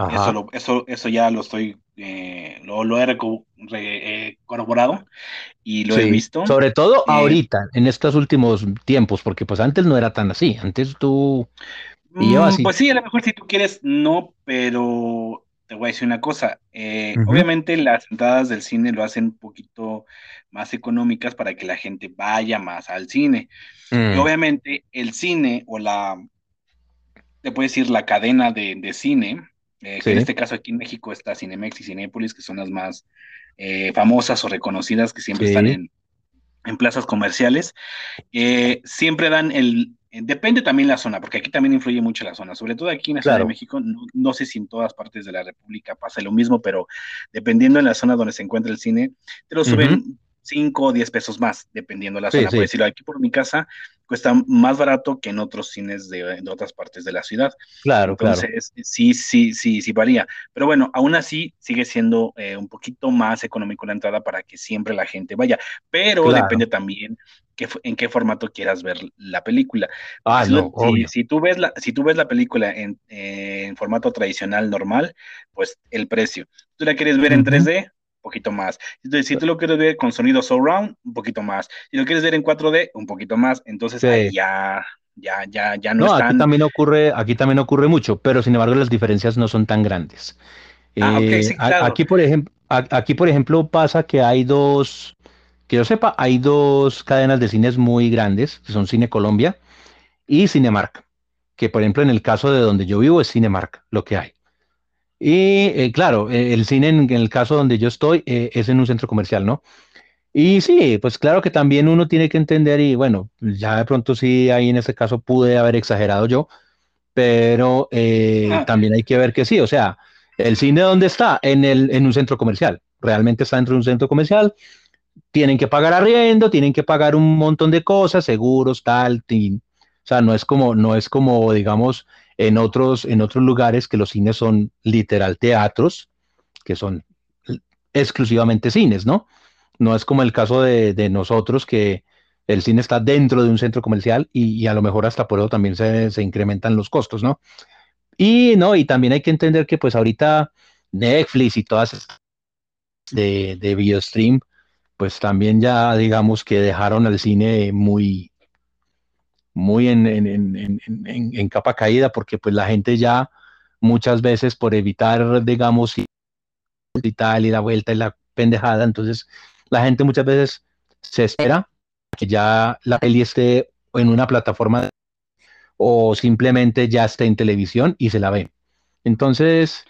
Eso, lo, eso, eso ya lo estoy, eh, lo, lo he reco- re- eh, corroborado y lo he visto. Sobre todo Eh, ahorita, en estos últimos tiempos, porque pues antes no era tan así. Antes tú mm, pues sí, a lo mejor si tú quieres, no, pero te voy a decir una cosa. eh, obviamente las entradas del cine lo hacen un poquito más económicas para que la gente vaya más al cine. Y mm, obviamente el cine o la, te puedo decir, la cadena de, de cine, eh, que en este caso aquí en México está Cinemex y Cinépolis, que son las más eh, famosas o reconocidas que siempre están en, en plazas comerciales, siempre dan el, depende también la zona, porque aquí también influye mucho la zona, sobre todo aquí en la Ciudad de claro. México, no, no sé si en todas partes de la República pasa lo mismo, pero dependiendo en la zona donde se encuentra el cine, te lo suben 5 o 10 pesos más, dependiendo de la Sí, zona. Por sí, decirlo, aquí por mi casa cuesta más barato que en otros cines de, de otras partes de la ciudad. claro, claro. Entonces, sí, sí, sí, sí varía. Pero bueno, aún así sigue siendo eh, un poquito más económico la entrada para que siempre la gente vaya. Pero Claro. depende también que, en qué formato quieras ver la película. Ah, si, lo- no, si, si tú ves la, si tú ves la película en, en formato tradicional normal, pues el precio. ¿Tú la quieres ver en Ujú. 3D? Un poquito más. Si tú, si tú lo quieres ver con sonido surround, un poquito más. Si lo quieres ver en 4D, un poquito más. Entonces ahí Sí. ya, ya, ya, ya no No, aquí están. también ocurre, aquí también ocurre mucho, pero sin embargo las diferencias no son tan grandes. Ah, Eh, sí, a- claro. aquí, por ejemplo, aquí, por ejemplo, pasa que hay dos, que yo sepa, hay dos cadenas de cines muy grandes, que son Cine Colombia y Cinemark, que por ejemplo en el caso de donde yo vivo es Cinemark, lo que hay. Y eh, claro, eh, el cine en, en el caso donde yo estoy eh, es en un centro comercial, ¿no? Y sí, pues claro que también uno tiene que entender y bueno, ya de pronto sí, ahí en este caso pude haber exagerado yo, pero eh, también hay que ver que sí, o sea, el cine ¿dónde está? En el, en un centro comercial. Realmente está dentro de un centro comercial, tienen que pagar arriendo, tienen que pagar un montón de cosas, seguros, tal, tin. O sea, no es como, no es como, digamos, en otros, en otros lugares que los cines son literal teatros, que son exclusivamente cines, ¿no? No es como el caso de, nosotros que el cine está dentro de un centro comercial y, a lo mejor hasta por eso también se, incrementan los costos, ¿no? Y no, y también hay que entender que pues ahorita Netflix y todas de, de video stream, pues también ya digamos que dejaron al cine muy, muy en, en, en, en, capa caída, porque pues la gente ya muchas veces por evitar, digamos, y tal, y la vuelta y la pendejada, entonces la gente muchas veces se espera que ya la peli esté en una plataforma o simplemente ya esté en televisión y se la ve. Entonces,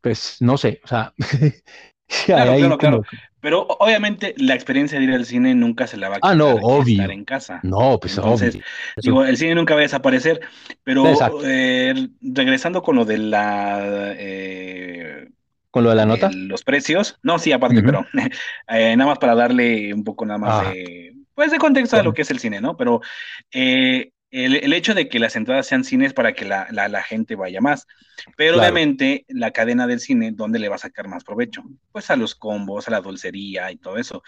pues no sé, o sea, Claro, claro, claro. Pero obviamente la experiencia de ir al cine nunca se la va a ah, no, quitar estar obvio, en casa. no, pues Entonces, obvio, digo, el cine nunca va a desaparecer, pero eh, regresando con lo de la eh, con lo de la nota, los precios, no, sí, aparte, uh -huh. pero eh, nada más para darle un poco nada más ah, de, pues de contexto a lo que es el cine, ¿no? Pero el, el, hecho de que las entradas sean cines para que la, la, la, gente vaya más, pero claro, obviamente la cadena del cine, ¿dónde le va a sacar más provecho? Pues a los combos, a la dulcería y todo eso.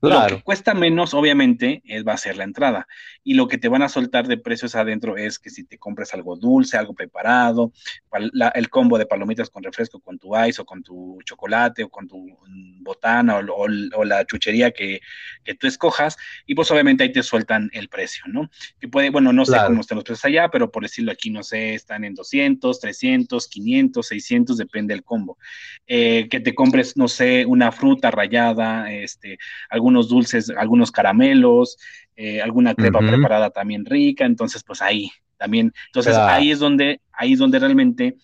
Lo que claro, cuesta menos, obviamente, es, va a ser la entrada. Y lo que te van a soltar de precios adentro es que si te compras algo dulce, algo preparado, la, el combo de palomitas con refresco, con tu ice o con tu chocolate o con tu botana o, o, o la chuchería que, que, tú escojas, y pues obviamente ahí te sueltan el precio, ¿no? Que puede, bueno, no sé claro, cómo están los precios allá, pero por decirlo aquí, no sé, están en 200, 300, 500, 600, depende del combo. Eh, que te compres, no sé, una fruta rayada, este, algún algunos dulces, algunos caramelos, eh, alguna crepa uh -huh. preparada también rica, entonces pues ahí también, entonces claro. ahí es donde, ahí es donde realmente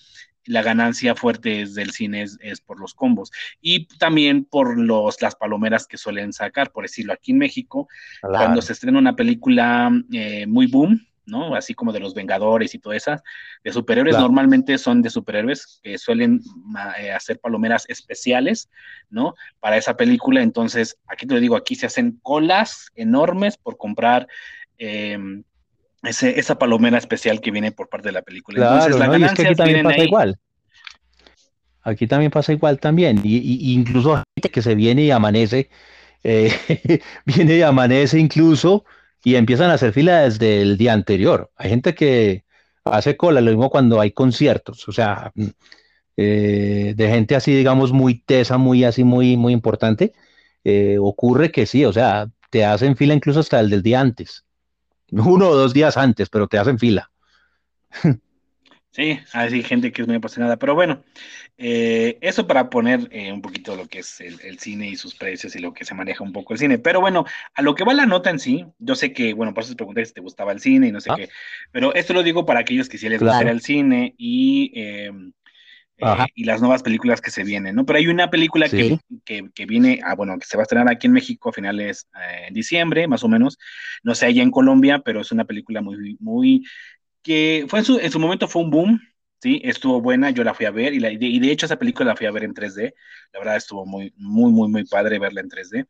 la ganancia fuerte es del cine es, es, por los combos y también por los, las palomeras que suelen sacar, por decirlo aquí en México, claro. cuando se estrena una película eh, muy boom, ¿no? Así como de los Vengadores y todo eso, de superhéroes normalmente son de superhéroes que suelen eh, hacer palomeras especiales, ¿no? Para esa película, entonces, aquí te lo digo, aquí se hacen colas enormes por comprar em, ese, esa palomera especial que viene por parte de la película. entonces, la ganancia también pasa igual. Aquí también pasa igual también, y, incluso gente que se viene y amanece, eh, viene y amanece incluso y empiezan a hacer fila desde el día anterior. Hay gente que hace cola, lo mismo cuando hay conciertos, o sea, mm, eh, de gente así, digamos, muy tesa, muy así, muy, muy importante, eh, ocurre que sí, o sea, te hacen fila incluso hasta el del día antes, uno o dos días antes, pero te hacen fila. Sí, hay gente que es muy apasionada, pero bueno, eh, eso para poner eh, un poquito lo que es el, cine y sus precios y lo que se maneja un poco el cine. Pero bueno, a lo que va la nota en sí, yo sé que, bueno, por eso te pregunté si te gustaba el cine y no sé ah. qué, pero esto lo digo para aquellos que sí les gusta el cine y, em, eh, y las nuevas películas que se vienen, ¿no? Pero hay una película que, que, viene, ah, bueno, que se va a estrenar aquí en México a finales de diciembre, más o menos, no sé, allá en Colombia, pero es una película muy, muy que fue en su, en su momento fue un boom, sí, estuvo buena, yo la fui a ver y, la, y, de, hecho esa película la fui a ver en 3D, la verdad estuvo muy, muy, muy, muy padre verla en 3D,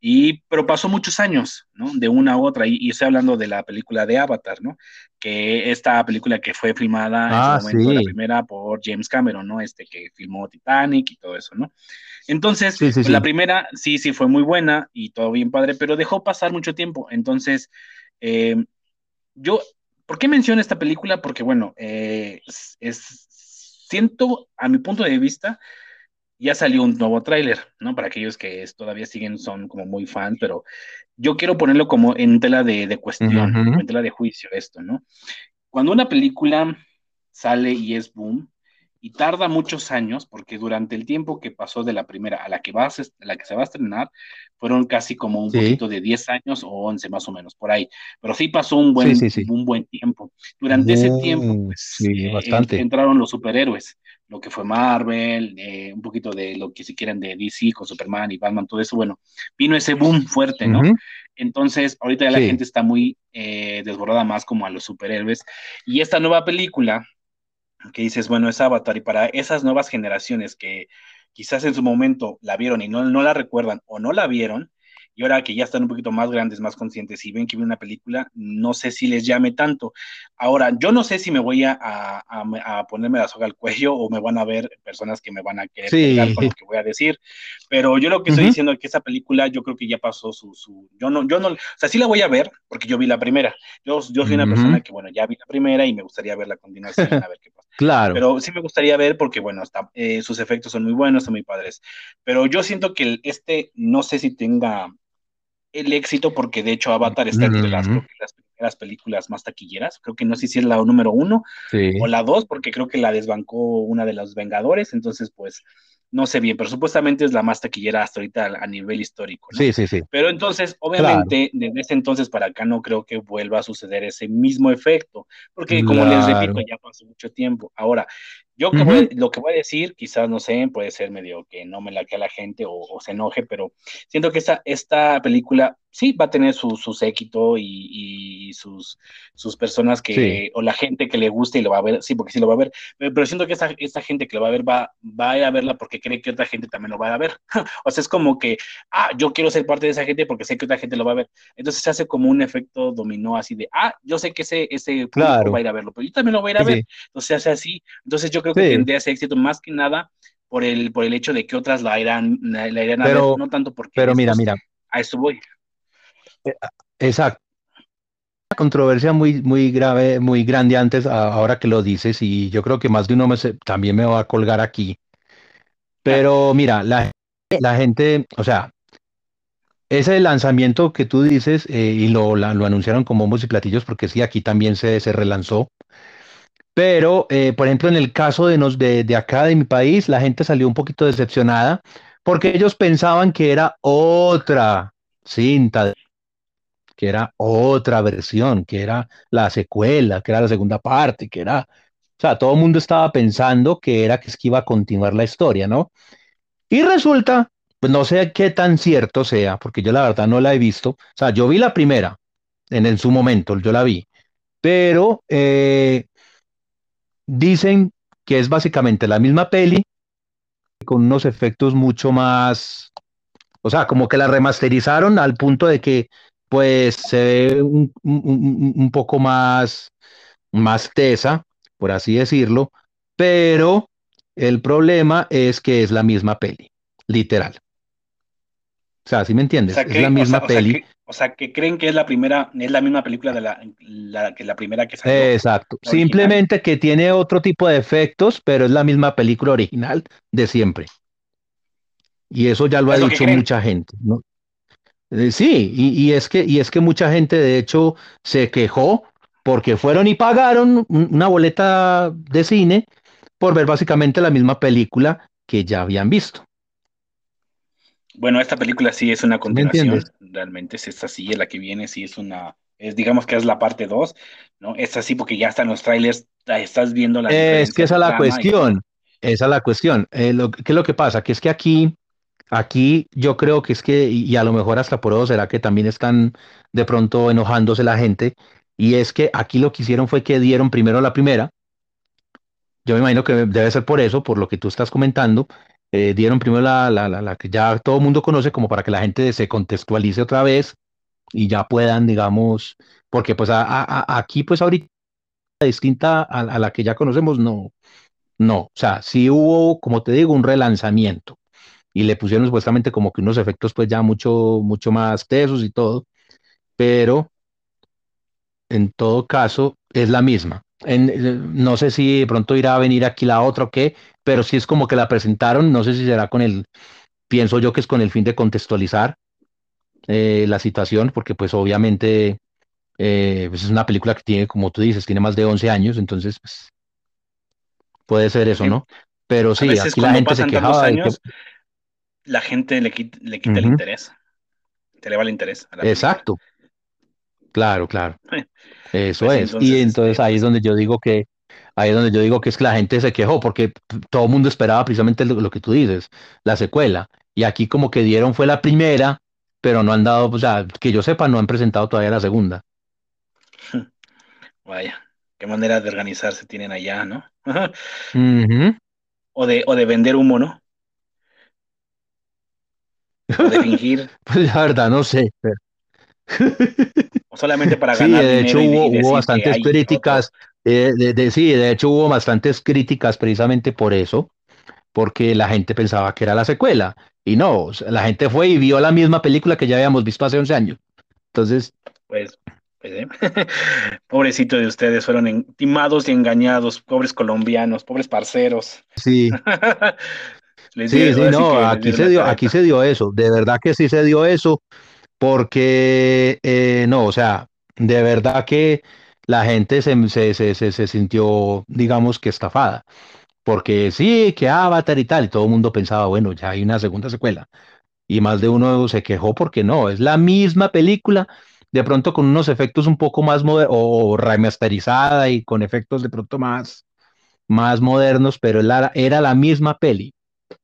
y, pero pasó muchos años, ¿no? De una a otra, y, estoy hablando de la película de Avatar, ¿no? Que esta película que fue filmada en ah, su momento, la primera por James Cameron, ¿no? Este que filmó Titanic y todo eso, ¿no? Entonces, pues, la primera sí, sí fue muy buena y todo bien padre, pero dejó pasar mucho tiempo, entonces... Eh, yo ¿Por qué menciono esta película? Porque, bueno, eh, es, siento, a mi punto de vista, ya salió un nuevo tráiler, ¿no? Para aquellos que todavía siguen, son como muy fan, pero yo quiero ponerlo como en tela de, cuestión, en tela de juicio esto, ¿no? Cuando una película sale y es boom, y tarda muchos años, porque durante el tiempo que pasó de la primera a la que, va a, la que se va a estrenar, fueron casi como un poquito de 10 años o 11 más o menos, por ahí. Pero sí pasó un buen, Un buen tiempo. Durante ese tiempo, pues, eh, entraron los superhéroes, lo que fue Marvel, eh, un poquito de lo que si quieren de DC con Superman y Batman, todo eso, bueno, vino ese boom fuerte, ¿no? Entonces, ahorita ya la gente está muy eh, desbordada más como a los superhéroes. Y esta nueva película, que dices, bueno, es Avatar, y para esas nuevas generaciones que quizás en su momento la vieron y no, no la recuerdan o no la vieron, y ahora que ya están un poquito más grandes, más conscientes y ven que vi una película, no sé si les llame tanto. Ahora, yo no sé si me voy a, a, ponerme la soga al cuello o me van a ver personas que me van a querer pegar con lo que voy a decir, pero yo lo que estoy diciendo es que esa película yo creo que ya pasó su, su, yo no, yo no, o sea, sí la voy a ver porque yo vi la primera. Yo, yo soy una persona que, bueno, ya vi la primera y me gustaría ver la continuación, a ver qué pasa. Claro. Pero sí me gustaría ver porque, bueno, está, eh, sus efectos son muy buenos, son muy padres. Pero yo siento que este, no sé si tenga el éxito, porque de hecho Avatar está entre las, las, primeras películas más taquilleras. Creo que no sé si es la número uno o la dos, porque creo que la desbancó una de los Vengadores. Entonces, pues no sé bien, pero supuestamente es la más taquillera hasta ahorita a nivel histórico. ¿no? Sí, sí, sí. Pero entonces, obviamente, desde ese entonces para acá no creo que vuelva a suceder ese mismo efecto, porque como les repito, ya pasó mucho tiempo. Ahora, yo lo que voy a decir, quizás no sé, puede ser medio que no me la a la gente o, se enoje, pero siento que esta, esta película sí va a tener su, su séquito y, sus, sus personas que, o la gente que le guste y lo va a ver, sí, porque sí lo va a ver, pero, siento que esta, esta gente que lo va a ver va, va a ir a verla porque cree que otra gente también lo va a ver. o sea, es como que, ah, yo quiero ser parte de esa gente porque sé que otra gente lo va a ver. Entonces se hace como un efecto dominó así de, ah, yo sé que ese, ese claro. va a ir a verlo, pero yo también lo voy a ir a ver. Entonces se hace así. Entonces yo creo que tendría ese éxito más que nada por el, por el hecho de que otras la irán, la, irán a ver, no tanto porque... Pero mira, mira. A esto voy. Eh, exacto. Una controversia muy, muy grave, muy grande antes, ahora que lo dices, y yo creo que más de uno me, también me va a colgar aquí. Pero mira, la, la gente, o sea, ese lanzamiento que tú dices, eh, y lo, lo anunciaron como bombos y platillos, porque sí, aquí también se, se relanzó. Pero, eh, por ejemplo, en el caso de, nos, de, de acá, de mi país, la gente salió un poquito decepcionada porque ellos pensaban que era otra cinta, que era otra versión, que era la secuela, que era la segunda parte, que era, o sea, todo el mundo estaba pensando que era que es que iba a continuar la historia, ¿no? Y resulta, pues no sé qué tan cierto sea, porque yo la verdad no la he visto, o sea, yo vi la primera en, en su momento, yo la vi, pero eh, dicen que es básicamente la misma peli con unos efectos mucho más, o sea, como que la remasterizaron al punto de que pues se ve un, un, poco más, más tesa, por así decirlo, pero el problema es que es la misma peli, literal. O sea, ¿sí me entiendes? O sea, que, es la misma o sea, peli. O sea, que, o sea, que, creen que es la primera, es la misma película de la, la que la primera que salió. Exacto. Simplemente que tiene otro tipo de efectos, pero es la misma película original de siempre. Y eso ya lo ha dicho mucha gente, ¿no? Eh, sí, y, y, es que, y es que mucha gente de hecho se quejó porque fueron y pagaron una boleta de cine por ver básicamente la misma película que ya habían visto. Bueno, esta película sí es una continuación, realmente es esta sí, la que viene sí es una, es digamos que es la parte 2, ¿no? Es así porque ya están los trailers, estás viendo la Es que esa es la cuestión, y... esa es la cuestión. Eh, lo, ¿Qué es lo que pasa? Que es que aquí, aquí yo creo que es que, y a lo mejor hasta por eso será que también están de pronto enojándose la gente, y es que aquí lo que hicieron fue que dieron primero la primera, yo me imagino que debe ser por eso, por lo que tú estás comentando, eh, dieron primero la, la, la, que ya todo el mundo conoce como para que la gente se contextualice otra vez y ya puedan, digamos, porque pues aquí pues ahorita distinta a, la que ya conocemos, no, no, o sea, sí hubo, como te digo, un relanzamiento y le pusieron supuestamente como que unos efectos pues ya mucho, mucho más tesos y todo, pero en todo caso es la misma. En, no sé si de pronto irá a venir aquí la otra o qué, pero sí es como que la presentaron, no sé si será con el, pienso yo que es con el fin de contextualizar eh, la situación, porque pues obviamente eh, pues es una película que tiene, como tú dices, tiene más de 11 años, entonces pues, puede ser eso, ¿no? Pero sí, aquí la gente se quejaba años, de que... La gente le quita, le quita uh -huh. el interés, te le va el interés. A la Exacto. Claro, claro. Eso pues es. Entonces, y entonces ahí es donde yo digo que ahí es donde yo digo que es que la gente se quejó porque todo el mundo esperaba precisamente lo, lo, que tú dices, la secuela. Y aquí como que dieron fue la primera, pero no han dado, o sea, que yo sepa, no han presentado todavía la segunda. Vaya, qué manera de organizarse tienen allá, ¿no? uh -huh. o, de, o de vender humo, ¿no? O de fingir. pues la verdad, no sé. Pero... o solamente para sí, ganar de hecho hubo, hubo bastantes críticas, eh, de, de, sí, de hecho hubo bastantes críticas precisamente por eso, porque la gente pensaba que era la secuela, y no, la gente fue y vio la misma película que ya habíamos visto hace 11 años. Entonces... Pues, pues ¿eh? pobrecito de ustedes, fueron timados y engañados, pobres colombianos, pobres parceros. Sí. sí, sí, no, aquí se, dio, aquí se dio eso, de verdad que sí se dio eso, porque eh, no, o sea, de verdad que la gente se, se, se, se, sintió, digamos que estafada, porque sí, que Avatar y tal, y todo el mundo pensaba, bueno, ya hay una segunda secuela, y más de uno se quejó porque no, es la misma película, de pronto con unos efectos un poco más modernos, o remasterizada y con efectos de pronto más, más modernos, pero era, la misma peli,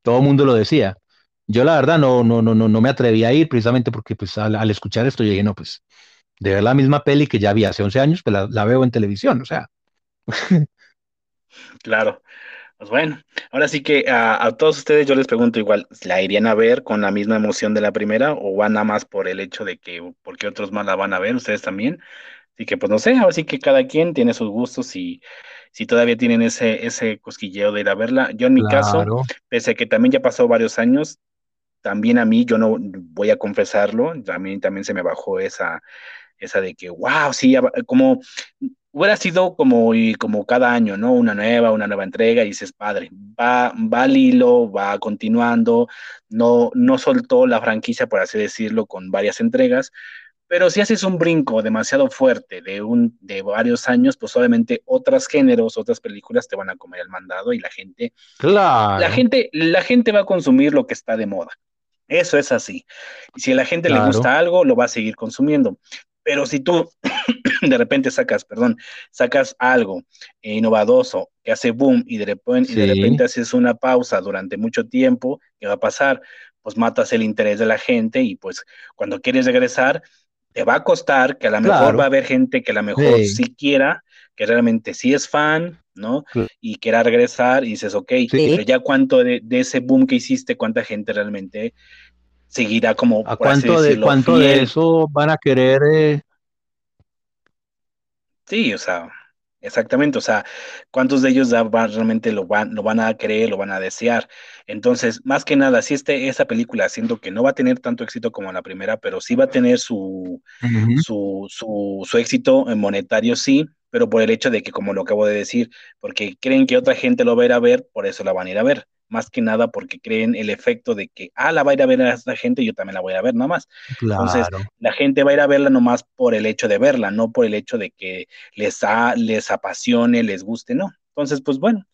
todo el mundo lo decía. Yo la verdad no, no, no, no, no me atreví a ir precisamente porque pues al, al, escuchar esto yo dije, no, pues de ver la misma peli que ya vi hace 11 años, pues la, la veo en televisión, o sea. claro. Pues bueno, ahora sí que a, a, todos ustedes yo les pregunto igual, ¿la irían a ver con la misma emoción de la primera o van nada más por el hecho de que, porque otros más la van a ver, ustedes también? Así que pues no sé, ahora sí que cada quien tiene sus gustos y si todavía tienen ese, ese cosquilleo de ir a verla. Yo en mi claro. caso, pese a que también ya pasó varios años, también a mí, yo no voy a confesarlo, a mí también se me bajó esa, esa de que, wow, sí, como hubiera sido como, y como cada año, ¿no? Una nueva, una nueva entrega, y dices, padre, va, va al hilo, va continuando, no, no soltó la franquicia, por así decirlo, con varias entregas, pero si haces un brinco demasiado fuerte de, un, de varios años, pues obviamente otros géneros, otras películas te van a comer el mandado y la gente, claro. la gente, la gente va a consumir lo que está de moda. Eso es así. Y si a la gente claro. le gusta algo, lo va a seguir consumiendo. Pero si tú de repente sacas, perdón, sacas algo innovadoso que hace boom y de, repente, sí. y de repente haces una pausa durante mucho tiempo, ¿qué va a pasar? Pues matas el interés de la gente y pues cuando quieres regresar, te va a costar, que a lo mejor va a haber gente que a lo mejor sí. quiera, que realmente sí es fan, ¿no? Y quiera regresar y dices, ok, pero ya cuánto de, ese boom que hiciste, cuánta gente realmente seguirá como... ¿A cuánto, de, cuánto de eso van a querer? Eh? Sí, o sea, Exactamente, o sea, ¿cuántos de ellos realmente lo van, lo van a creer, lo van a desear? Entonces, más que nada, si este, esa película, siento que no va a tener tanto éxito como la primera, pero sí va a tener su, su, su, su éxito monetario, sí, pero por el hecho de que, como lo acabo de decir, porque creen que otra gente lo va a ir a ver, por eso la van a ir a ver más que nada porque creen el efecto de que, ah, la va a ir a ver a esta gente, yo también la voy a ver nomás. Entonces, la gente va a ir a verla nomás por el hecho de verla, no por el hecho de que les, les apasione, les guste, no. Entonces, pues bueno,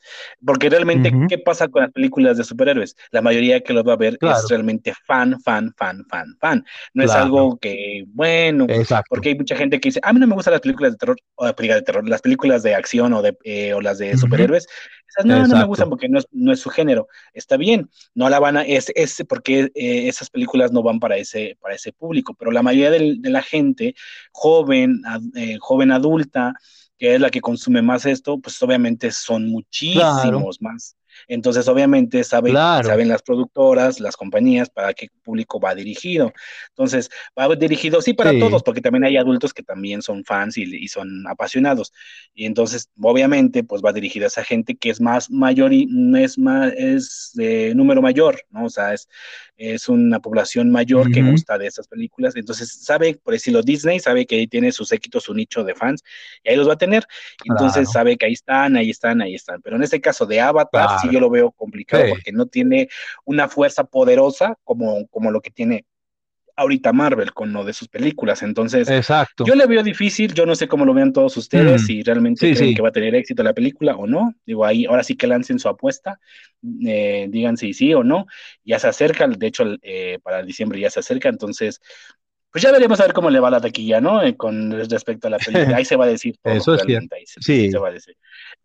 porque realmente, ¿qué pasa con las películas de superhéroes? La mayoría que los va a ver es realmente fan, fan, fan, fan, fan. No es algo que, bueno, porque hay mucha gente que dice, a mí no me gustan las películas de terror, o de terror, las películas de acción o, de, eh, o las de superhéroes. Esas no, no me gustan porque no es, no es, su género. Está bien, no la van a, es, es porque eh, esas películas no van para ese, para ese público, pero la mayoría de, la gente joven, eh, joven adulta, que es la que consume más esto, pues obviamente son muchísimos más. Entonces, obviamente, saben, saben las productoras, las compañías, para qué público va dirigido. Entonces, va dirigido, sí, para todos, porque también hay adultos que también son fans y, son apasionados. Y entonces, obviamente, pues va dirigido a esa gente que es más mayor y es más, es de número mayor, ¿no? O sea, es, es una población mayor que gusta de esas películas. Entonces, sabe, por decirlo, Disney sabe que ahí tiene su séquito, su nicho de fans, y ahí los va a tener. Entonces, sabe que ahí están, ahí están, ahí están. Pero en este caso de Avatar, sí yo lo veo complicado porque no tiene una fuerza poderosa como, como lo que tiene ahorita Marvel con lo de sus películas. Entonces, Exacto. yo le veo difícil, yo no sé cómo lo vean todos ustedes, mm. si realmente creen que va a tener éxito la película o no. Digo, ahí ahora sí que lancen su apuesta, eh, digan si sí o no. Ya se acerca, de hecho, eh, para diciembre ya se acerca, entonces pues ya veremos a ver cómo le va la taquilla, ¿no? Eh, con respecto a la película. Ahí se va a decir todo. Eso es cierto. sí. Se va a decir.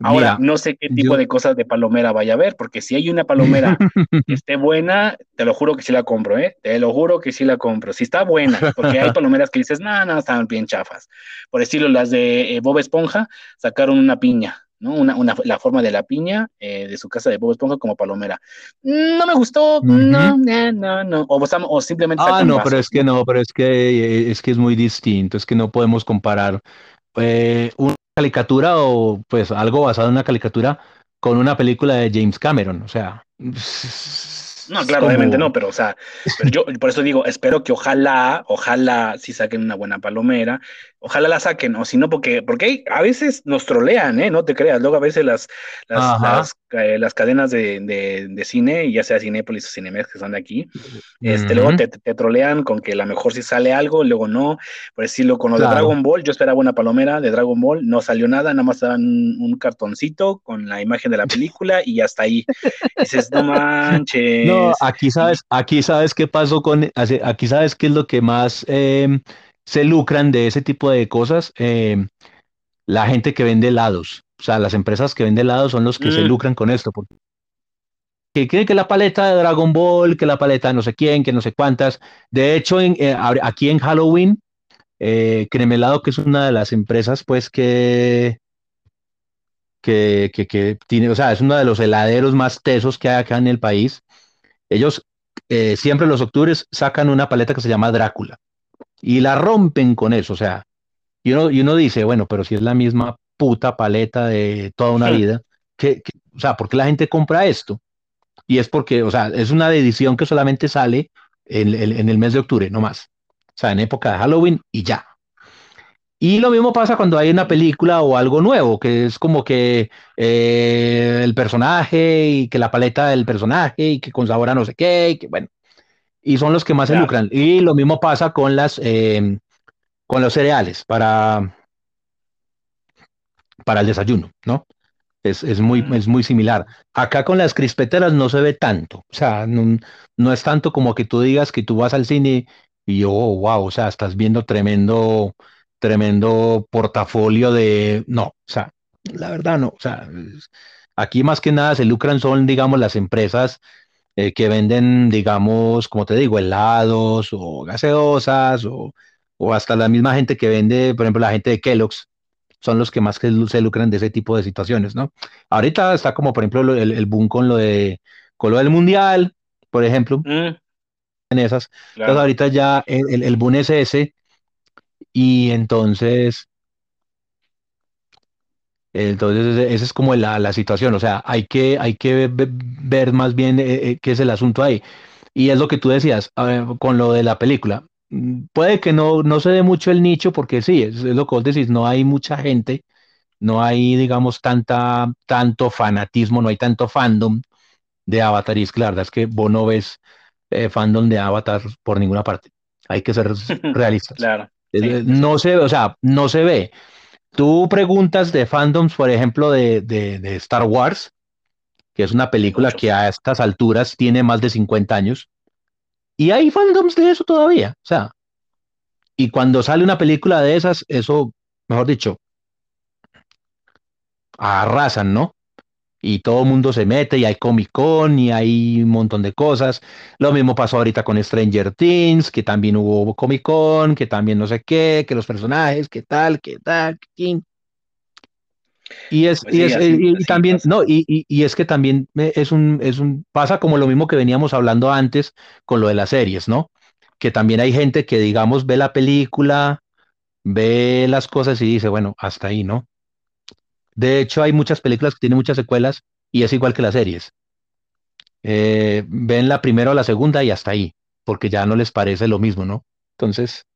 Ahora, no sé qué tipo de cosas de palomera vaya a haber, porque si hay una palomera que esté buena, te lo juro que sí la compro, ¿eh? Te lo juro que sí la compro. Si está buena, porque hay palomeras que dices, no, no, están bien chafas. Por estilo, las de eh, Bob Esponja sacaron una piña. ¿no? Una, una, la forma de la piña eh, de su casa de Bob Esponja como palomera. No me gustó, no, no, no, o, o simplemente... Ah, no, pero es que no, pero es que es que es muy distinto, es que no podemos comparar eh, una caricatura o pues algo basado en una caricatura con una película de James Cameron, o sea... No, claro, obviamente no, pero o sea, yo por eso digo, espero que ojalá, ojalá si saquen una buena palomera, ojalá la saquen, o si no, porque, porque a veces nos trolean, ¿eh? No te creas, luego a veces las, las, eh, las, cadenas de, de, cine, ya sea Cinépolis o Cinemex, que son de aquí, este, luego te, te, trolean con que a lo mejor si sale algo, luego no, por decirlo, con lo de Dragon Ball, yo esperaba una palomera de Dragon Ball, no salió nada, nada más daban un cartoncito con la imagen de la película y hasta ahí. dices, no manches. No, aquí sabes, aquí sabes qué pasó con, aquí sabes qué es lo que más... Eh, se lucran de ese tipo de cosas eh, la gente que vende helados. O sea, las empresas que venden helados son los que se mm. lucran con esto. Porque que creen que la paleta de Dragon Ball, que la paleta de no sé quién, que no sé cuántas. De hecho, en, eh, aquí en Halloween, eh, Cremelado, que es una de las empresas, pues que, que, que, tiene, o sea, es uno de los heladeros más tesos que hay acá en el país. Ellos eh, siempre los octubres sacan una paleta que se llama Drácula y la rompen con eso, o sea, y uno, y uno dice, bueno, pero si es la misma puta paleta de toda una vida, que, o sea, ¿por qué la gente compra esto? Y es porque, o sea, es una edición que solamente sale en, en, el mes de octubre, no más. O sea, en época de Halloween y ya. Y lo mismo pasa cuando hay una película o algo nuevo, que es como que eh, el personaje y que la paleta del personaje y que con sabor a no sé qué, y que bueno y son los que más se lucran. Y lo mismo pasa con las em, con los cereales para, para el desayuno, ¿no? Es, muy, es muy similar. Acá con las crispeteras no se ve tanto. O sea, no, es tanto como que tú digas que tú vas al cine y oh, wow, o sea, estás viendo tremendo, tremendo portafolio de. No, o sea, la verdad no. O sea, aquí más que nada se lucran son, digamos, las empresas eh, que venden, digamos, como te digo, helados o gaseosas o, o hasta la misma gente que vende, por ejemplo, la gente de Kellogg's, son los que más se lucran de ese tipo de situaciones, ¿no? Ahorita está como, por ejemplo, el, el boom con lo, de, con lo del mundial, por ejemplo, mm. en esas. Entonces ahorita ya el, el, boom es ese, y entonces entonces, esa es como la, la, situación, o sea, hay que, hay que ver más bien eh, eh, qué es el asunto ahí. Y es lo que tú decías con lo de la película. Mm, puede que no, no se dé mucho el nicho, porque sí, es, lo que vos decís, no hay mucha gente, no hay, digamos, tanta, tanto fanatismo, no hay tanto fandom de Avatar. Y es que la verdad es que vos no ves eh, fandom de Avatar por ninguna parte. Hay que ser realistas. claro. no se, o sea, no se ve. Tú preguntas de fandoms, por ejemplo, de, de, Star Wars, que es una película que a estas alturas tiene más de 50 años, y hay fandoms de eso todavía. O sea, y cuando sale una película de esas, eso, mejor dicho, arrasan, ¿no? Y todo el mundo se mete y hay Comic Con y hay un montón de cosas. Lo mismo pasó ahorita con Stranger Things, que también hubo Comic Con, que también no sé qué, que los personajes, que tal, que tal, que y es, pues y, es y, también, no, y, y, es que también es un, es un, pasa como lo mismo que veníamos hablando antes con lo de las series, ¿no? Que también hay gente que, digamos, ve la película, ve las cosas y dice, bueno, hasta ahí, ¿no? De hecho, hay muchas películas que tienen muchas secuelas y es igual que las series. Eh, ven la primera o la segunda y hasta ahí, porque ya no les parece lo mismo, ¿no? Entonces.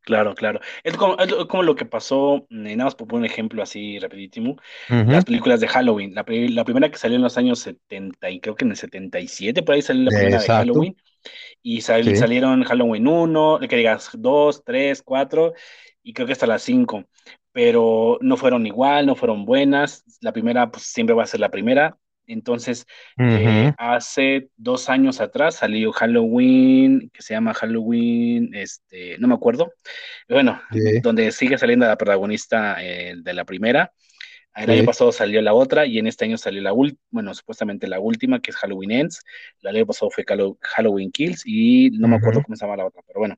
Claro, claro. Es como, lo que pasó, eh, nada más por un ejemplo así rapidísimo, las películas de Halloween. La, primera que salió en los años 70 y creo que en el 77, por ahí salió la primera de Halloween. Y salieron Halloween 1, que digas 2, 3, 4 y creo que hasta las 5 pero no fueron igual, no fueron buenas. La primera, pues siempre va a ser la primera. Entonces, eh, hace dos años atrás salió Halloween, que se llama Halloween, este, no me acuerdo. Bueno, donde sigue saliendo la protagonista eh, de la primera. El año pasado salió la otra y en este año salió la última, bueno, supuestamente la última, que es Halloween Ends. El año pasado fue Halloween Kills y no me acuerdo cómo se llama la otra, pero bueno.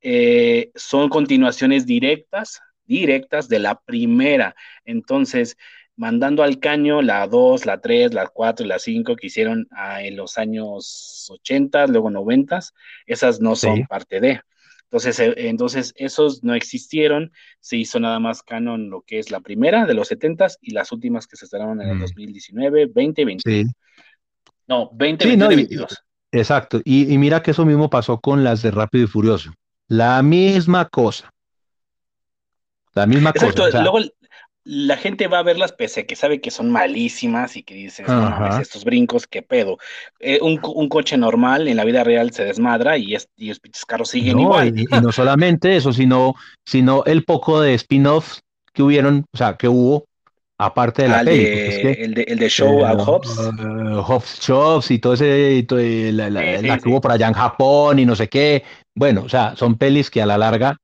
Eh, son continuaciones directas directas de la primera. Entonces, mandando al caño la 2, la 3, la 4 y la 5 que hicieron ah, en los años 80, luego 90, esas no son parte de. Entonces, eh, entonces, esos no existieron, se hizo nada más canon lo que es la primera de los 70 y las últimas que se estrenaron en el 2019, 20 20. No, 20, y 22. exacto, y, y mira que eso mismo pasó con las de Rápido y Furioso. La misma cosa. La misma cosa. Luego la gente va a verlas pese a que sabe que son malísimas y que dices, no, estos brincos, qué pedo. Eh, un, coche normal en la vida real se desmadra y, es, y los carros siguen igual. Y, no solamente eso, sino, sino el poco de spin-offs que hubieron, o sea, que hubo, aparte de la ah, el, de, el de Show eh, Hobbs. Uh, Hobbs Shops y todo ese, y la, la que hubo por allá en Japón y no sé qué. Bueno, o sea, son pelis que a la larga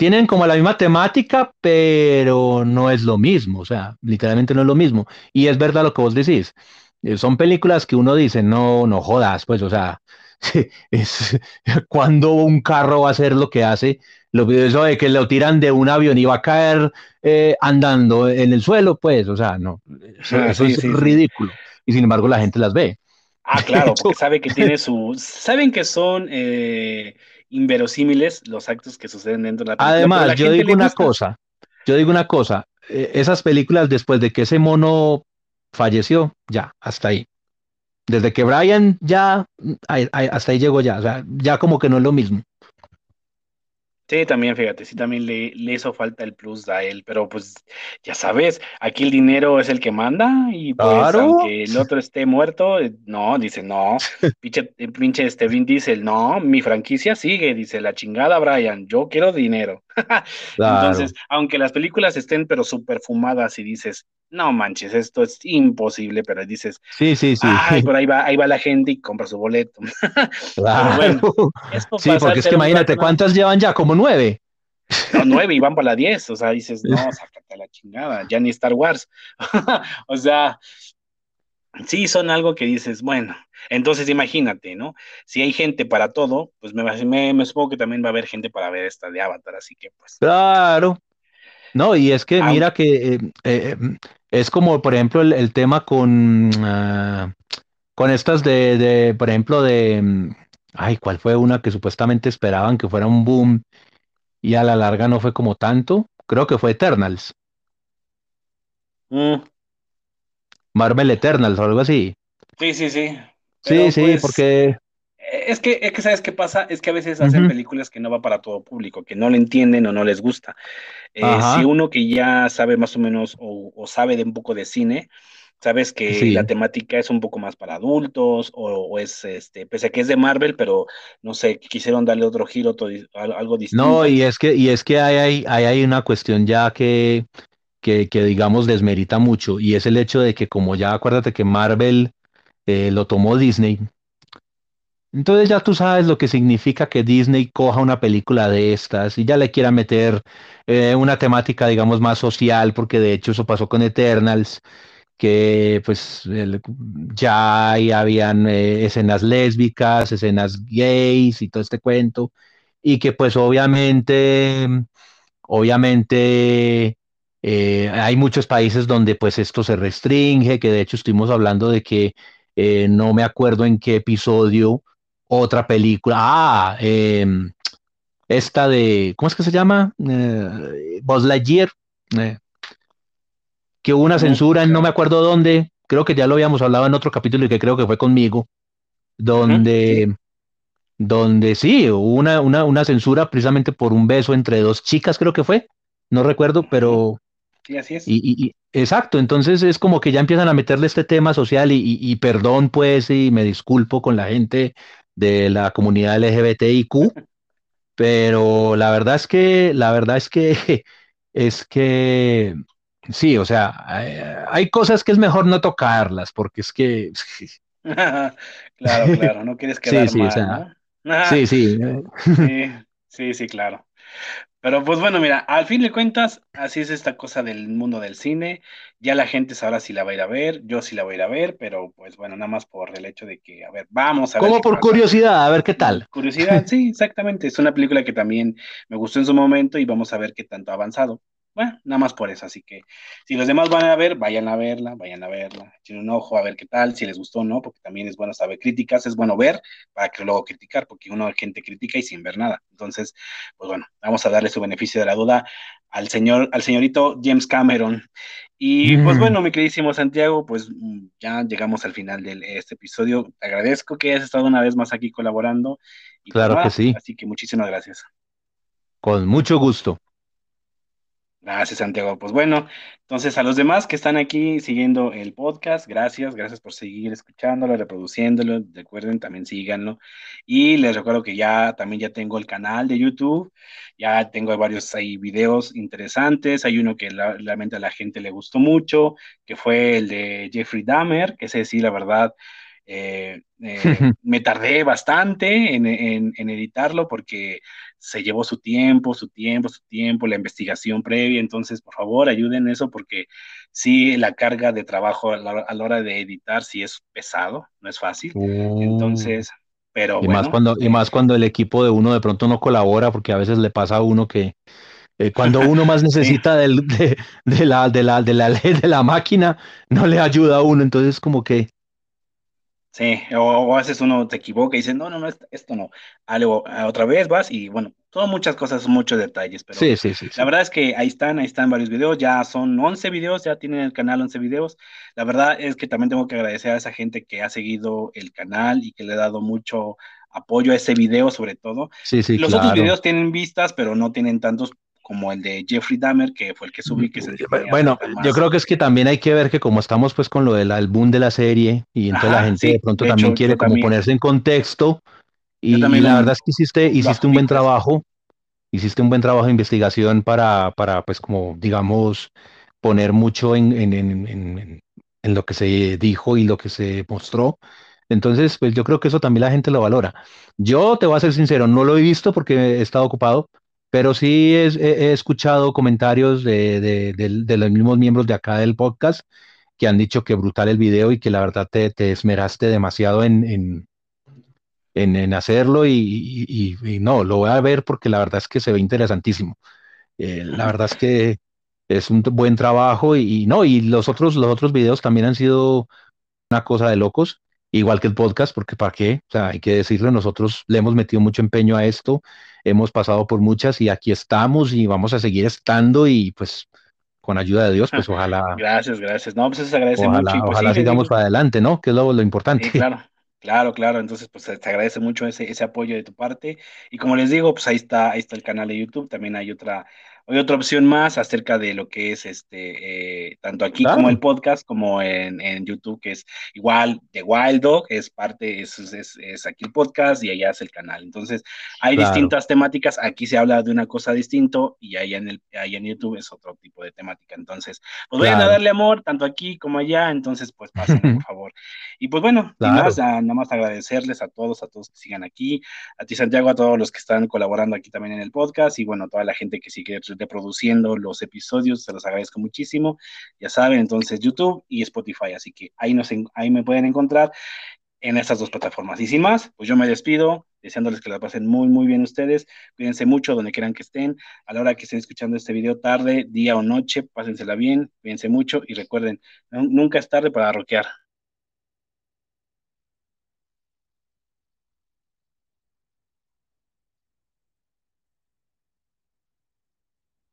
tienen como la misma temática, pero no es lo mismo, o sea, literalmente no es lo mismo. Y es verdad lo que vos decís. Eh, son películas que uno dice, no, no jodas, pues, o sea, es cuando un carro va a hacer lo que hace, lo eso de que lo tiran de un avión y va a caer eh, andando en el suelo, pues, o sea, no, eso, ah, es ridículo. Y sin embargo la gente las ve. Ah, claro, porque sabe que tiene su, saben que son eh, inverosímiles los actos que suceden dentro de la película. Además, yo digo una cosa, yo digo una cosa, eh, esas películas después de que ese mono falleció, ya, hasta ahí. Desde que Brian ya, hasta ahí llegó ya, o sea, ya como que no es lo mismo. Sí, también, fíjate, sí, también le, le, hizo falta el plus a él, pero pues ya sabes, aquí el dinero es el que manda y pues aunque el otro esté muerto, eh, no, dice, no, pinche, pinche este Vin no, mi franquicia sigue, dice, la chingada Brian, yo quiero dinero. Entonces, aunque las películas estén pero súper fumadas y dices, no manches, esto es imposible, pero dices, sí, sí, sí. Ay, por ahí va, ahí va la gente y compra su boleto. claro. sí, porque es que imagínate, ¿cuántas llevan ya? Como nueve. No, nueve y van para la diez, o sea, dices, no, sácate la chingada, ya ni Star Wars. o sea, sí son algo que dices, bueno, entonces imagínate, ¿no? Si hay gente para todo, pues me, me, me supongo que también va a haber gente para ver esta de Avatar, así que pues. Claro. No, y es que mira que eh, eh, es como, por ejemplo, el, tema con, ah, con estas de, de, por ejemplo, de, mm, ay, ¿cuál fue una que supuestamente esperaban que fuera un boom y a la larga no fue como tanto? Creo que fue Eternals. Mm. Marvel Eternals o algo así. Sí, sí, sí. sí, sí, pues, porque... Es que, es que, ¿sabes qué pasa? Es que a veces hacen películas que no va para todo público, que no le entienden o no les gusta. Eh, si uno que ya sabe más o menos o, sabe de un poco de cine, sabes que la temática es un poco más para adultos o, es, este, pese a que es de Marvel, pero no sé, quisieron darle otro giro, algo distinto. No, y es que, y es que hay, hay, hay una cuestión ya que, que, digamos desmerita mucho y es el hecho de que como ya acuérdate que Marvel eh, lo tomó Disney, entonces ya tú sabes lo que significa que Disney coja una película de estas y ya le quiera meter eh, una temática digamos más social, porque de hecho eso pasó con Eternals, que pues ya habían eh, escenas lésbicas, escenas gays y todo este cuento, y que pues obviamente, obviamente eh, hay muchos países donde pues esto se restringe, que de hecho estuvimos hablando de que eh, no me acuerdo en qué episodio, otra película, ah, em, esta de, ¿cómo es que se llama? Eh, Buzz Lightyear, que hubo una censura en no me acuerdo dónde, creo que ya lo habíamos hablado en otro capítulo y que creo que fue conmigo, donde, donde sí, hubo una, una, una censura precisamente por un beso entre dos chicas, creo que fue, no recuerdo, pero Sí, así es. Y, exacto, entonces es como que ya empiezan a meterle este tema social y, perdón pues y me disculpo con la gente de la comunidad LGBTIQ, pero la verdad es que, la verdad es que, es que, sí, o sea, hay, cosas que es mejor no tocarlas porque es que... claro, claro, no quieres quedar sí, mal, sí, sí. sí, sí, sí, claro. Pero pues bueno, mira, al fin de cuentas, así es esta cosa del mundo del cine. Ya la gente sabrá si la va a ir a ver, yo sí la voy a ir a ver, pero pues bueno, nada más por el hecho de que, a ver, vamos a ver. Como por curiosidad, a ver qué tal. Curiosidad, sí, exactamente. Es una película que también me gustó en su momento y vamos a ver qué tanto ha avanzado. Bueno, nada más por eso, así que si los demás van a ver, vayan a verla, vayan a verla, echen un ojo a ver qué tal, si les gustó o no, porque también es bueno saber críticas, es bueno ver para que luego criticar, porque uno gente critica y sin ver nada. Entonces, pues bueno, vamos a darle su beneficio de la duda al señor, al señorito James Cameron. Y pues mm. bueno, mi queridísimo Santiago, pues mm, ya llegamos al final de este episodio. Te agradezco que hayas estado una vez más aquí colaborando. Y pues claro que sí. Así que muchísimas gracias. Con mucho gusto. Gracias, Santiago. Pues bueno, entonces a los demás que están aquí siguiendo el podcast, gracias, gracias por seguir escuchándolo, reproduciéndolo. Recuerden, también síganlo. Y les recuerdo que ya también ya tengo el canal de YouTube, ya tengo varios ahí videos interesantes. Hay uno que realmente a la gente le gustó mucho, que fue el de Jeffrey Dahmer, que ese sí, la verdad, eh, eh, me tardé bastante en, editarlo porque se llevó su tiempo, su tiempo, su tiempo, la investigación previa. Entonces, por favor, ayuden en eso porque sí, la carga de trabajo a la, hora de editar sí es pesado, no es fácil. Oh. Entonces, pero y más cuando y eh, más cuando el equipo de uno de pronto no colabora porque a veces le pasa a uno que cuando uno más necesita de, la, de, la, de, la, de la máquina, no le ayuda a uno. Entonces, como que Sí, o, haces uno te equivoca y dices, no, no, no, esto no. Algo, otra vez vas y bueno, son muchas cosas, muchos detalles, pero sí, sí, sí, la verdad es que ahí están, ahí están varios videos, ya son 11 videos, ya tienen el canal 11 videos. La verdad es que también tengo que agradecer a esa gente que ha seguido el canal y que le ha dado mucho apoyo a ese video sobre todo. Sí, sí, Los otros videos tienen vistas, pero no tienen tantos como el de Jeffrey Dahmer, que fue el que subí, que se Bueno, yo creo que es que también hay que ver que como estamos pues con lo del álbum de la serie, y entonces la gente de pronto también quiere como ponerse en contexto, y, la verdad es que hiciste, hiciste un buen trabajo, hiciste un buen trabajo de investigación para, para pues como digamos, poner mucho en, en, en, en lo que se dijo y lo que se mostró. Entonces, pues yo creo que eso también la gente lo valora. Yo te voy a ser sincero, no lo he visto porque he estado ocupado, pero sí he, escuchado comentarios de, los mismos miembros de acá del podcast que han dicho que brutal el video y que la verdad te, te esmeraste demasiado en, hacerlo y, no, lo voy a ver porque la verdad es que se ve interesantísimo. Eh, la verdad es que es un buen trabajo y, no, y los otros, los otros videos también han sido una cosa de locos, igual que el podcast, porque para qué, o sea, hay que decirlo, nosotros le hemos metido mucho empeño a esto, hemos pasado por muchas y aquí estamos y vamos a seguir estando y pues con ayuda de Dios, pues ojalá. Gracias, gracias. No, pues se agradece mucho. Y pues, ojalá sigamos para adelante, ¿no? Que es lo, lo importante. claro. Claro, claro, entonces pues te agradece mucho ese, ese apoyo de tu parte. Y como les digo, pues ahí está, ahí está el canal de YouTube, también hay otra, hay otra opción más acerca de lo que es este, eh, tanto aquí como el podcast, como en, YouTube, que es igual de Wild Dog, es parte, es, es, aquí el podcast y allá es el canal. Entonces, hay distintas temáticas, aquí se habla de una cosa distinto y allá en, el, allá en YouTube es otro tipo de temática. Entonces, pues vayan a darle amor, tanto aquí como allá, entonces, pues pasen, por favor. Y pues bueno, más, nada más agradecerles a todos, a todos que sigan aquí, a ti Santiago, a todos los que están colaborando aquí también en el podcast y bueno, a toda la gente que sigue reproduciendo los episodios, se los agradezco muchísimo. Ya saben, entonces YouTube y Spotify, así que ahí, ahí me pueden encontrar en estas dos plataformas. Y sin más, pues yo me despido, deseándoles que la pasen muy, muy bien ustedes. Cuídense mucho donde quieran que estén. A la hora que estén escuchando este video, tarde, día o noche, pásensela bien, cuídense mucho y recuerden, nunca es tarde para rockear.